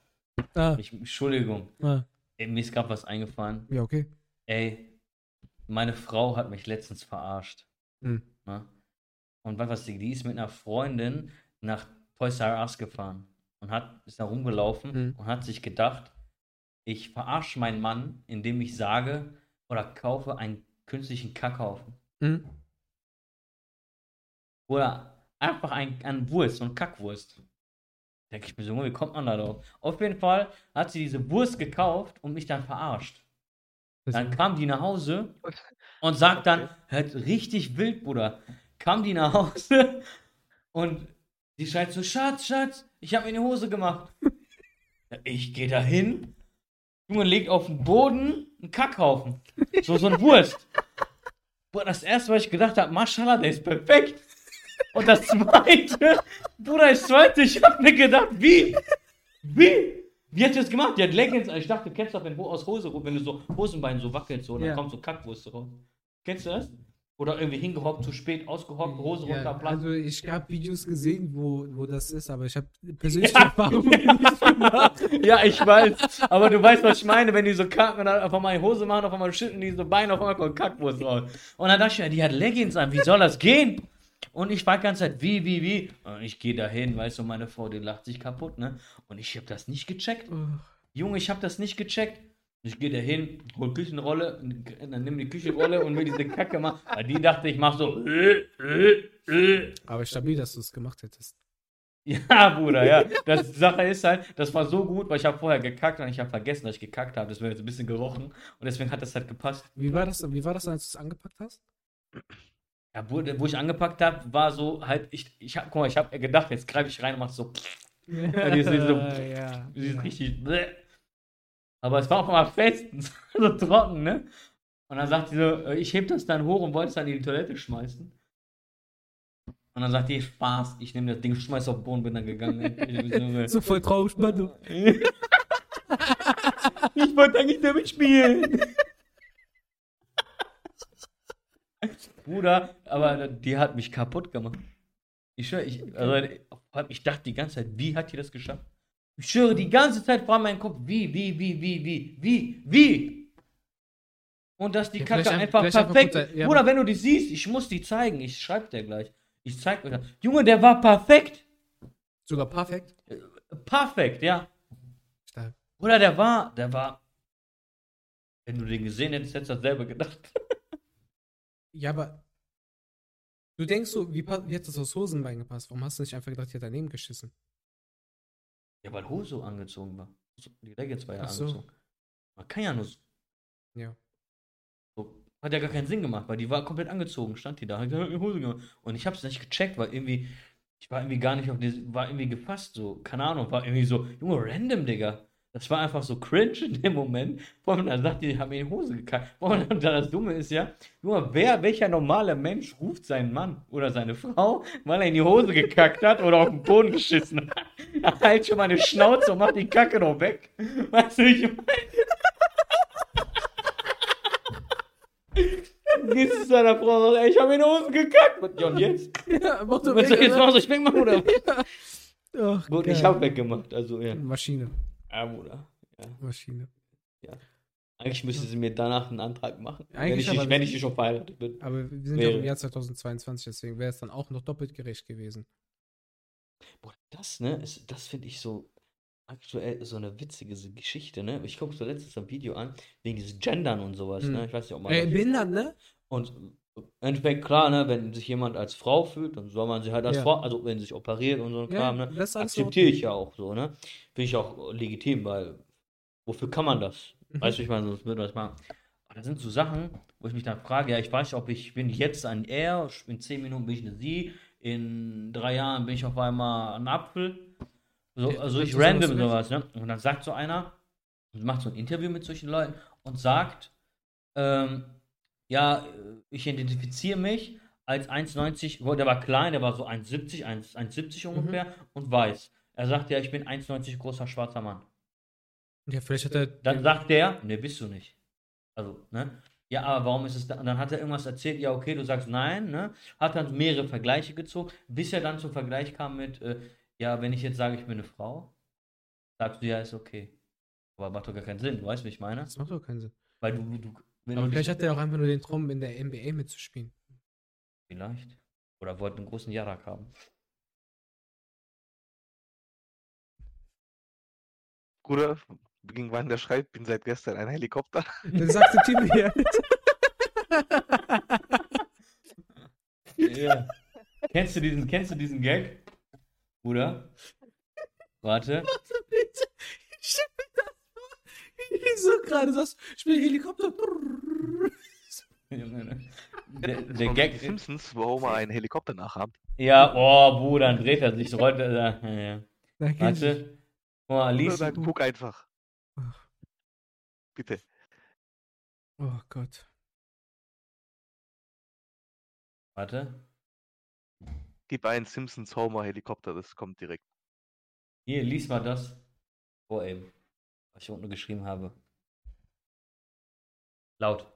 ah, ich, Entschuldigung. ah, Ey, mir ist gerade was eingefallen. ja, okay. Ey, meine Frau hat mich letztens verarscht. Hm. Ne? Und was, die die ist mit einer Freundin nach Toys R Us gefahren und hat, ist da rumgelaufen Hm. und hat sich gedacht, ich verarsche meinen Mann, indem ich sage oder kaufe einen künstlichen Kackhaufen. Hm. Oder einfach ein, ein Wurst, so ein Kackwurst. Denke ich mir so, wie kommt man da drauf? Auf jeden Fall hat sie diese Wurst gekauft und mich dann verarscht. Dann kam die nach Hause und sagt dann, halt richtig wild, Bruder. Kam die nach Hause und die schreit so, Schatz, Schatz, ich habe mir eine Hose gemacht. Ich gehe da hin, Junge legt auf den Boden einen Kackhaufen. So, so ein Wurst. Boah, das erste, was ich gedacht habe, Maschallah, der ist perfekt. Und das zweite, Bruder, das zweite, ich habe mir gedacht, wie? Wie? Wie hat die das gemacht? Die hat Leggings, ich dachte, du kennst doch, wenn Ho- aus Hose, wenn du so Hosenbein so wackelt, so, dann Ja. kommt so Kackwurst raus. Kennst du das? Oder irgendwie hingehockt, zu spät ausgehockt, Hose runter, Ja, platt. also ich habe Videos gesehen, wo, wo das ist, aber ich habe persönliche Erfahrungen nicht gemacht. Ja, ich weiß. Aber du weißt, was ich meine, wenn die so kacken und dann auf einmal Hose machen, auf einmal schütten die so Beine, auf einmal kommt Kackwurst raus. Und dann dachte ich mir, die hat Leggings an, wie soll das gehen? Und ich war die ganze Zeit, wie, wie, wie? Und ich gehe dahin, weißt du, meine Frau, die lacht sich kaputt, ne? Und ich habe das nicht gecheckt. Junge, ich habe das nicht gecheckt. Ich gehe dahin, hol Küchenrolle, dann nimm die Küchenrolle und will diese Kacke machen. Weil die dachte, ich mach so. Äh, äh, äh. Aber stabil, dass du es gemacht hättest. Ja, Bruder, ja. Das die Sache ist halt, das war so gut, weil ich habe vorher gekackt und ich habe vergessen, dass ich gekackt habe. Das wäre jetzt ein bisschen gerochen und deswegen hat das halt gepasst. Wie war das, wie war das als du es angepackt hast? Ja, wo, wo ich angepackt habe, war so halt, ich, ich hab, guck mal, ich habe gedacht, jetzt greife ich rein und mach so, Ja, die ist so- ja, die ist richtig, bleh. aber es war auch mal fest, so trocken, ne? Und dann sagt sie so, äh, ich heb das dann hoch und wollte es dann in die Toilette schmeißen. Und dann sagt die, Spaß, ich nehme das Ding, schmeiß auf den Boden, bin dann gegangen. Ich, So voll traurig, Mann. du. Ich wollte eigentlich damit spielen. Bruder, aber die hat mich kaputt gemacht. Ich schwöre, ich, also, ich dachte die ganze Zeit, wie hat die das geschafft? Ich schwöre, die ganze Zeit war mein Kopf, wie, wie, wie, wie, wie, wie, wie? Und dass die Ja, Kacke einfach perfekt einfach unter- ja, Bruder, wenn du die siehst, ich muss die zeigen. Ich schreib dir gleich. Ich zeig euch das. Junge, der war perfekt. Sogar perfekt. Perfekt, ja. Stark. Bruder, der war, der war. Wenn du den gesehen hättest, hättest du das selber gedacht. Ja, aber. Du denkst so, wie, wie hat das aus Hosenbein gepasst? Warum hast du nicht einfach gedacht, die hat daneben geschissen? Ja, weil Hose angezogen war. So, Die Leggings war ja so. angezogen. Man kann ja nur so. Ja. so. Hat ja gar keinen Sinn gemacht, weil die war komplett angezogen, stand die da. Hat gesagt, Hose gemacht. Und ich hab's nicht gecheckt, weil irgendwie. Ich war irgendwie gar nicht auf die. War irgendwie gefasst, so. Keine Ahnung, war irgendwie so. Junge, random, Digga. Das war einfach so cringe in dem Moment. Vor allem, dann sagt die, haben mir in die Hose gekackt. Allem, das Dumme ist ja, Junge, wer, welcher normale Mensch ruft seinen Mann oder seine Frau, weil er in die Hose gekackt hat oder auf den Boden geschissen hat? Halt schon mal eine Schnauze und mach die Kacke doch weg. Weißt du, wie ich meine? Gehst du zu deiner Frau und sagst, ey, ich hab in die Hose gekackt. Ja, und jetzt? Ja, mach du jetzt noch so ich wegmachen oder? Ach, Gut, ich geil. hab weggemacht, also ja. Maschine. Ja, Bruder. Maschine. Eigentlich müsste sie mir danach einen Antrag machen. wenn, Eigentlich ich, aber- wenn ich schon verheiratet bin. Aber wir sind ja Wäre. auch im Jahr 2022, deswegen wäre es dann auch noch doppelt gerecht gewesen. Boah, das, ne, ist, das finde ich so aktuell so eine witzige Geschichte, ne? Ich gucke so letztens ein Video an, wegen dieses Gendern und sowas, Hm. ne? Ich weiß nicht, ob man das- behindert, ne? Und im Endeffekt, klar, ne, wenn sich jemand als Frau fühlt, dann soll man sie halt als Ja. Frau, also wenn sie sich operiert und so ein Kram, ne? Akzeptiere ich ja auch so, ne? Finde ich auch legitim, weil wofür kann man das? Mhm. Weißt du, ich meine, sonst würde man das machen. Aber das sind so Sachen, wo ich mich dann frage, ja, ich weiß nicht, ob ich bin jetzt ein Er, in zehn Minuten bin ich eine Sie, in drei Jahren bin ich auf einmal ein Apfel. So, Ja, also ich random so sowas, ne? Und dann sagt so einer, und macht so ein Interview mit solchen Leuten und sagt, ähm, ja, ich identifiziere mich als 1,90, wo- der war klein, der war so 1,70, 1 1,70 Mhm. ungefähr und weiß. Er sagt ja, ich bin 1,90 großer schwarzer Mann. Ja, vielleicht hat er. Dann sagt der, ne, bist du nicht. Also, ne? Ja, aber warum ist es da? Und dann hat er irgendwas erzählt, ja, okay, du sagst nein, ne? Hat dann mehrere Vergleiche gezogen, bis er dann zum Vergleich kam mit, äh, ja, wenn ich jetzt sage, ich bin eine Frau, sagst du ja, ist okay. Aber macht doch gar keinen Sinn, du weißt, wie ich meine? Das macht doch keinen Sinn. Weil du, du wenn Aber du vielleicht hat er auch einfach nur den Traum, in der NBA mitzuspielen. Vielleicht. Oder wollte einen großen Jarak haben. Bruder, gegen wann der schreibt, bin seit gestern ein Helikopter. Dann sagt der Typ hier. Ja. kennst du diesen, kennst du diesen Gag? Bruder? Warte. Das vor, du so gerade sagst, ich bin Helikopter. Der, der Von Gag. Simpsons, wo Homer einen Helikopter nachahmt. Ja, oh, Bruder, dann dreht er sich, so rollt er. Ja, ich. Warte. Lies. dann guck einfach. Ach. Bitte. Oh Gott. Warte. Gib einen Simpsons Homer Helikopter, das kommt direkt. Hier, lies mal das. Vor eben. Was ich unten geschrieben habe. Laut.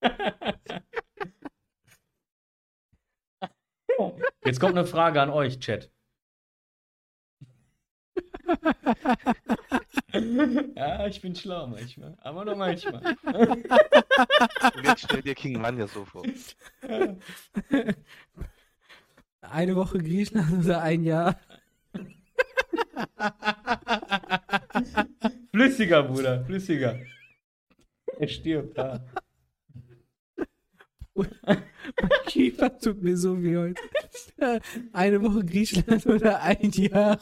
Jetzt kommt eine Frage an euch, Chat. ja, ich bin schlau manchmal, aber nur manchmal. Und jetzt stell dir King Vanya so vor. Eine Woche Griechenland oder ein Jahr? Flüssiger, Bruder, flüssiger. Er stirbt, ja. Mein Kiefer tut mir so wie heute. Eine Woche Griechenland oder ein Jahr?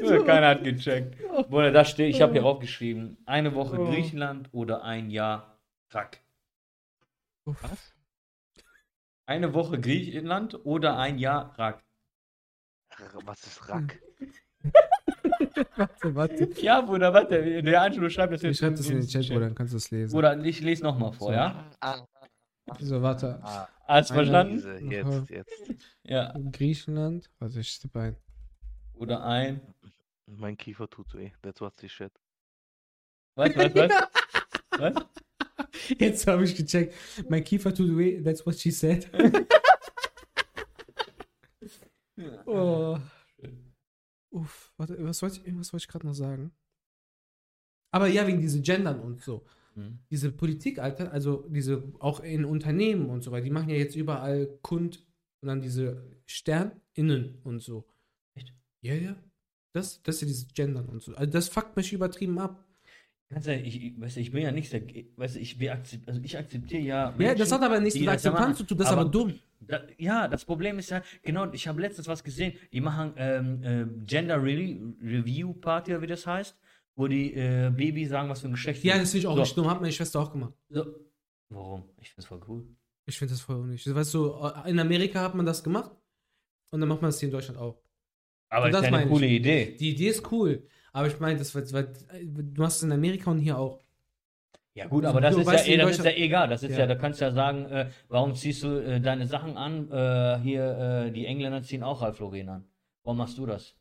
Nur Keiner hat gecheckt. Bruder, da steht, ich habe hier aufgeschrieben, eine Woche Oh. Griechenland oder ein Jahr Rack. Was? Eine Woche Griechenland oder ein Jahr Rack. Was ist Rack? Warte, warte. Ja, Bruder, warte, der Angelo schreibt das jetzt. Ich schreib das in den Chat, Bruder, dann kannst du es lesen. Bruder, ich lese nochmal vor, So. ja? Ah, So, warte. ah, Hast Eine- verstanden? jetzt, jetzt. Ja. Griechenland. Warte, ich tippe ein. Oder ein. Mein Kiefer tut weh. That's what she said. Was, was, was? was? Jetzt habe ich gecheckt. Mein Kiefer tut weh. That's what she said. Oh. warte, was wollte ich, irgendwas wollte ich gerade noch sagen? Aber ja, wegen diese Gendern und so. Hm. Diese Politik, Alter, also diese, auch in Unternehmen und so weiter, die machen ja jetzt überall Kund und dann diese SternInnen und so. Echt? Ja, ja. Das, das ist ja dieses Gendern und so. Also das fuckt mich übertrieben ab. Ehrlich, ich, weißt du, ich bin ja nicht, sehr- weißt du, ich, akzept, also ich akzeptiere ja. Ja, das Menschen, hat aber nichts mit Akzeptanz zu tun, das ist aber dumm. Da, ja, das Problem ist ja, genau, ich habe letztens was gesehen, die machen ähm, äh, Gender Re Review Party, oder wie das heißt, wo die äh, Babys sagen, was für ein Geschlecht sie Ja, das finde ich auch So. nicht dumm, hat meine Schwester auch gemacht. So. Warum? Ich finde es voll cool. Ich finde das voll unnötig. Weißt du, in Amerika hat man das gemacht und dann macht man das hier in Deutschland auch. Aber Und das ist ja eine meine ich. coole Idee. Die Idee ist cool, aber ich meine, das wird, wird, du machst es in Amerika und hier auch. Ja gut, aber das ist ja, eh, das ist ja egal. Das ist ja, Ja. da kannst du ja sagen, äh, warum ziehst du äh, deine Sachen an? Äh, hier, äh, die Engländer ziehen auch Ralph Lauren an. Warum machst du das?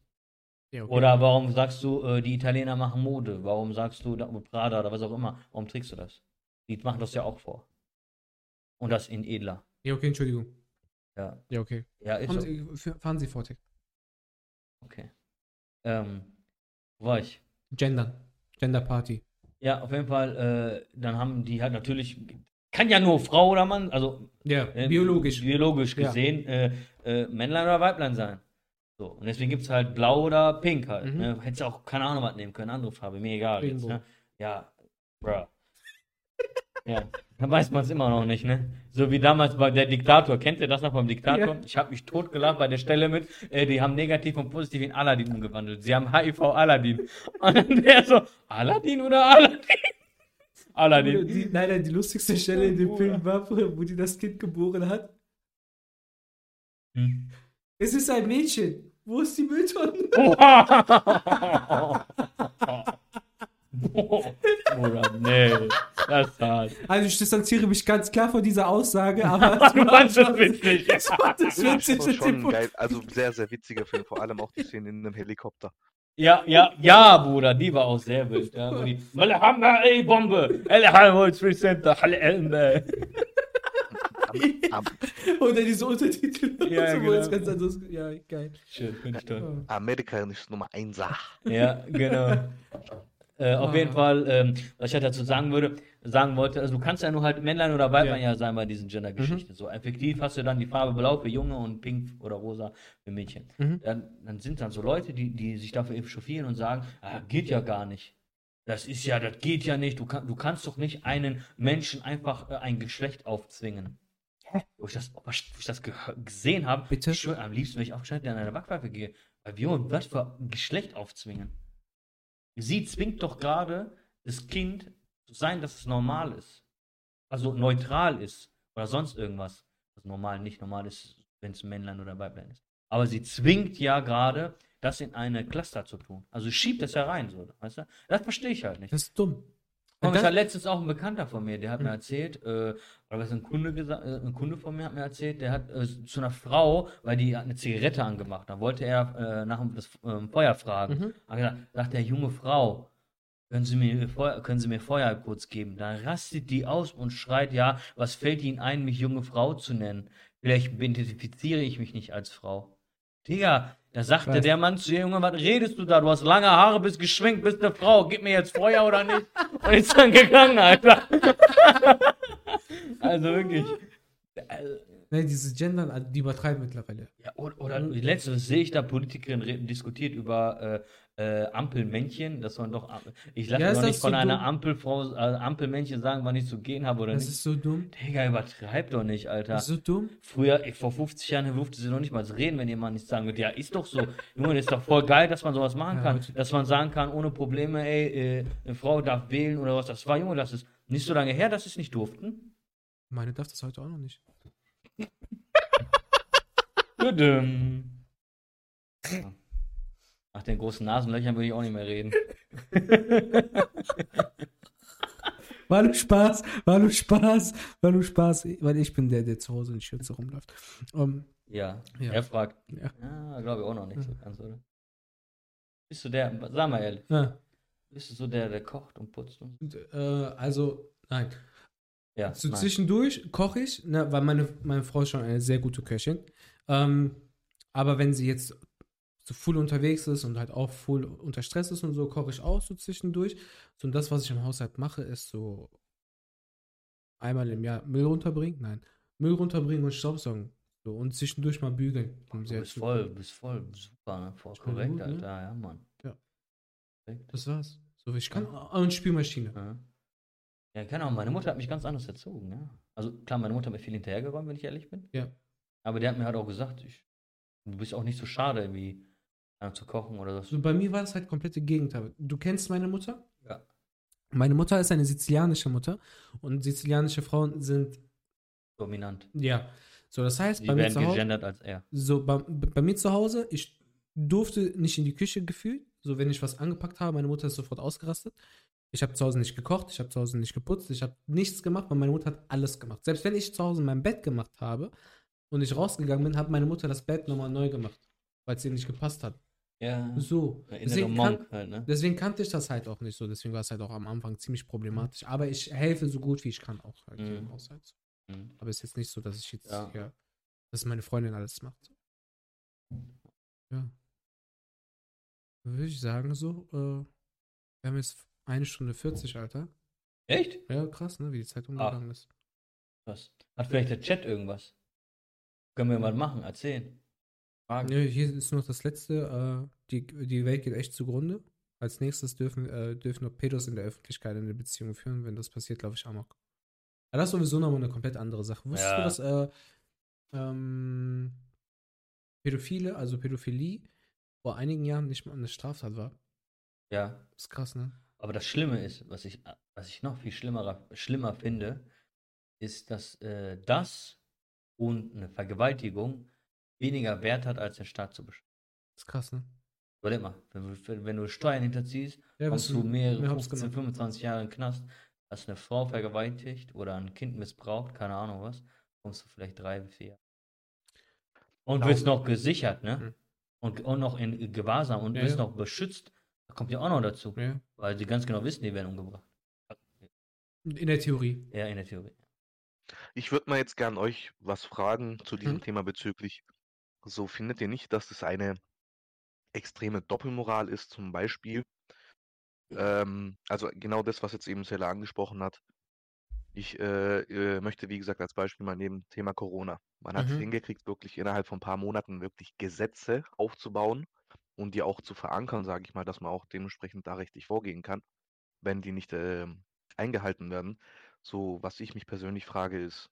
Ja, okay. Oder warum sagst du, äh, die Italiener machen Mode? Warum sagst du da, Prada oder was auch immer? Warum trägst du das? Die machen das ja auch vor. Und das in edler. Ja, okay, Entschuldigung. Ja, Ja, okay. ja ist Haben so. Sie, fahren Sie Vortex. Okay. Ähm, wo war ich? Gendern. Gender Party. Ja, auf jeden Fall, äh, dann haben die halt natürlich, kann ja nur Frau oder Mann, also Ja, äh, biologisch. biologisch Ja. gesehen, äh, äh, Männlein oder Weiblein sein. So, und deswegen gibt es halt blau oder pink halt. Mhm. Ne? Hättest auch keine Ahnung was nehmen können, andere Farbe, mir egal. Jetzt, ne? Ja, bruh. Ja, dann weiß man es immer noch nicht, ne? So wie damals bei der Diktator. Kennt ihr das noch beim Diktator? Ja. Ich habe mich totgelacht bei der Stelle mit, äh, die haben negativ und positiv in Aladdin umgewandelt. Sie haben HIV Aladdin. Und dann der so, Aladdin oder Aladdin? Aladdin. Die, nein, die lustigste Stelle in dem. Film war, wo die das Kind geboren hat. Hm. Es ist ein Mädchen. Wo ist die Mülltonne? Bruder, nee, das ist hart. Also ich distanziere mich ganz klar von dieser Aussage, aber Du fandst das witzig. das Das witzig, ist dass schon geil. Also sehr, sehr witziger Film. Vor allem auch die Szene in einem Helikopter. Ja, ja, ja, Bruder, die war auch sehr wild. Ja, wo die, ey, Bombe! Center, Halle Oder diese Untertitel. Ja, so, es genau. ganz anders. Ja, geil. Schön, finde ich toll. Amerika ist Nummer 1. Ja, genau. Äh, auf jeden Ah. Fall, ähm, was ich halt dazu sagen würde, sagen wollte, also du kannst ja nur halt Männlein oder Weiblein ja, sein bei diesen Gender-Geschichten. So effektiv hast du dann die Farbe blau für Junge und pink oder rosa für Mädchen. Mhm. Dann, dann sind dann so Leute, die, die sich dafür echauffieren und sagen, ah, geht ja gar nicht. Das ist ja, das geht ja nicht. Du, kann, du kannst doch nicht einen Menschen einfach äh, ein Geschlecht aufzwingen. Wo ich das, wo ich das ge gesehen habe, Bitte? ich schwör, am liebsten, wenn ich aufgeschnitten an eine Backpfeife gehe. Weil, Junge, was für ein Geschlecht aufzwingen? Sie zwingt doch gerade das Kind zu sein, dass es normal ist. Also neutral ist. Oder sonst irgendwas. Was normal nicht normal ist, wenn es ein Männlein oder Weiblein ist. Aber sie zwingt ja gerade, das in eine Cluster zu tun. Also schiebt das ja rein, so, weißt du? Das verstehe ich halt nicht. Das ist dumm. Und Und das das- hat letztens auch ein Bekannter von mir, der hat mir Hm. erzählt, äh, oder was ein Kunde gesagt, äh, ein Kunde von mir hat mir erzählt, der hat äh, zu einer Frau, weil die hat eine Zigarette angemacht, da wollte er äh, nach dem das, ähm, Feuer fragen. Mhm. Hat gesagt, sagt der junge Frau, können Sie mir Feuer, können Sie mir Feuer kurz geben? Da rastet die aus und schreit, ja, was fällt Ihnen ein, mich junge Frau zu nennen? Vielleicht identifiziere ich mich nicht als Frau. Digga, da sagte der Mann zu ihr, Junge, was redest du da? Du hast lange Haare, bist geschminkt, bist eine Frau, gib mir jetzt Feuer oder nicht? Und ist dann gegangen, Alter. also wirklich. Äh, Ne, dieses Gendern, die übertreiben mittlerweile. ja, oder, oder letztens sehe ich da Politikerin re- diskutiert über äh, äh, Ampelmännchen, dass man doch, ich lasse Ja, doch das nicht von so einer dumm? Ampelfrau, äh, Ampelmännchen sagen, wann ich zu gehen habe oder Das nicht. ist so dumm. Digga, übertreib doch nicht, Alter. Das ist so dumm. Früher, ey, vor 50 Jahren durfte sie noch nicht mal reden, wenn jemand nichts sagen würde. Ja, ist doch so. Junge, das ist doch voll geil, dass man sowas machen Ja, kann. Dass man sagen kann, ohne Probleme, ey, äh, eine Frau darf wählen oder was. Das war, Junge, das ist nicht so lange her, dass sie es nicht durften. Meine darf das heute auch noch nicht. Tudum. Ja. Nach den großen Nasenlöchern würde ich auch nicht mehr reden. War nur Spaß, war nur Spaß, war nur Spaß, weil ich bin der, der zu Hause in Schürze rumläuft. Ähm, Ja, Ja. er fragt. Ja. Ja, glaube ich auch noch nicht so ganz, oder? Bist du der, sag mal ehrlich, ja, bist du so der, der kocht und putzt und und, äh, also, nein. Ja, So nein. zwischendurch koche ich, ne, weil meine, meine Frau ist schon eine sehr gute Köchin. Ähm, aber wenn sie jetzt so full unterwegs ist und halt auch full unter Stress ist und so, koche ich auch so zwischendurch. So, und das, was ich im Haushalt mache, ist so einmal im Jahr Müll runterbringen, nein, Müll runterbringen und Staubsaugen. So, und zwischendurch mal bügeln. um Du bist voll, bist voll super, ne? voll korrekt, gut, ne? Alter, ja, Mann. Ja. Perfekt. Das war's. So, ich kann und Spülmaschine. Ja. Ja, keine Ahnung, meine Mutter hat mich ganz anders erzogen, ja. Also klar, meine Mutter hat mir viel hinterhergeräumt, wenn ich ehrlich bin. Ja. Aber die hat mir halt auch gesagt, ich, du bist auch nicht so schade, irgendwie äh, zu kochen oder so. So, bei mir war das halt komplette Gegenteil. Du kennst meine Mutter? Ja. Meine Mutter ist eine sizilianische Mutter und sizilianische Frauen sind, Dominant. ja. So, das heißt, Die bei mir, zu Hause, gegendert als er. so, bei, bei mir zu Hause, ich durfte nicht in die Küche gefühlt. So, wenn ich was angepackt habe, meine Mutter ist sofort ausgerastet. Ich habe zu Hause nicht gekocht, ich habe zu Hause nicht geputzt, ich habe nichts gemacht, weil meine Mutter hat alles gemacht. Selbst wenn ich zu Hause mein Bett gemacht habe und ich rausgegangen bin, hat meine Mutter das Bett nochmal neu gemacht, weil es ihr nicht gepasst hat. Ja. So. Deswegen, Monk halt, ne? deswegen kannte ich das halt auch nicht so. Deswegen war es halt auch am Anfang ziemlich problematisch. Aber ich helfe so gut wie ich kann auch halt Mhm. Haushalt. Mhm. Aber es ist jetzt nicht so, dass ich jetzt Ja. hier, dass meine Freundin alles macht. Ja. Würde ich sagen, so, äh, wir haben jetzt eine Stunde 40, Alter. Echt? Ja, krass, ne, wie die Zeit umgegangen ist. Was? Hat vielleicht der Chat irgendwas? Können wir mal machen, erzählen. Fragen. Nö, hier ist noch das letzte, äh, die, die Welt geht echt zugrunde. Als nächstes dürfen, äh, dürfen noch Pedos in der Öffentlichkeit eine Beziehung führen. Wenn das passiert, glaube ich, Amok. Aber das ist sowieso nochmal eine komplett andere Sache. Wusstest Ja. du, dass äh, ähm, Pädophile, also Pädophilie, vor einigen Jahren nicht mal eine Straftat war? Ja. Das ist krass, ne? Aber das Schlimme ist, was ich, was ich noch viel schlimmer, schlimmer finde, ist, dass äh, das und eine Vergewaltigung weniger Wert hat, als den Staat zu bestrafen. Das ist krass, ne? Überleg mal, wenn, du- wenn du Steuern hinterziehst, Ja, kommst du mehrere mehr Hops 15, genommen. 25 Jahre in den Knast, hast eine Frau vergewaltigt oder ein Kind missbraucht, keine Ahnung was, kommst du vielleicht drei bis vier Jahre. Und wirst noch gesichert, ne? Mhm. Und, und noch in Gewahrsam und Ja, wirst ja. noch beschützt. Da kommt ja auch noch dazu, Ja. weil sie ganz genau wissen, die werden umgebracht. In der Theorie. Ja, in der Theorie. Ich würde mal jetzt gern euch was fragen zu diesem Mhm. Thema bezüglich. So findet ihr nicht, dass es eine extreme Doppelmoral ist, zum Beispiel? Ähm, also genau das, was jetzt eben Sella angesprochen hat. Ich äh, äh, möchte, wie gesagt, als Beispiel mal nehmen Thema Corona. Man hat es Mhm. hingekriegt, wirklich innerhalb von ein paar Monaten wirklich Gesetze aufzubauen und die auch zu verankern, sage ich mal, dass man auch dementsprechend da richtig vorgehen kann, wenn die nicht ähm, eingehalten werden. So, was ich mich persönlich frage, ist,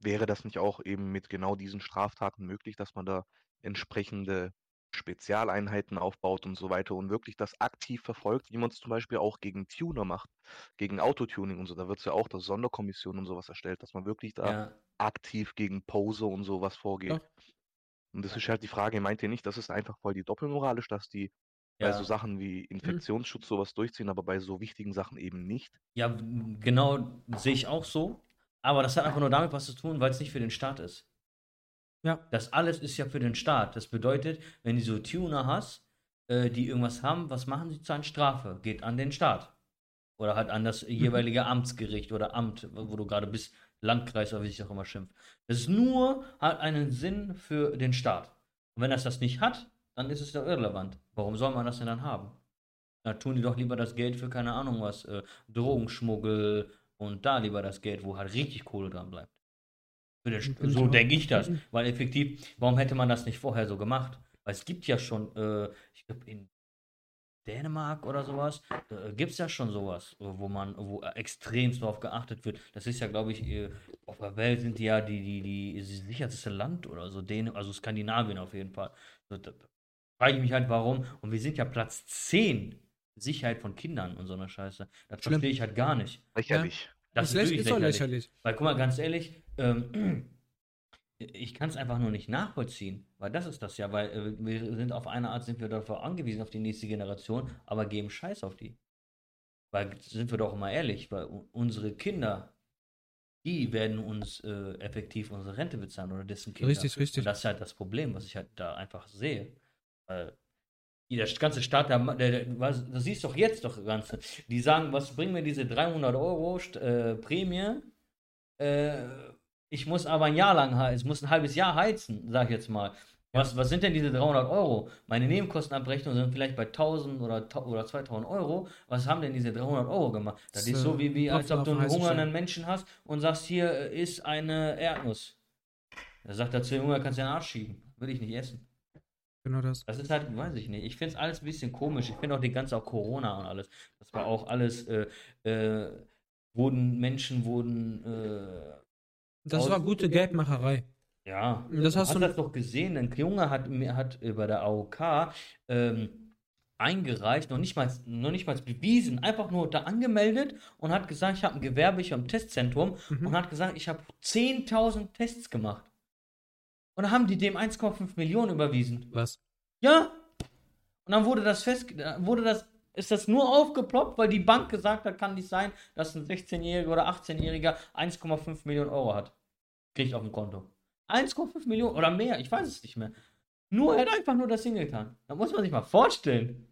wäre das nicht auch eben mit genau diesen Straftaten möglich, dass man da entsprechende Spezialeinheiten aufbaut und so weiter und wirklich das aktiv verfolgt, wie man es zum Beispiel auch gegen Tuner macht, gegen Autotuning und so. Da wird es ja auch, dass Sonderkommission und sowas erstellt, dass man wirklich da Ja, aktiv gegen Pose und sowas vorgeht. Doch. Und das ist halt die Frage, meint ihr nicht, das ist einfach voll die Doppelmoralisch, dass die bei so ja. Sachen wie Infektionsschutz sowas durchziehen, aber bei so wichtigen Sachen eben nicht? ja, genau sehe ich auch so. Aber das hat einfach nur damit was zu tun, weil es nicht für den Staat ist. Ja. Das alles ist ja für den Staat. Das bedeutet, wenn du so Tuner hast, äh, die irgendwas haben, was machen sie zu einer Strafe? Geht an den Staat. Oder halt an das jeweilige Amtsgericht oder Amt, wo du gerade bist, Landkreis oder wie sich auch immer schimpft. Das ist nur, hat einen Sinn für den Staat. Und wenn das das nicht hat, dann ist es ja irrelevant. Warum soll man das denn dann haben? Da tun die doch lieber das Geld für keine Ahnung was, äh, Drogenschmuggel und da lieber das Geld, wo halt richtig Kohle dran bleibt. Ich so denke ich das. Weil effektiv, warum hätte man das nicht vorher so gemacht? Weil es gibt ja schon, äh, ich glaube in Dänemark oder sowas, äh, gibt es ja schon sowas, wo man, wo extremst darauf geachtet wird. Das ist ja, glaube ich, äh, auf der Welt sind die ja die, die, die sicherste Land oder so, Däne, also Skandinavien auf jeden Fall. So, da frage ich mich halt, warum. Und wir sind ja Platz 10 Sicherheit von Kindern und so einer Scheiße. Das Schlimm. verstehe ich halt gar nicht. Lächerlich. Das ist, ist, läch- wirklich ist lächerlich. lächerlich. Weil, guck mal, ganz ehrlich, ähm, ich kann es einfach nur nicht nachvollziehen, weil das ist das ja, weil äh, wir sind auf eine Art, sind wir darauf angewiesen, auf die nächste Generation, aber geben Scheiß auf die. Weil, sind wir doch mal ehrlich, weil u- unsere Kinder, die werden uns äh, effektiv unsere Rente bezahlen oder dessen Kinder. Richtig, richtig. Und das ist halt das Problem, was ich halt da einfach sehe. Weil der ganze Staat, der, der, das siehst doch jetzt doch ganze. Die sagen, was bringen mir diese 300 Euro äh, Prämie? Äh, ich muss aber ein Jahr lang heizen, muss ein halbes Jahr heizen, sag ich jetzt mal. Was, was sind denn diese 300 Euro? Meine Nebenkostenabrechnungen sind vielleicht bei 1000 oder, oder 2000 Euro. Was haben denn diese 300 Euro gemacht? Das Das, ist so äh, wie, wie als ob du einen hungernden. Menschen hast und sagst, hier äh, ist eine Erdnuss. Da sagt er zu dem Hunger, kannst du den Arsch schieben. Will ich nicht essen. Genau das. Das ist halt, weiß ich nicht. Ich finde es alles ein bisschen komisch. Ich finde auch die ganze auch Corona und alles. Das war auch alles, äh, äh, wurden, Menschen wurden, äh, Das war gute Geldmacherei. ja. Das hast du das doch gesehen. Ein Junge hat, mir- hat bei der AOK ähm, eingereicht, noch nicht mal, noch nicht mal bewiesen, einfach nur da angemeldet und hat gesagt, ich habe ein Gewerbe, ich habe ein Testzentrum Mhm. und hat gesagt, ich habe 10.000 Tests gemacht. Und dann haben die dem 1,5 Millionen überwiesen. Was? Ja. Und dann wurde das fest, wurde das, ist das nur aufgeploppt, weil die Bank gesagt hat, kann nicht sein, dass ein 16-Jähriger oder 18-Jähriger 1,5 Millionen Euro hat. Kriegt auf dem Konto. 1,5 Millionen oder mehr, ich weiß es nicht mehr. Nur, er hat einfach nur das hingetan. Da muss man sich mal vorstellen.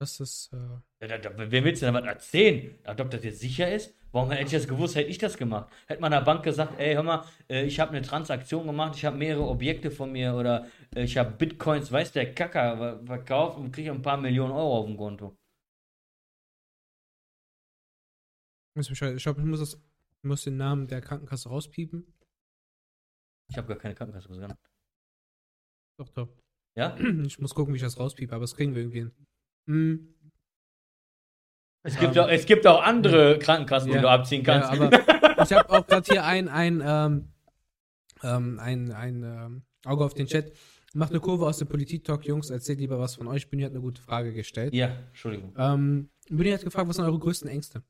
Das ist. Äh, Ja, da, da, wer willst du denn was erzählen? Ob das jetzt sicher ist? Warum hätte ich das gewusst, hätte ich das gemacht? Hätte man der Bank gesagt, ey, hör mal, äh, ich habe eine Transaktion gemacht, ich habe mehrere Objekte von mir oder äh, ich habe Bitcoins, weiß der Kacker, ver- verkauft und kriege ein paar Millionen Euro auf dem Konto. ich glaube, ich muss, das, ich muss den Namen der Krankenkasse rauspiepen. Ich habe gar keine Krankenkasse gesagt. Doch, doch. Ja? Ich muss gucken, wie ich das rauspiepe, aber das kriegen wir irgendwie hin. Hm, Es Ja. gibt, auch, es gibt auch andere Krankenkassen, Ja. die du abziehen ja, kannst. aber ich habe auch gerade hier ein, ein, ähm, ähm, ein, ein ähm, Auge auf den Chat. Macht eine Kurve aus dem Politik-Talk, Jungs. Erzählt lieber was von euch. Bühne hat eine gute Frage gestellt. ja, Entschuldigung. Ähm, Bühne hat gefragt, was sind eure größten Ängste?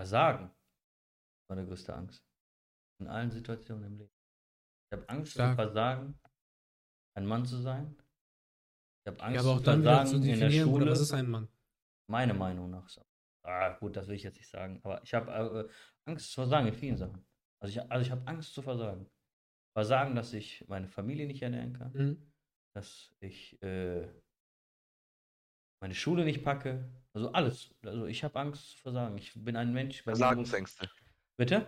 Versagen. war meine größte Angst. In allen Situationen im Leben. Ich habe Angst Stark. zu versagen, ein Mann zu sein. Ich habe Angst Ja, aber auch zu dann versagen zu in der Schule. was ist ein Mann? Meine Meinung nach. Ah, gut, das will ich jetzt nicht sagen. Aber ich habe äh, Angst zu versagen in vielen Sachen. Also ich, also ich habe Angst zu versagen. Versagen, dass ich meine Familie nicht ernähren kann. Mhm. Dass ich äh, meine Schule nicht packe. Also alles. Also ich habe Angst zu versagen. Ich bin ein Mensch. bei mir muss- Versagensängste. Bitte?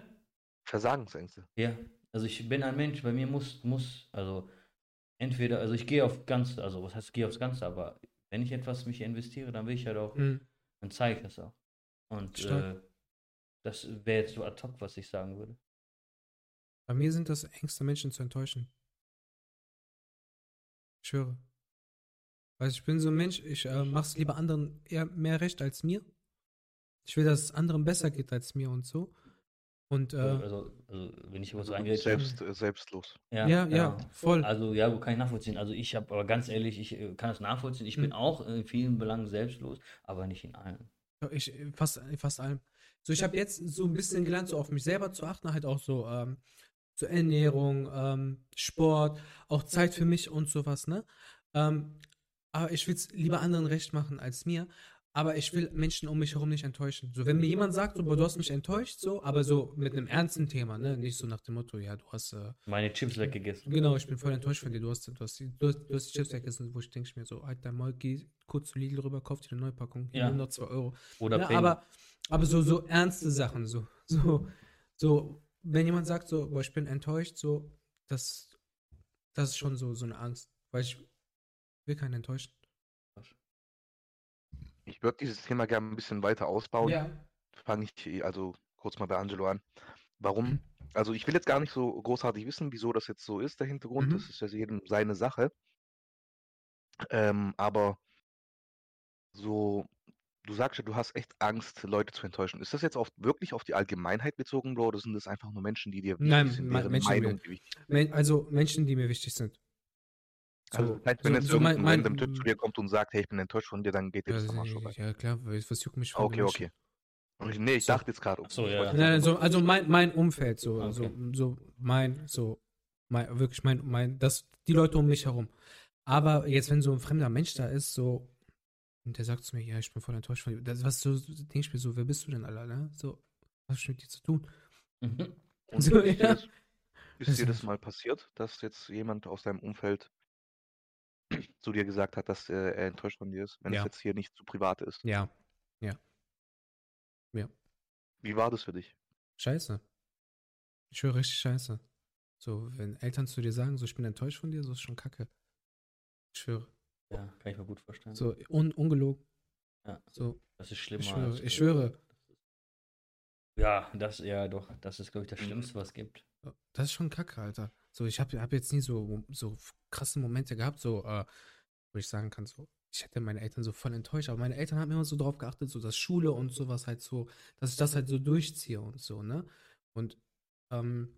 Versagensängste. Ja, also ich bin ein Mensch, bei mir muss, muss, also entweder, also ich gehe auf Ganze, also was heißt, gehe aufs Ganze, aber wenn ich etwas mich investiere, dann will ich halt auch, Mhm. dann zeige ich das auch. Und äh, das wäre jetzt so ad hoc, was ich sagen würde. Bei mir sind das Ängste, Menschen zu enttäuschen. Ich schwöre. Weil ich bin so ein Mensch, ich äh, mach's lieber anderen eher mehr recht als mir. Ich will, dass es anderen besser geht als mir und so. Und äh, also, also, wenn ich was reingehe, Selbst, äh, selbstlos. ja, ja, ja, voll. Also ja, kann ich nachvollziehen. Also ich habe, aber ganz ehrlich, ich äh, kann es nachvollziehen. Ich bin Hm. auch in vielen Belangen selbstlos, aber nicht in allen. Ich äh, fast, in fast allem. So, ich habe jetzt so ein bisschen gelernt, so auf mich selber zu achten, halt auch so ähm, zur Ernährung, ähm, Sport, auch Zeit für mich und sowas, ne? Ähm, aber ich will es lieber anderen recht machen als mir. Aber ich will Menschen um mich herum nicht enttäuschen. So, wenn mir jemand sagt, so, boah, du hast mich enttäuscht, so, aber so mit einem ernsten Thema, ne? Nicht so nach dem Motto, ja, du hast, äh, Meine Chips weggegessen. genau, ich bin voll enttäuscht von dir, du hast, du hast, die- du hast, du hast die Chips weggessen, wo ich denke mir so, halt dein Maul, geh kurz zu Lidl rüber, kauf dir eine Neupackung, Ja. nimm noch 2 Euro. Oder Ja, Penny. aber, aber so, so ernste Sachen, so, so, so, wenn jemand sagt so, boah, ich bin enttäuscht, so, das, das ist schon so, so eine Angst, weil ich will keinen enttäuschen. Ich würde dieses Thema gerne ein bisschen weiter ausbauen. Ja. Fange ich eh- also kurz mal bei Angelo an. Warum? Mhm. Also ich will jetzt gar nicht so großartig wissen, wieso das jetzt so ist, der Hintergrund. Mhm. Das ist ja jedem seine Sache. Ähm, aber so, du sagst ja, du hast echt Angst, Leute zu enttäuschen. Ist das jetzt auf, wirklich auf die Allgemeinheit bezogen, Bro, oder sind das einfach nur Menschen, die dir wichtig Nein, sind, Menschen, die Meinung dir wichtig? Men also Menschen, die mir wichtig sind. Also, das heißt, wenn jetzt so irgendein mein- random Typ zu dir kommt und sagt, hey, ich bin enttäuscht von dir, dann geht dir Ja, das am Arsch vorbei. ja, klar, was juckt mich von Okay, okay. Ich- Nee, ich So. dachte jetzt gerade. So, ja, ja. jetzt Nein, einfach so, nur- also mein, mein Umfeld, so, Okay. so, so mein, so, mein, wirklich mein, mein, das, die Leute um mich herum. Aber jetzt, wenn so ein fremder Mensch da ist, so, und der sagt zu mir, ja, ich bin voll enttäuscht von dir, das, was so, denke ich mir so, wer bist du denn, Alter, ne? So, was hast du mit dir zu tun? Mhm. Und So, ist, dir ja. das, ist Das dir das mal passiert, dass jetzt jemand aus deinem Umfeld zu dir gesagt hat, dass äh, er enttäuscht von dir ist, wenn Ja. es jetzt hier nicht zu privat ist? Ja, Wie war das für dich? scheiße. Ich schwöre, richtig scheiße. So, wenn Eltern zu dir sagen, so, ich bin enttäuscht von dir, so ist schon kacke. Ich schwöre. Ja, kann ich mir gut vorstellen. So, un ungelogen. Ja. So, Das ist schlimmer. ich schwöre, als- ich schwöre. Ja, das, ja, doch. Das ist, glaube ich, das Mhm. Schlimmste, was es gibt. Das ist schon kacke, Alter. So, ich habe hab jetzt nie so, so krasse Momente gehabt, so, äh, wo ich sagen kann, so, ich hätte meine Eltern so voll enttäuscht, aber meine Eltern haben immer so drauf geachtet, so, dass Schule und sowas halt so, dass ich das halt so durchziehe und so, ne? Und, ähm,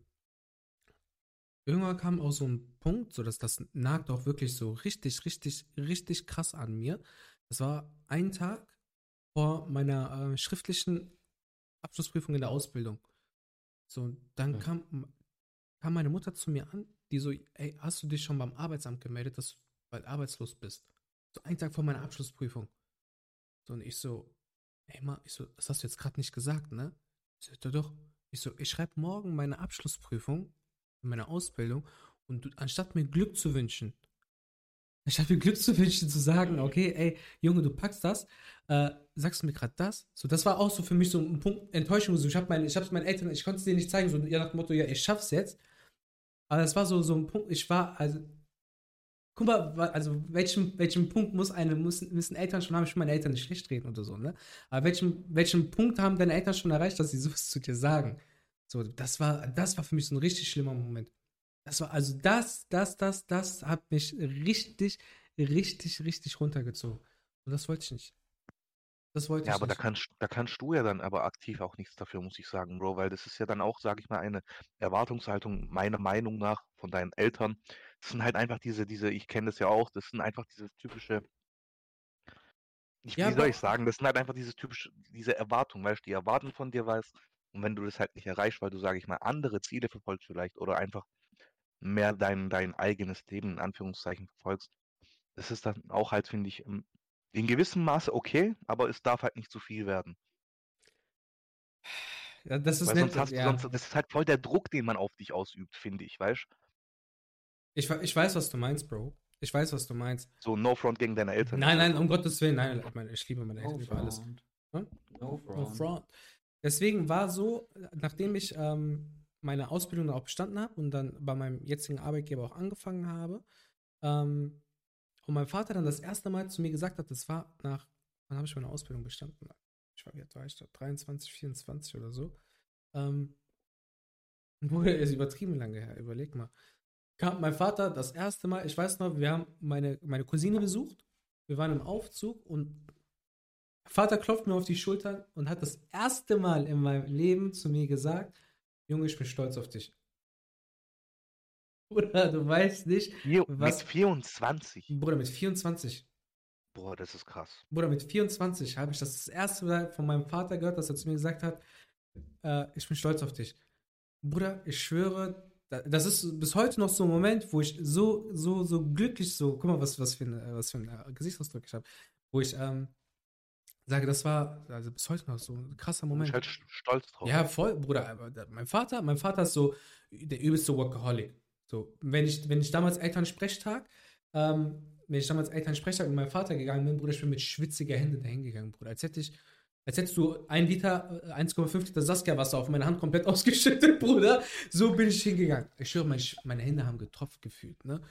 irgendwann kam auch so ein Punkt, so dass das nagt auch wirklich so richtig, richtig, richtig krass an mir. Das war ein Tag vor meiner äh, schriftlichen Abschlussprüfung in der Ausbildung. So, dann Hm. kam, kam meine Mutter zu mir an, die so, ey, hast du dich schon beim Arbeitsamt gemeldet, dass du bald arbeitslos bist? So einen Tag vor meiner Abschlussprüfung. So, und ich so, ey, Ma, ich so, das hast du jetzt gerade nicht gesagt, ne? Ich so, doch. Ich so, ich schreibe morgen meine Abschlussprüfung in meiner Ausbildung und du, anstatt mir Glück zu wünschen, anstatt mir Glück zu wünschen, zu sagen, okay, ey, Junge, du packst das, äh, sagst du mir gerade das? So, das war auch so für mich so ein Punkt Enttäuschung. So, ich habe meine, ich hab's meinen Eltern, ich konnte es denen nicht zeigen, so ja, nach dem Motto, ja, ich schaff's jetzt. Aber es war so, so ein Punkt, ich war, also, guck mal, also, welchen, welchen Punkt muss eine, müssen, müssen Eltern schon haben, ich will meine Eltern nicht schlecht reden oder so, ne? Aber welchen, welchen Punkt haben deine Eltern schon erreicht, dass sie sowas zu dir sagen? So, das war, das war für mich so ein richtig schlimmer Moment. Das war, also das, das, das, das hat mich richtig, richtig, richtig runtergezogen. Und das wollte ich nicht. Das wollte Ja, ich aber da nicht. kannst, da kannst du ja dann aber aktiv auch nichts dafür, muss ich sagen, Bro, weil das ist ja dann auch, sage ich mal, eine Erwartungshaltung meiner Meinung nach von deinen Eltern. Das sind halt einfach diese, diese, ich kenne das ja auch, das sind einfach diese typische, ich, Ja, wie soll aber- ich sagen, das sind halt einfach diese typische, diese Erwartung, weißt du, die erwarten von dir was und wenn du das halt nicht erreichst, weil du, sage ich mal, andere Ziele verfolgst vielleicht oder einfach mehr dein, dein eigenes Leben in Anführungszeichen verfolgst, das ist dann auch halt, finde ich, ähm, in gewissem Maße okay, aber es darf halt nicht zu viel werden. Ja, das ist Weil nett. sonst hast du, ja. sonst, das ist halt voll der Druck, den man auf dich ausübt, finde ich, weißt Ich, ich weiß, was du meinst, Bro. Ich weiß, was du meinst. So No Front gegen deine Eltern. Nein, nein, um Gottes Willen. Nein, ich, meine, ich liebe meine No Eltern über alles. front. Hm? No No front. front. Deswegen war so, nachdem ich ähm, meine Ausbildung auch bestanden habe und dann bei meinem jetzigen Arbeitgeber auch angefangen habe, ähm, und mein Vater dann das erste Mal zu mir gesagt hat, das war nach, wann habe ich meine Ausbildung bestanden? Ich war, wie alt war ich da? 23, 24 oder so. Ähm, Bruder, ist übertrieben lange her, überleg mal. Kam mein Vater das erste Mal, ich weiß noch, wir haben meine, meine Cousine besucht, wir waren im Aufzug und Vater klopft mir auf die Schultern und hat das erste Mal in meinem Leben zu mir gesagt, Junge, ich bin stolz auf dich. Bruder, du weißt nicht, Vier, Was- Mit 24. Bruder, mit 24, Boah, das ist krass. Bruder, mit 24 habe ich das das erste Mal von meinem Vater gehört, dass er zu mir gesagt hat, äh, ich bin stolz auf dich. Bruder, ich schwöre, da- das ist bis heute noch so ein Moment, wo ich so, so, so glücklich, so, guck mal, was, was für ein, was für ein äh, Gesichtsausdruck ich habe, wo ich ähm, sage, das war also bis heute noch so ein krasser Ich bin Moment. halt st- stolz drauf. Ja, voll, Bruder. Aber mein Vater, mein Vater ist so der übelste Workaholic. So, wenn ich, wenn ich damals Elternsprechtag, ähm, wenn ich damals Elternsprechtag mit meinem Vater gegangen bin, Bruder, ich bin mit schwitziger Hände dahin gegangen, Bruder. Als hätte ich, als hättest du ein Liter, äh, 1,5 Liter Saskia-Wasser auf meine Hand komplett ausgeschüttet, Bruder. So bin ich hingegangen. Ich schwöre, meine, meine Hände haben getropft gefühlt, ne?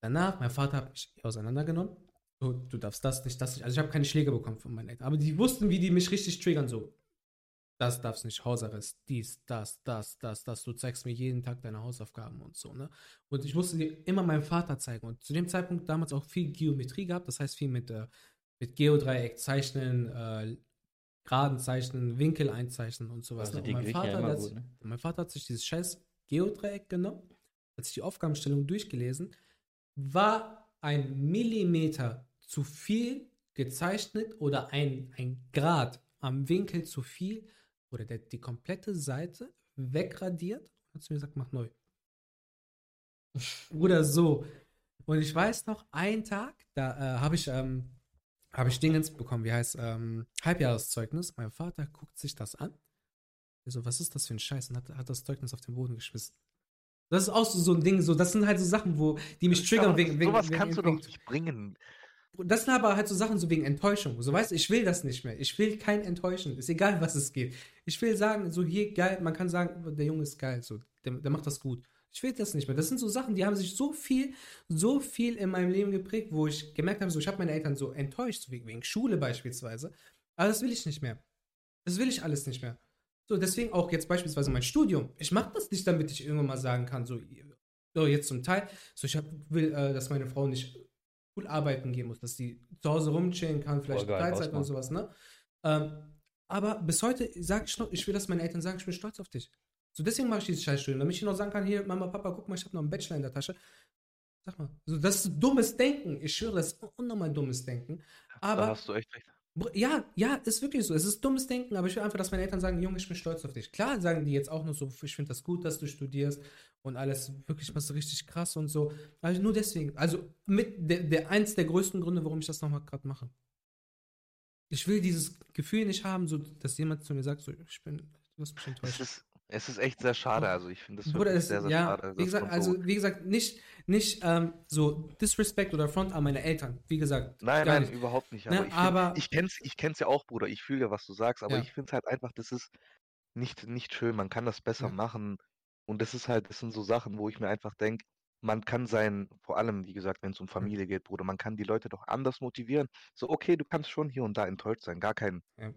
Danach, mein Vater hat mich auseinandergenommen. So, du darfst das nicht, das nicht. Also ich habe keine Schläge bekommen von meinen Eltern. Aber die wussten, wie die mich richtig triggern. So, das darfst nicht, Hausarrest, dies, das, das, das, das. Du zeigst mir jeden Tag deine Hausaufgaben und so, ne? Und ich musste dir immer meinen Vater zeigen. Und zu dem Zeitpunkt damals auch viel Geometrie gehabt. Das heißt viel mit, äh, mit Geodreieck zeichnen, äh, Graden zeichnen, Winkel einzeichnen und sowas. Also Und mein ja Vater, das, gut, ne? mein Vater hat sich dieses scheiß Geodreieck genommen, hat sich die Aufgabenstellung durchgelesen, war ein Millimeter zu viel gezeichnet oder ein, ein Grad am Winkel zu viel oder der, die komplette Seite wegradiert und hat zu mir gesagt, mach neu. oder so. Und ich weiß noch, einen Tag, da äh, habe ich, ähm, habe ich Dingens bekommen, wie heißt, ähm, Halbjahreszeugnis. Mein Vater guckt sich das an. So, was ist das für ein Scheiß? Und hat, hat das Zeugnis auf den Boden geschmissen. Das ist auch so, so ein Ding, so, das sind halt so Sachen, wo, die mich triggern wegen, wegen, sowas wegen, kannst du wegen, doch nicht bringen. Das sind aber halt so Sachen so wegen Enttäuschung. So weißt du, ich will das nicht mehr. Ich will kein Enttäuschen. Ist egal, was es geht. Ich will sagen, so hier geil, man kann sagen, der Junge ist geil, so, der, der macht das gut. Ich will das nicht mehr. Das sind so Sachen, die haben sich so viel, so viel in meinem Leben geprägt, wo ich gemerkt habe, so, ich habe meine Eltern so enttäuscht, so wegen, wegen Schule beispielsweise. Aber das will ich nicht mehr. Das will ich alles nicht mehr. So, deswegen auch jetzt beispielsweise mein Studium. Ich mache das nicht, damit ich irgendwann mal sagen kann, so, so jetzt zum Teil, so ich hab, will, äh, dass meine Frau nicht cool arbeiten gehen muss, dass sie zu Hause rumchillen kann, vielleicht Voll geil, Freizeit und sowas, ne? Ähm, aber bis heute sage ich noch, ich will, dass meine Eltern sagen, ich bin stolz auf dich. So, deswegen mache ich dieses Scheißstudium, damit ich noch sagen kann, hier, Mama, Papa, guck mal, ich habe noch einen Bachelor in der Tasche. Sag mal, so, das ist dummes Denken. Ich schwöre, das ist unnormal dummes Denken. da Aber hast du echt recht. Ja, ja, ist wirklich so. Es ist dummes Denken, aber ich will einfach, dass meine Eltern sagen, Junge, ich bin stolz auf dich. Klar sagen die jetzt auch nur so, ich finde das gut, dass du studierst und alles wirklich was richtig krass und so. Also nur deswegen. Also mit der, der eins der größten Gründe, warum ich das nochmal gerade mache. Ich will dieses Gefühl nicht haben, so, dass jemand zu mir sagt, so, ich bin, du hast mich enttäuscht. Es ist echt sehr schade. Also ich finde das Bruder, wirklich es, sehr, sehr ja, schade. wie gesagt, so- also wie gesagt, nicht, nicht ähm, so Disrespect oder Front an meine Eltern. Wie gesagt, Nein, nein, nicht. überhaupt nicht. Ne, Aber, ich, aber- find, ich kenn's, ich kenn's ja auch, Bruder. Ich fühle ja, was du sagst, aber Ja. ich finde es halt einfach, das ist nicht, nicht schön. Man kann das besser Ja. machen. Und das ist halt, das sind so Sachen, wo ich mir einfach denke, man kann sein, vor allem, wie gesagt, wenn es um Familie geht, Bruder, man kann die Leute doch anders motivieren. So, okay, du kannst schon hier und da enttäuscht sein, gar kein, Ja.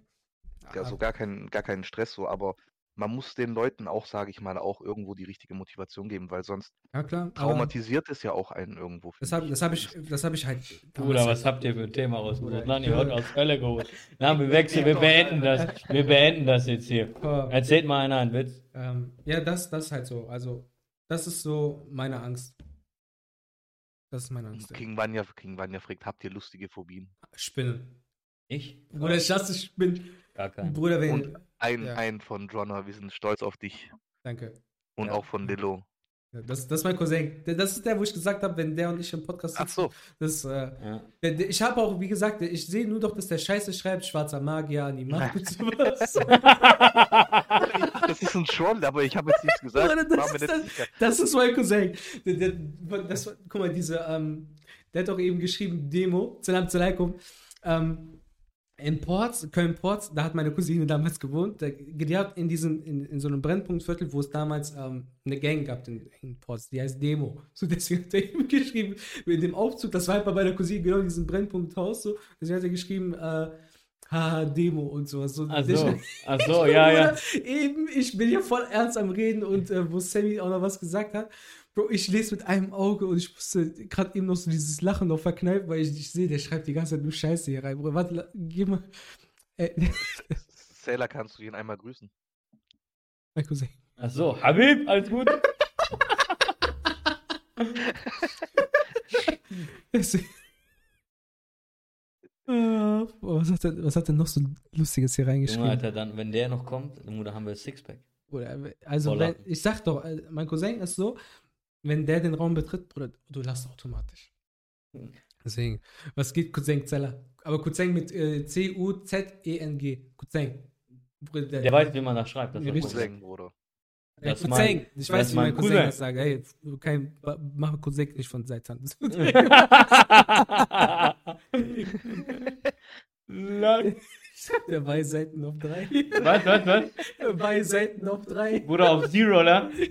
also gar kein, gar keinen Stress so, aber man muss den Leuten auch, sage ich mal, auch irgendwo die richtige Motivation geben, weil sonst ja, klar. traumatisiert es ja auch einen irgendwo. Das habe das hab ich, das hab ich halt. Bruder, was habt ihr für ein Thema rausgesucht? Bruder, Nein, ich ihr habt aus Hölle geholt. Na, wir wechseln, wir beenden das. Wir beenden das jetzt hier. Erzählt mal einer einen Witz. ähm, ja, das, das ist halt so. Also, das ist so meine Angst. Das ist meine Angst. King Vanya, King Vanya fragt, habt ihr lustige Phobien? Spinnen. Ich? Bruder, ich lasse spinnen. Gar keinen. Bruder, wenn. Und ein, ja. ein von Jonna, wir sind stolz auf dich. Danke. Und Ja. auch von Lillo. Ja, Das, das ist mein Cousin. Das ist der, wo ich gesagt habe, wenn der und ich im Podcast Ach so, Das, äh, Ja. der, der, ich habe auch, wie gesagt, ich sehe nur doch, dass der Scheiße schreibt, schwarzer Magier an die Macht und sowas. das ist ein Troll, aber ich habe jetzt nichts gesagt. Das ist das-. Das ist mein Cousin. Der, der, das, guck mal, diese, ähm, der hat doch eben geschrieben, Demo, Salam Alaikum. Ähm, in Ports, Köln-Ports, da hat meine Cousine damals gewohnt. Die hat in diesem, in, in so einem Brennpunktviertel, wo es damals ähm, eine Gang gab in, in Ports, die heißt Demo. So deswegen hat er eben geschrieben, in dem Aufzug, das war halt bei meiner Cousine genau in diesem Brennpunkthaus so. Deswegen hat er geschrieben, äh, haha, Demo und sowas. So, Ach so, ach so, ja, ja. Eben, ich bin hier voll ernst am Reden und äh, wo Sammy auch noch was gesagt hat. Bro, ich lese mit einem Auge und ich musste gerade eben noch so dieses Lachen noch verkneifen, weil ich, ich sehe, der schreibt die ganze Zeit nur Scheiße hier rein. Bruder, warte, geh mal. Äh, Sailor, kannst du ihn einmal grüßen? mein Cousin. Ach so, Habib, alles gut? Das- Äh, was, hat er, was hat er noch so Lustiges hier Junge, reingeschrieben? Alter, dann, wenn der noch kommt, dann haben wir Sixpack. Also, wenn, ich sag doch, äh, mein Cousin ist so, wenn der den Raum betritt, Bruder, du lachst automatisch. Deswegen, was geht Cousin Zeller? Aber Cousin mit äh, C-U-Z-E-N-G. Cousin. Bruder, der, Der weiß, wie man das schreibt. Das ist. Cousin, Bruder. Ja, Das ist Cousin. mein- ich das weiß, ist wie mein mein Cousin, Cousin. das sagt. Hey, kein, mach Cousin nicht von Seitan. Der bei Seiten auf drei. was, was, was? bei Seiten auf drei. Bruder auf Zero, oder?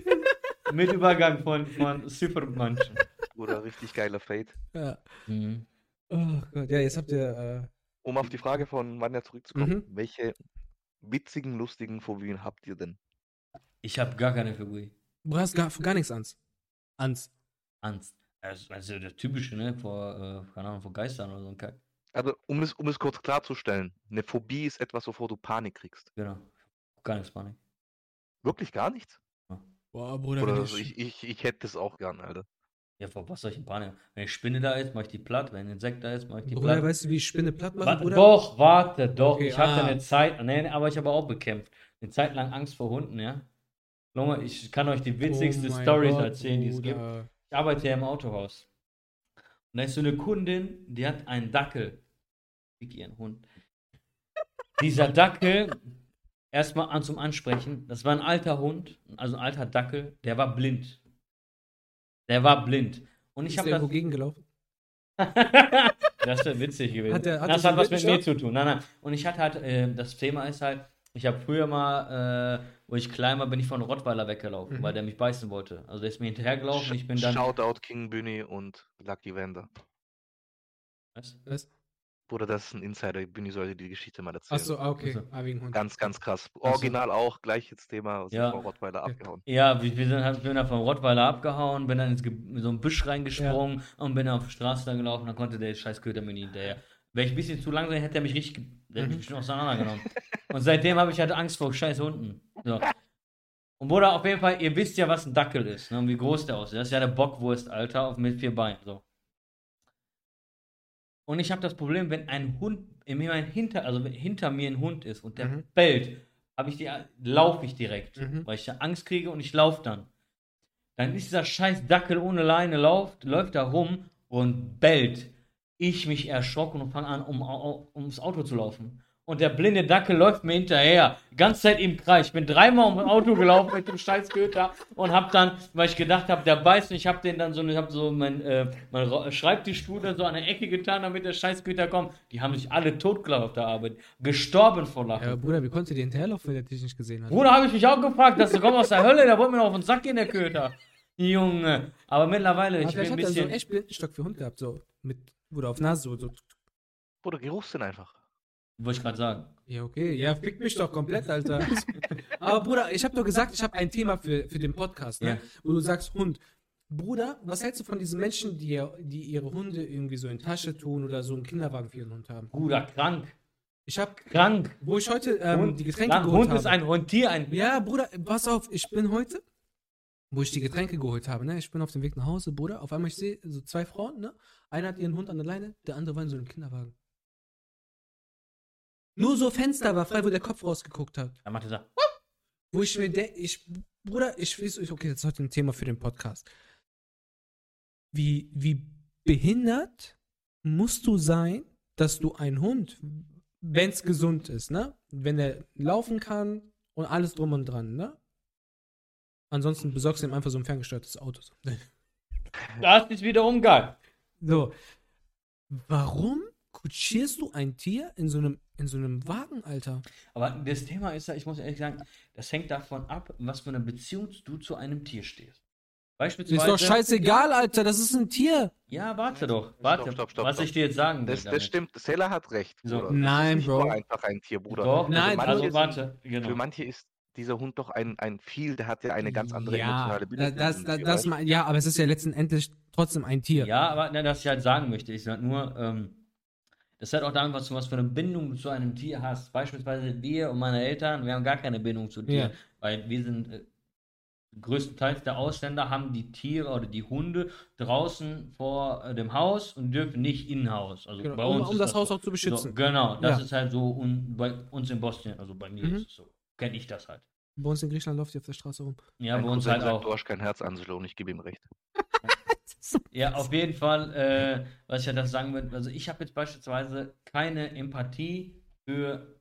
Mit Übergang von, von Supermanchen. Bruder, richtig geiler Fade. Ja. Mhm. Oh Gott, ja, jetzt habt ihr. Äh, Um auf die Frage von Vanya zurückzukommen, Mhm. welche witzigen, lustigen Phobien habt ihr denn? Ich habe gar keine Phobie. du hast gar, gar nichts Angst. Angst. Angst. Also, also der typische, ne? Vor, äh, keine Ahnung, vor Geistern oder so ein Kack. Also, um es, um es kurz klarzustellen, eine Phobie ist etwas, wovor du Panik kriegst. Genau. Gar nichts Panik. Wirklich gar nichts? Boah, Bruder, Oder also ich, ich, ich hätte das auch gern, Alter. Ja, vor was soll ich in Panik? Wenn ich Spinne da ist, mach ich die platt. Wenn ein Insekt da ist, mach ich die Bruder, platt. weißt du, wie ich Spinne platt mache, Warte, Bruder? doch, warte, doch. Okay, ich hatte ah. eine Zeit, nee, aber ich habe auch bekämpft. Eine Zeit lang Angst vor Hunden, ja. Junge, ich kann euch die witzigste Oh Stories Gott, erzählen, die es gibt. Bruder. Ich arbeite ja im Autohaus. Und da ist so eine Kundin, die hat einen Dackel. Fick ihren Hund. Dieser Dackel, erstmal an zum Ansprechen, das war ein alter Hund, also ein alter Dackel, der war blind. Der war blind. Und ich Ist habe der das. irgendwo gegengelaufen? Das wäre witzig gewesen. Hat der- hat das hat was mit mir zu tun. Nein, nein. Und ich hatte halt, äh, das Thema ist halt, ich habe früher mal, äh, wo ich klein war, bin ich von Rottweiler weggelaufen, Mhm. weil der mich beißen wollte. Also der ist mir hinterhergelaufen, ich bin dann. Shoutout King Bunny und Lucky Wender. Was? Was? Bruder, das ist ein Insider. Bunny sollte die Geschichte mal erzählen. Achso, okay. Also. Ah. Ganz, ganz krass. so. Original auch, gleiches Thema, aus Ja. Frau Rottweiler abgehauen. Ja, wir, wir sind halt, bin da vom Rottweiler abgehauen, bin dann ins Ge so ein Büsch reingesprungen und bin auf die Straße dann gelaufen, dann konnte der scheiß Köter mir nie hinterher. Wäre ich ein bisschen zu langsam, hätte er mich richtig, der hätte mich Mhm. bestimmt auseinandergenommen. und seitdem habe ich halt Angst vor scheiß Hunden. So. Und Bruder, auf jeden Fall, ihr wisst ja, was ein Dackel ist, ne, und wie groß der aussieht. Das ist ja eine Bockwurst, Alter, auf, mit vier Beinen, so. Und ich habe das Problem, wenn ein Hund ein hinter, also hinter mir ein Hund ist und der Mhm. bellt, habe ich die, laufe ich direkt, Mhm. weil ich da Angst kriege und ich laufe dann. Dann ist dieser scheiß Dackel ohne Leine läuft, läuft da rum und bellt. Ich mich erschrocken und fange an, um, um, ums Auto zu laufen. Und der blinde Dackel läuft mir hinterher. Die ganze Zeit im Kreis. Ich bin dreimal um das Auto gelaufen mit dem scheiß Köter und hab dann, weil ich gedacht habe, der beißt mich, hab den dann so, ich hab so mein, äh, mein Schreibtischstuhl dann so an der Ecke getan, damit der scheiß Köter kommt. Die haben sich alle totgelacht auf der Arbeit. Gestorben vor Lachen. Ja, Bruder, wie konnte dir hinterherlaufen, wenn er dich nicht gesehen hat? Bruder, habe ich mich auch gefragt, dass du kommst aus der Hölle, der wollte mir noch auf den Sack gehen, der Köter. Junge. Aber mittlerweile, Aber ich bin ein hat er so bisschen. einen echt Blindenstock für Hund gehabt, so. Mit, Bruder, auf Nase, so. so. Bruder, Geruchssinn einfach. Wollte ich gerade sagen. Ja, okay. Ja, fick mich doch komplett, Alter. Aber Bruder, ich habe doch gesagt, ich habe ein Thema für, für den Podcast, ne? Ja. Wo du sagst, Hund. Bruder, was hältst du von diesen Menschen, die, die ihre Hunde irgendwie so in Tasche tun oder so einen Kinderwagen für ihren Hund haben? Bruder, krank. Ich habe, Krank. wo ich heute ähm, Hund, die Getränke krank. geholt Hund habe. ist ein Hund, Tier ein. Ja, Bruder, pass auf, ich bin heute, wo ich die Getränke geholt habe, ne? Ich bin auf dem Weg nach Hause, Bruder. Auf einmal ich sehe so zwei Frauen, ne? Einer hat ihren Hund an der Leine, der andere war in so einem Kinderwagen. Nur so Fenster war frei, wo der Kopf rausgeguckt hat. Dann macht er so. Wo ich mir denke, ich, Bruder, ich weiß, okay, das ist heute ein Thema für den Podcast. Wie, wie behindert musst du sein, dass du einen Hund, wenn es gesund ist, ne? Wenn er laufen kann und alles drum und dran, ne? Ansonsten besorgst du ihm einfach so ein ferngesteuertes Auto. Das ist wiederum geil. So. Warum kutschierst du ein Tier in so einem, in so einem Wagen, Alter? Aber das Thema ist ja, ich muss ehrlich sagen, das hängt davon ab, was für eine Beziehung du zu einem Tier stehst. Beispielsweise. Ist doch scheißegal, Alter, das ist ein Tier. Ja, warte doch. Warte, stopp, stopp, was stopp. ich dir jetzt sagen will. Das, das stimmt, Sailor hat recht. So. Nein, das ist Bro. Nur einfach ein Tier, Bruder. Doch, Nein, manche also sind- warte, Für genau. manche ist dieser Hund doch ein, ein viel, der hat ja eine ganz andere ja, emotionale Bindung. das, das, das, ja, aber es ist ja letztendlich trotzdem ein Tier. Ja, aber na, was ich halt sagen möchte, ich sag nur, ähm, das hat auch damit was zu was für eine Bindung du zu einem Tier hast. Beispielsweise wir und meine Eltern, wir haben gar keine Bindung zu Tieren, Ja. weil wir sind äh, größtenteils der Ausländer haben die Tiere oder die Hunde draußen vor äh, dem Haus und dürfen nicht in Haus. Also Genau, bei um- uns um ist das Haus so. auch zu beschützen. So, genau, das Ja. ist halt so und bei uns in Bosnien, also bei mir Mhm. ist es so. Kenne ich das halt. Bei uns in Griechenland läuft die auf der Straße rum. Ja, Mein bei uns halt sagt, auch. Du hast kein Herz, Angelo, und ich gebe ihm recht. Ja, auf jeden Fall, äh, was ich ja das sagen würde, also ich habe jetzt beispielsweise keine Empathie für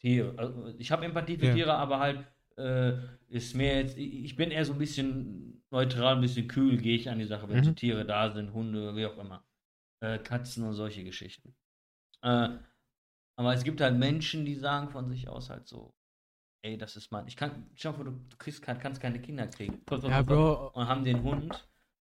Tiere. Also ich habe Empathie für Ja. Tiere, aber halt äh, ist mir jetzt, ich bin eher so ein bisschen neutral, ein bisschen kühl, gehe ich an die Sache, wenn Mhm. so Tiere da sind, Hunde, wie auch immer. Äh, Katzen und solche Geschichten. Äh, aber es gibt halt Menschen, die sagen von sich aus halt so, ey, das ist mein, ich kann, ich hoffe, du, kriegst, kannst keine Kinder kriegen. Ja, Bro, Und haben den Hund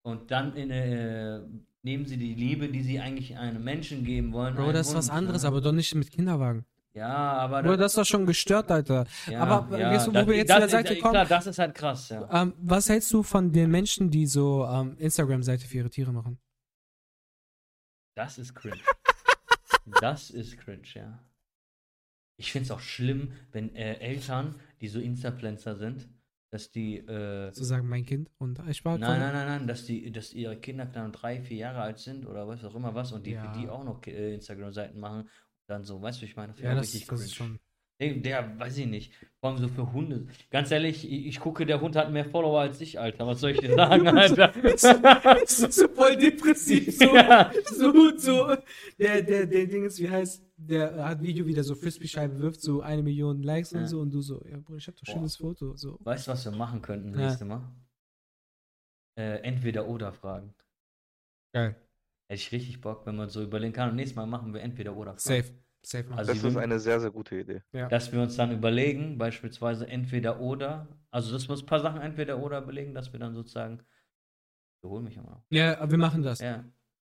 und dann in, äh, nehmen sie die Liebe, die sie eigentlich einem Menschen geben wollen. Bro, das ist was anderes, ne? aber doch nicht mit Kinderwagen. Ja, aber Bro, das ist doch schon gestört, Alter. ja, aber, ja, weißt du, wo das, wir jetzt das, zu der Seite kommen? Klar, das ist halt krass, ja. Ähm, was hältst du von den Menschen, die so ähm, Instagram-Seite für ihre Tiere machen? Das ist cringe. das ist cringe, ja. Ich finde es auch schlimm, wenn äh, Eltern, die so Instapflanzer sind, dass die äh, Zu sagen, mein Kind und ich war Nein, nein, nein, nein, dass die, dass ihre Kinder dann drei, vier Jahre alt sind oder was auch immer was und die Ja. die auch noch äh, Instagram-Seiten machen. Dann so, weißt du, ich meine, Ja, das, richtig das ist schon. Der, der, weiß ich nicht. Vor allem so für Hunde. Ganz ehrlich, ich, ich gucke, der Hund hat mehr Follower als ich, Alter. Was soll ich dir sagen, Alter? Das ist so voll depressiv. So, Ja. so, so. Der, der, der Ding ist, wie heißt, der hat Video wieder so Frisbee-Scheiben wirft, so eine Million Likes und Ja. so und du so, ja, Bruder, ich hab doch Boah. schönes Foto. So. Weißt du, was wir machen könnten Ja. nächstes Mal? Äh, entweder oder fragen. Geil. Hätte ich richtig Bock, wenn man so überlegen kann. Und nächstes Mal machen wir entweder oder. Safe. Safe machen. Also Das ist eine sehr, sehr gute Idee. Dass wir uns dann überlegen, beispielsweise entweder oder. Also, dass wir uns ein paar Sachen entweder oder überlegen, dass wir dann sozusagen. Ich hol mich immer. ja, wir machen das. Ja.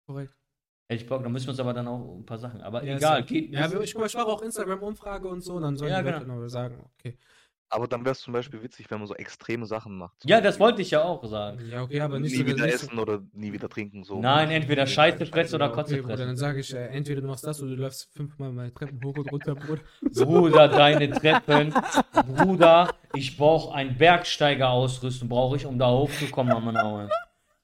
Korrekt. Hätte ich Bock, dann müssen wir uns aber dann auch ein paar Sachen. Aber Ja, egal, geht. Ja, ich, ich mache auch Instagram-Umfrage und so, dann sollen Ja, die Leute genau. noch sagen, okay. Aber dann wäre es zum Beispiel witzig, wenn man so extreme Sachen macht. Ja, das Beispiel wollte ich ja auch sagen. Ja, okay, aber nicht nie so wieder nicht essen oder nie wieder trinken. So. Nein, entweder Scheiße fressen oder Ja, Kotze okay, Bruder, dann fressen. sage ich, äh, entweder du machst das oder du läufst fünfmal meine Treppen hoch und runter, Bruder. Bruder, deine Treppen. Bruder, ich brauche ein Bergsteigerausrüstung, brauche ich, um da hochzukommen, Mann.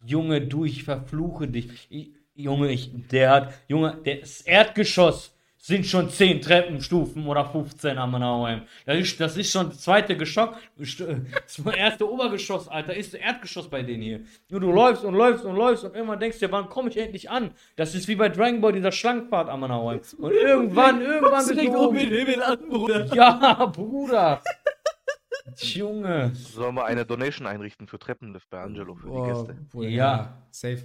Junge, du, ich verfluche dich. Ich, Junge, ich, der hat, Junge, das Erdgeschoss sind schon 10 Treppenstufen oder 15 am Manauheim. Das ist, das ist schon das zweite Geschoss, st- das erste Obergeschoss, Alter, ist das Erdgeschoss bei denen hier. Nur du läufst und läufst und läufst und irgendwann denkst du dir, wann komme ich endlich an? Das ist wie bei Dragon Ball, dieser Schlangenpfad am Manauheim. Und irgendwann, irgendwann bist du oben. Himmel an, Bruder. Ja, Bruder. Junge. Sollen wir eine Donation einrichten für Treppenlift bei Angelo für die Oh, Gäste? Bruder, Ja. Safe.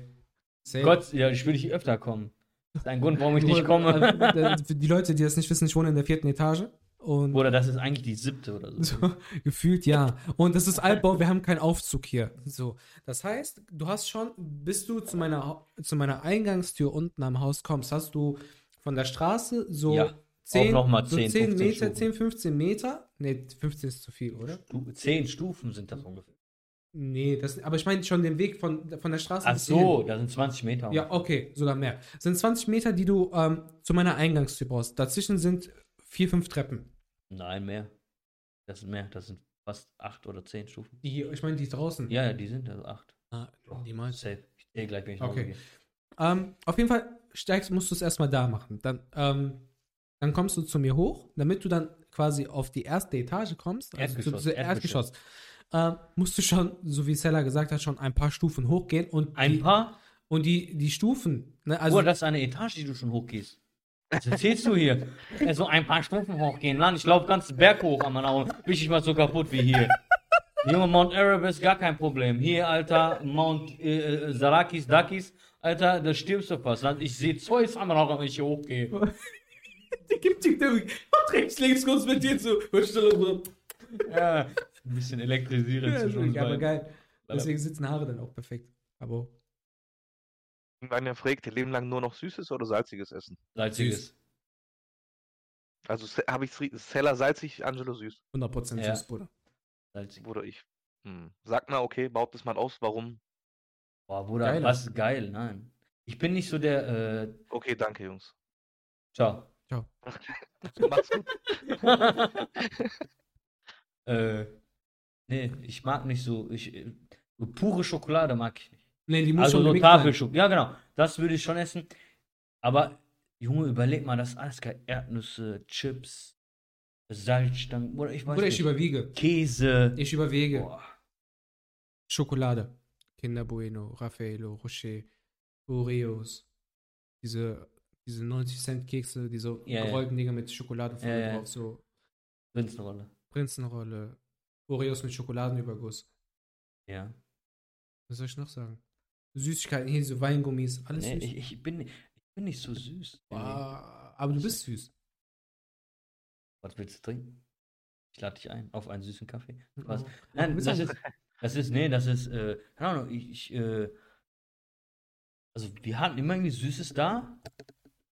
Safe. Gott, ja, ich will dich öfter kommen. Das ist ein Grund, warum ich nicht komme. Für die Leute, die das nicht wissen, ich wohne in der vierten Etage. Und Bruder, das ist eigentlich die siebte oder so. so, gefühlt ja. Und das ist Altbau, wir haben keinen Aufzug hier. So. Das heißt, du hast schon, bis du zu meiner, zu meiner Eingangstür unten am Haus kommst, hast du von der Straße so Ja, 10, noch mal so 10, 10 15 Meter, Stufen. 10, 15 Meter. Nee, 15 ist zu viel, oder? Du, zehn Stufen sind das ungefähr. Nee, das, aber ich meine schon den Weg von, von der Straße Ach so, da sind 20 Meter. Ja, okay, sogar mehr. Das sind 20 Meter, die du ähm, zu meiner Eingangstür brauchst. Dazwischen sind vier, fünf Treppen. Nein, mehr. Das sind mehr. Das sind fast acht oder zehn Stufen. Die, ich meine, die draußen. Ja, ja, die sind also acht. Ah, die meinst? Safe. Ich sehe gleich, wenn ich Okay. Ähm, auf jeden Fall steigst, musst du es erstmal da machen. Dann, ähm, dann kommst du zu mir hoch, damit du dann quasi auf die erste Etage kommst. Also zu, Erdgeschoss, zu Erdgeschoss. Ähm, musst du schon, so wie Seller gesagt hat, schon ein paar Stufen hochgehen und Ein die, paar? und die, die Stufen, ne, also Bruder, das ist eine Etage, die du schon hochgehst. Was erzählst du hier? So ein paar Stufen hochgehen. Mann, ich laufe ganz Berg hoch an meiner Augen. Bin ich mal so kaputt wie hier. Junge, Mount Erebus, gar kein Problem. Hier, Alter, Mount äh, äh, Sarakis, Dakis, Alter, da stirbst du fast. Ich sehe Zeus am Augen, wenn ich hier hochgehe. die gibt die, die rechts, links, kurz mit dir zu. Ja, ein bisschen elektrisierend zwischen uns Ja, aber geil. Deswegen sitzen Haare dann auch perfekt. Aber Irgendwann ja fragt, ihr Leben lang nur noch süßes oder salziges Essen? Salziges. Also habe ich Seller salzig, Angelo süß. 100% Ja. süß, Bruder. Salzig. Oder ich. Hm. Sag mal, okay, baut das mal aus, warum? Boah, Bruder, Geiler. was geil, nein. Ich bin nicht so der, äh, Okay, danke, Jungs. ciao. Macht's gut. äh, nee, ich mag nicht so, ich, äh, so pure Schokolade mag ich nicht. Nee, die muss Also schon so. Tafelschokolade, ja genau, das würde ich schon essen. Aber, Junge, überleg mal, das alles geil. Erdnüsse, Chips, Salzstangen, oder ich weiß Bruder, ich nicht. überwiege. Käse. Ich überwege. Boah. Schokolade. Kinder Bueno, Raffaello, Rocher, Oreos. Diese, diese 90 Cent Kekse, diese Ja, gerollten Dinger mit Schokolade ja. drauf. So Prinzenrolle. Prinzenrolle. Oreos mit Schokoladenüberguss. Ja. Was soll ich noch sagen? Süßigkeiten, hier so Weingummis, alles Nee, süß. ich, ich, bin, ich bin nicht so süß. Ah, aber du bist süß. Was willst du trinken? Ich lade dich ein auf einen süßen Kaffee. Was? Oh. Nein, Willst das ist, das ist, nee, das ist, äh, keine Ahnung, ich, ich äh, also wir hatten immer irgendwie Süßes da,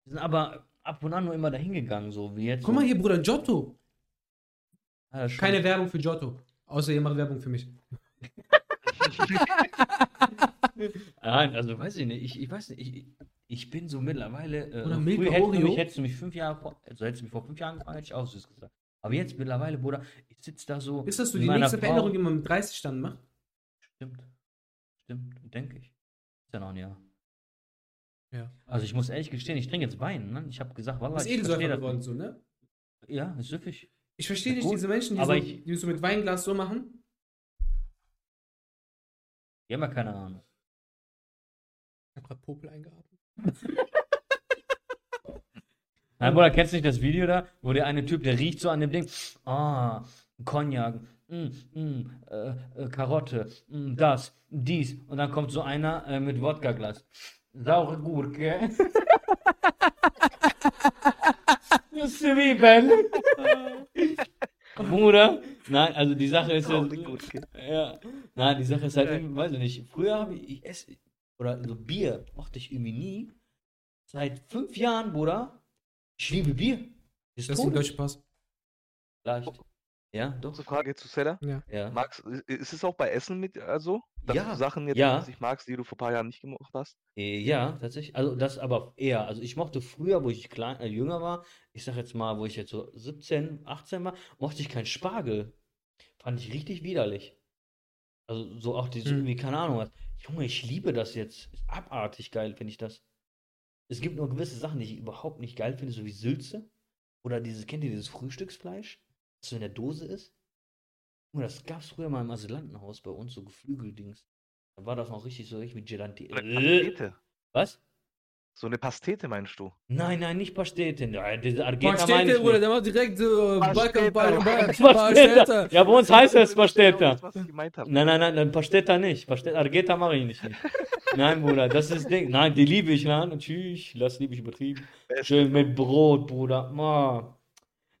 sind aber ab und an nur immer dahin gegangen, so wie jetzt. Guck mal so, hier, Bruder, Giotto. Schon- Keine Werbung für Giotto. Außer ihr macht Werbung für mich. Nein, also weiß ich nicht, ich, ich weiß nicht, ich, ich bin so mittlerweile, äh, Oder früher Milka hättest du Oreo. mich, hättest du mich fünf Jahre vor, also hättest du mich vor fünf Jahren gefragt, hätte ich auch süß gesagt. Aber jetzt mittlerweile, Bruder, ich sitze da so. Ist das so die nächste Frau- Veränderung, die man mit 30 dann macht? Stimmt. Stimmt, denke ich. Ist ja noch ein Jahr. Ja. Also ich muss ehrlich gestehen, ich trinke jetzt Wein. Ne? Ich habe gesagt, Wallah, Das ist ich verstehe Edelsäufer das geworden, so, ne? Ja, ist süffig. Ich verstehe nicht Gut, diese Menschen, die, aber so, ich- die so mit Weinglas so machen. Die haben ja keine Ahnung. Ich hab grad Popel eingeatmet. Nein, Bruder, kennst du nicht das Video da, wo der eine Typ, der riecht so an dem Ding, ah, Cognac, mm, mm, äh, äh, Karotte, mm, das, dies. Und dann kommt so einer äh, mit Wodka-Glas. saure Gurke. Zwiebeln. Bruder, nein, also die Sache ist ja, ja, nein, die Sache ist halt, irgendwie, weiß ich nicht, früher habe ich, ich esse, oder so Bier mochte ich irgendwie nie. Seit fünf Jahren, Bruder, ich liebe Bier. Ist Das ist ein deutscher Pass. Leicht. Ja, doch. Kurze Frage zu Seller. Ja. Magst, i- ist es auch bei Essen mit, also? Ja, du Sachen jetzt ja. nicht magst, die du vor ein paar Jahren nicht gemacht hast? Äh, Ja, tatsächlich. Also das aber eher. Also ich mochte früher, wo ich klein, äh, jünger war, ich sag jetzt mal, wo ich jetzt so 17, 18 war, mochte ich keinen Spargel. Fand ich richtig widerlich. Also so auch diese, Hm. irgendwie, keine Ahnung was. Junge, ich liebe das jetzt. Ist abartig geil, finde ich das. Es gibt nur gewisse Sachen, die ich überhaupt nicht geil finde, so wie Sülze. Oder dieses, kennt ihr dieses Frühstücksfleisch, so in der Dose ist? Junge, das gab's früher mal im Asylantenhaus bei uns, so Geflügeldings. Da war das noch richtig so richtig mit Gelanti. So eine Pastete. Was? So eine Pastete meinst du? Nein, nein, nicht Pastete. Nein, diese Argenta Pastete, meine ich Bruder, der macht direkt so Pastete. Pasteta. Pastete. Ja, bei uns heißt es was habe. Nein, nein, nein, nein, Pasteta nicht. Pasteta, Argenta mache ich nicht. Nein, Bruder, das ist Ding. Nein, die liebe ich, nein, natürlich. Das liebe ich übertrieben. Schön mit Brot, Bruder. Ma.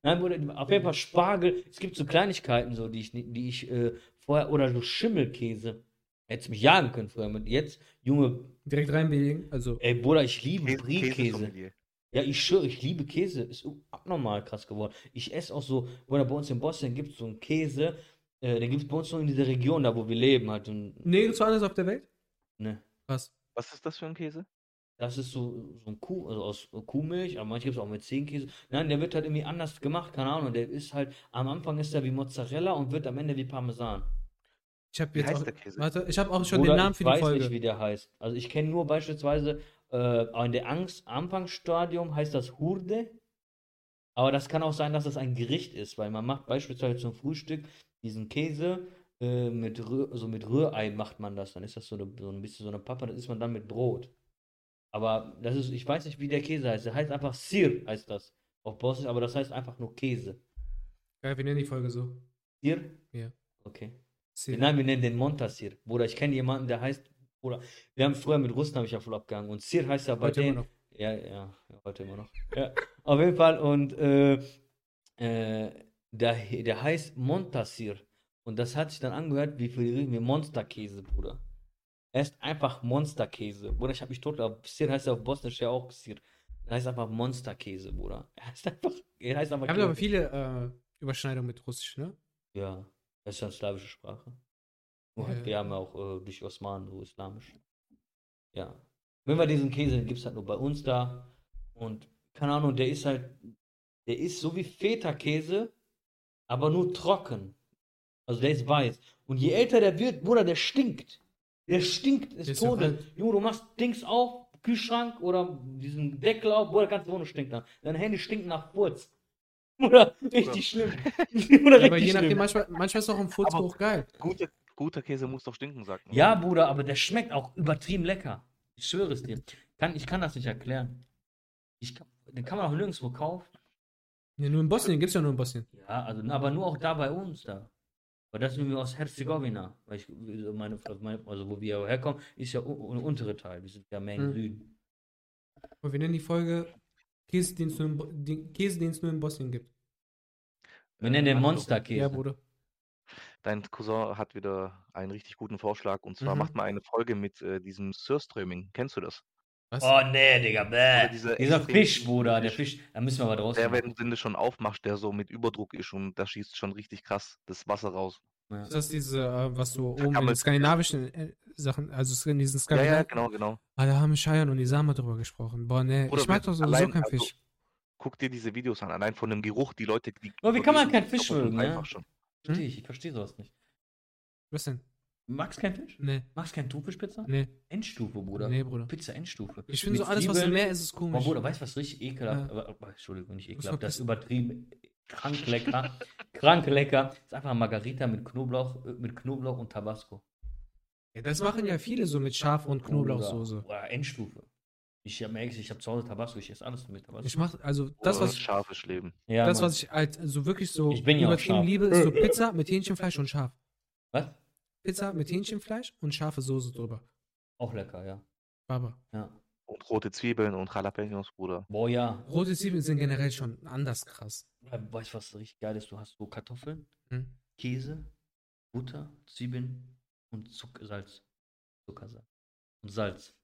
Nein, Bruder, auf jeden Fall Spargel. Es gibt so Kleinigkeiten, so, die ich, die ich äh, vorher, oder so Schimmelkäse. Hättest mich jagen können früher mit. Jetzt, Junge, Direkt reinbelegen. Also, ey, Bruder, ich liebe Käse, Brie-Käse. Ja, ich schwöre, ich liebe Käse. Ist abnormal krass geworden. Ich esse auch so, oder bei uns in Bosnien gibt es so einen Käse, äh, den gibt es bei uns nur in dieser Region, da wo wir leben halt. Und, nirgendwo anders auf der Welt? ne, Was? Was ist das für ein Käse? Das ist so, so ein Kuh, also aus Kuhmilch, aber manchmal gibt es auch mit Zehenkäse. Nein, der wird halt irgendwie anders gemacht, keine Ahnung. Der ist halt, am Anfang ist er wie Mozzarella und wird am Ende wie Parmesan. Ich habe Wie jetzt heißt auch, der Käse? warte, ich habe auch schon Bruder, den Namen ich für die weiß Folge. nicht, wie der heißt. Also ich kenne nur beispielsweise, äh, in der Angst, Anfangsstadium heißt das Hurde. Aber das kann auch sein, dass das ein Gericht ist, weil man macht beispielsweise zum Frühstück diesen Käse äh, mit, Rühr, also mit Rührei macht man das. Dann ist das so, eine, so ein bisschen so eine Pappe, das isst man dann mit Brot. Aber das ist, ich weiß nicht, wie der Käse heißt. Der heißt einfach Sir, heißt das. Auf Bosnisch, aber das heißt einfach nur Käse. Geil, wir nennen die Folge so. Sir? Ja. Okay. Sir. Nein, wir nennen den Montasir. Bruder, ich kenne jemanden, der heißt, Bruder, wir haben früher mit Russen habe ich ja voll abgehangen und Sir heißt ja bei Heute immer denen. noch. Ja, ja, ja, heute immer noch. Ja, auf jeden Fall und äh, äh, der, der heißt Montasir und das hat sich dann angehört wie für die Monsterkäse, Bruder. Er ist einfach Monsterkäse. Bruder, ich habe mich tot. Sir heißt ja auf Bosnisch ja auch Sir. Er heißt einfach Monsterkäse, Bruder. Er heißt einfach, er heißt einfach Wir haben aber viele äh, Überschneidungen mit Russisch, ne? Ja, das ist ja eine slawische Sprache. Nur halt, Ja. wir haben ja auch äh, durch Osmanen so islamisch. Ja. Wenn wir diesen Käse, den gibt es halt nur bei uns da. Und keine Ahnung, der ist halt, der ist so wie Feta-Käse, aber nur trocken. Also der ist weiß. Und je älter der wird, Bruder, der stinkt. Der stinkt Der ist ja Todes. alt. Junge, du machst Dings auf, Kühlschrank oder diesen Deckel auf, Bruder, ganze Wohnung stinkt nach. Deine Hände stinken nach Furz. Bruder, richtig schlimm. Bruder, Ja, aber je nachdem, manchmal, manchmal ist auch ein Furzgeruch geil. Guter, guter Käse muss doch stinken, sagt man. Ja, Bruder, aber der schmeckt auch übertrieben lecker. Ich schwöre es dir. Kann, ich kann das nicht erklären. Ich kann, den kann man auch nirgendwo kaufen. Ja, nur in Bosnien, gibt's ja nur in Bosnien. Ja, also, aber nur auch da bei uns da. Weil das sind wir aus Herzegowina. Weil ich, meine, also wo wir herkommen, ist ja der untere Teil. Wir sind ja mehr im Hm. Süden. Und wir nennen die Folge Käse, den es nur, in Käse, den es nur in Bosnien gibt. Wir nennen den so. Monsterkäse. Ja, Bruder. Dein Cousin hat wieder einen richtig guten Vorschlag und zwar Mhm. macht man eine Folge mit äh, diesem Surströmming. Kennst du das? Was? Oh nee, Digga, bäh. Dieser Dieser Fisch, Bruder, der Fisch. Fisch, da müssen wir aber draußen. Der, wenn du den schon aufmachst, der so mit Überdruck ist und da schießt schon richtig krass das Wasser raus. Ja. Ist das diese, äh, was du oben in den skandinavischen äh, Sachen, also in diesen Ja, Skandinavien. ja, genau, genau. Ah, da haben Scheiern und Isama drüber gesprochen. Boah, ne, Bruder, ich mag doch sowieso keinen also, Fisch. Guck dir diese Videos an, allein von dem Geruch, die Leute, die. Aber wie kann man keinen Fisch mögen, ja? schon. Verstehe ich, ich verstehe sowas nicht. Was denn? Magst keinen Fisch? Nee, Magst keinen Thunfischpizza? nee, Endstufe, Bruder. nee, Bruder. Pizza Endstufe. Ich finde so alles, was im Zwiebeln. Meer ist, ist Oh, komisch. Bruder, weißt du, was richtig ekelhaft, Ja. aber, Entschuldigung, nicht ekelhaft, das ist übertrieben krank lecker, krank lecker, das ist einfach Margarita mit Knoblauch, äh, mit Knoblauch und Tabasco. Ja, das machen ja viele so mit Schaf und Knoblauchsoße. Oder Endstufe. Ich habe mir ich habe zu Hause Tabasco, ich esse alles mit Tabasco. Ich mach, also das, was, scharfes Leben. ja, das, Mann. was ich halt so wirklich so Ich bin ja auch übertrieben liebe, ist so Pizza mit Hähnchenfleisch und Schaf. Was? Pizza mit Hähnchenfleisch und scharfe Soße drüber. Auch lecker, ja. Baba. Ja. Und rote Zwiebeln und Jalapenos, Bruder. Boah, ja. Rote Zwiebeln sind generell schon anders krass. Weißt du, was richtig geil ist? Du hast so Kartoffeln, Hm? Käse, Butter, Zwiebeln und Zuck Salz. Zuckersalz. Und Salz.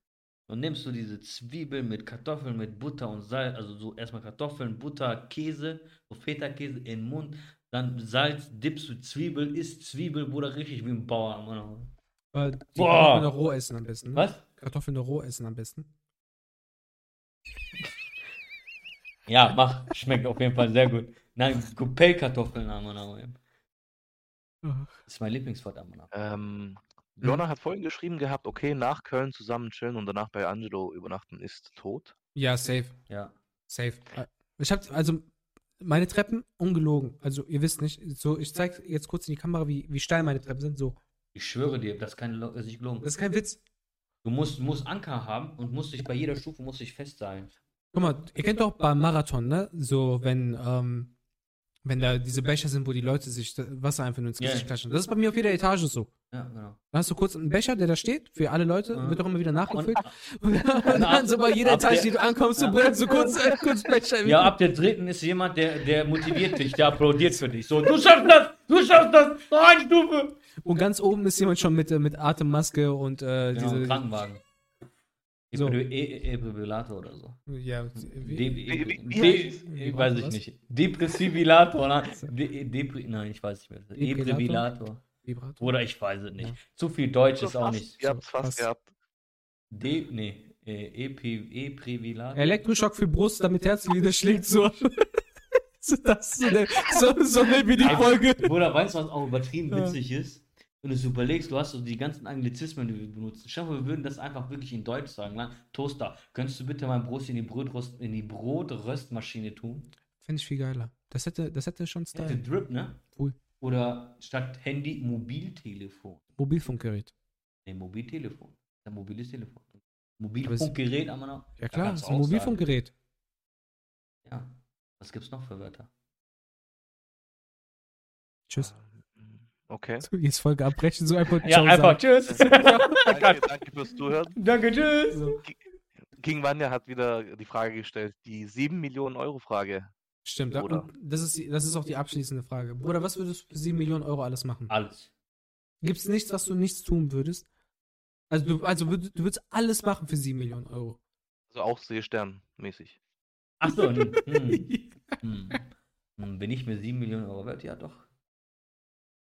Und nimmst du diese Zwiebeln mit Kartoffeln, mit Butter und Salz, also so erstmal Kartoffeln, Butter, Käse, so Feta-Käse in den Mund, dann Salz, dippst du Zwiebel, isst Zwiebel, Bruder, richtig wie ein Bauer. Mann. Aber die Boah. Kartoffeln noch roh essen am besten. Ne? Was? Kartoffeln noch roh essen am besten. Ja, mach. Schmeckt auf jeden Fall sehr gut. Nein, Coupé-Kartoffeln haben wir noch. Das ist mein Lieblingswort am. Ähm. Jonna hat vorhin geschrieben gehabt, okay, nach Köln zusammen chillen und danach bei Angelo übernachten ist tot. Ja, safe. Ja. Safe. Äh, Ich hab, also, meine Treppen, ungelogen. Also, ihr wisst nicht, so, ich zeig jetzt kurz in die Kamera, wie, wie steil meine Treppen sind. So. Ich schwöre dir, das ist keine Lo- das ist nicht gelogen. Das ist kein Witz. Du musst, musst Anker haben und musst dich bei jeder Stufe musst dich fest sein. Guck mal, ihr kennt doch beim Marathon, ne? So, wenn, ähm, wenn da diese Becher sind, wo die Leute sich Wasser einfach nur ins Ja. Gesicht klatschen. Das ist bei mir auf jeder Etage so. Ja, genau. Da hast du kurz einen Becher, der da steht, für alle Leute, Ja. wird auch immer wieder nachgefüllt. Und, Und, dann so bei jeder Etage, die du ankommst, du brennst so kurz, äh, kurz Becher. ja, ab der dritten ist jemand, der, der motiviert dich, der applaudiert für dich. So, du schaffst das, du schaffst das, noch eine Stufe. Und ganz oben ist jemand schon mit, äh, mit Atemmaske und äh, Genau, diese. Krankenwagen. So. E- E- Defibrillator oder so. Ja, wie, ich weiß ich nicht. Depressivilator. nein. Depri nein, ich weiß nicht mehr. Defibrillator? Oder ich weiß es nicht. Ja. Zu viel Deutsch ist auch nicht. Ihr habt es fast gehabt. De nee, äh, EP Eprivilator. Elektroschock für Brust, damit Herz wieder schlägt, so. so, das, so, ne- so, nennen wir die Folge. Bruder, weißt du, was auch übertrieben witzig ist? Wenn du es überlegst, du hast so die ganzen Anglizismen, die wir benutzen. Schau mal, wir würden das einfach wirklich in Deutsch sagen. Ne? Toaster, könntest du bitte mein Brot in die, Brotröst, in die Brotröstmaschine tun? Fände ich viel geiler. Das hätte, das hätte schon Hätte Style. Drip, ne? Cool. Oder statt Handy Mobiltelefon. Mobilfunkgerät. Ne, Mobiltelefon. Ein mobiles Telefon. Mobilfunkgerät haben wir noch. Ja klar, ist ein Mobilfunkgerät. Ja. Was gibt's noch für Wörter? Tschüss. Okay. So, jetzt Folge abbrechen, so einfach Ja, Ciao einfach sagen. tschüss. Danke, danke fürs Zuhören. Danke, tschüss. So, King Vanya hat wieder die Frage gestellt, die 7 Millionen Euro Frage. stimmt. Bruder. Und das, ist, das ist auch die abschließende Frage. Bruder, was würdest du für 7 Millionen Euro alles machen? Alles. Gibt es nichts, was du nichts tun würdest? Also, du, also würd, du würdest alles machen für 7 Millionen Euro. Also auch Seestern-mäßig. Achso, hm. hm. Hm. Hm, Bin ich mir 7 Millionen Euro wert? Ja, doch.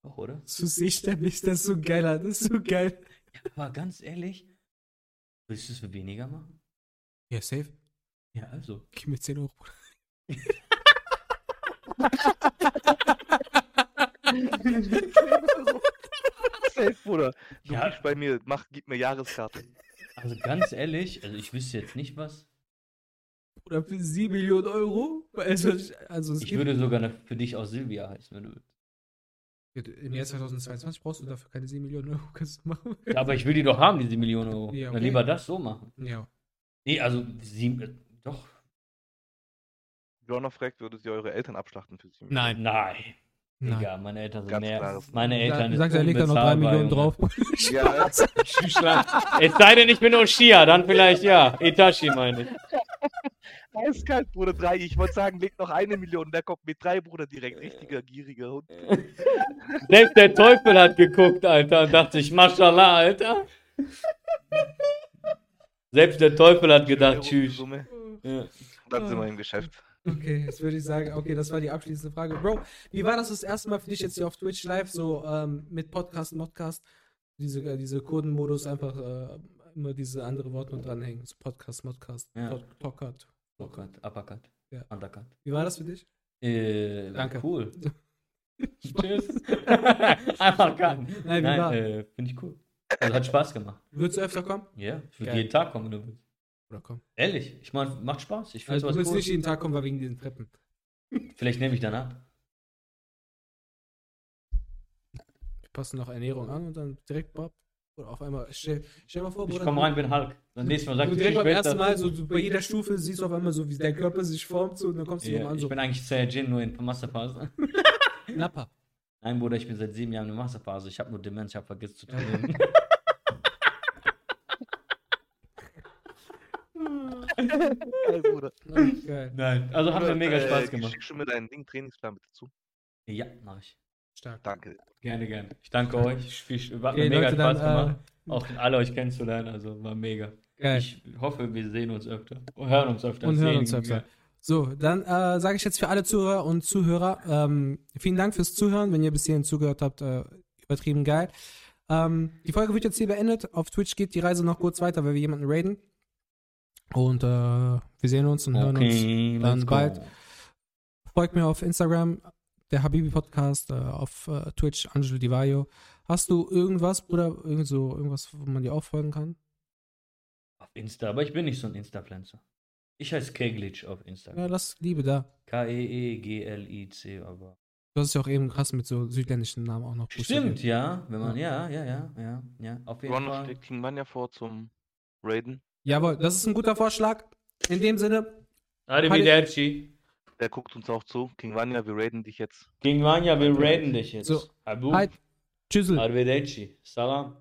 Doch, oder? So da nicht, das ist so geil, das ist so geil. Aber ganz ehrlich, willst du es für weniger machen? Ja, safe. Ja, also. Gib mir 10 Euro. Safe, Bruder. Du Ja. ja. bei mir, mach, gib mir Jahreskarte. Also ganz ehrlich, also ich wüsste jetzt nicht was. Oder für 7 Millionen Euro? Also, also Ich würde sogar eine- für dich auch Silvia heißen, wenn du willst. Im Jahr 2022 brauchst du dafür keine 7 Millionen Euro. Kannst du machen. Ja, aber ich will die doch haben, diese Millionen Euro. Ja, Dann okay. lieber das so machen. Ja. Nee, also sieben, äh, doch. Jonna fragt, würdet ihr eure Eltern abschlachten für 7 Nein. Nein. Nein. Digga, meine Eltern sind Ganz mehr. klares Meine Eltern Du sagst, er legt da noch 3 Millionen drauf. Ja, Es sei denn, ich bin Oshia, dann vielleicht ja. Itachi meine ich. Eiskalt, Bruder, drei. Ich wollte sagen, leg noch eine Million. Der kommt mit drei, Bruder, direkt. Richtiger, gieriger Hund. Selbst der Teufel hat geguckt, Alter, und dachte sich, Mashallah, Alter. Selbst der Teufel hat gedacht, tschüss. Ja. Dann sind wir im Geschäft. Okay, jetzt würde ich sagen, okay, das war die abschließende Frage. Bro, wie war das das erste Mal für dich jetzt hier auf Twitch live, so ähm, mit Podcast, Modcast, diese, äh, diese Codenmodus, einfach äh, immer diese andere Worte dranhängen, so Podcast, Modcast, Ja. Talk- Gott, Uppercut. Ja. Undercut. Wie war das für dich? Äh, Danke. Cool. Tschüss. Einfach cut. Nein? Nein, äh, finde ich cool. Also hat Spaß gemacht. Würdest du öfter kommen? Ja, ich würde jeden Tag kommen, wenn du willst. Oder komm? Ehrlich, ich meine, macht Spaß. Ich Also du willst cool. nicht jeden Tag kommen, weil wegen diesen Treppen. Vielleicht nehme ich dann ab. Wir passen noch Ernährung an und dann direkt Bob. Oder auf einmal, stell, stell mal vor, Ich Bruder, komme rein, bin Hulk. Dann nächstes Mal sagt du ich, direkt ich beim ersten Mal, so bei jeder Stufe siehst du auf einmal so, wie dein Körper sich formt, so, und dann kommst du nochmal an, so, ich bin eigentlich Saiyajin nur in Masterphase. Nappa. Nein, Bruder, ich bin seit sieben Jahren in der Masterphase. Ich habe nur Demenz, ich habe vergessen zu trainieren. Geil, Bruder. Nein, also hat mir mega äh, Spaß gemacht. Schickst du mir deinen Ding Trainingsplan bitte zu? Ja, mach ich. Stark. Danke. Gerne, gerne. Ich danke euch. Mir Okay, mega Leute, Spaß dann, gemacht. Auch alle euch kennenzulernen, also war mega. Geil. Ich hoffe, wir sehen uns öfter. Hören uns öfter. Und Sehen hören uns öfter. So, dann äh, sage ich jetzt für alle Zuhörer und Zuhörer, ähm, vielen Dank fürs Zuhören. Wenn ihr bis hierhin zugehört habt, äh, übertrieben geil. Ähm, die Folge wird jetzt hier beendet. Auf Twitch geht die Reise noch kurz weiter, weil wir jemanden raiden. Und äh, wir sehen uns und hören uns. Dann bald. Folgt mir auf Instagram, der Habibi Podcast, äh, auf äh, Twitch, Angelo Divayo. Hast du irgendwas, Bruder, irgend so, irgendwas, wo man dir auch folgen kann? Auf Insta, aber ich bin nicht so ein Insta-Pflanzer. Ich heiße Keglitsch auf Ja, Instagram. lass Liebe da. E K-E-E-G-L-I-C, aber. Du hast es ja auch eben krass mit so südländischen Namen auch noch. Stimmt, ja. Wenn man, ja, ja, ja, ja, ja. Auf jeden Ron Fall. schlägt King Manja vor zum Raiden. Jawohl, das ist ein guter Vorschlag. In dem Sinne, Arrivederci. Der guckt uns auch zu. King Vanya, wir raiden dich jetzt. King Vanya, wir raiden dich jetzt. So. Abu. Halt. Tschüssel. Arrivederci. Salam.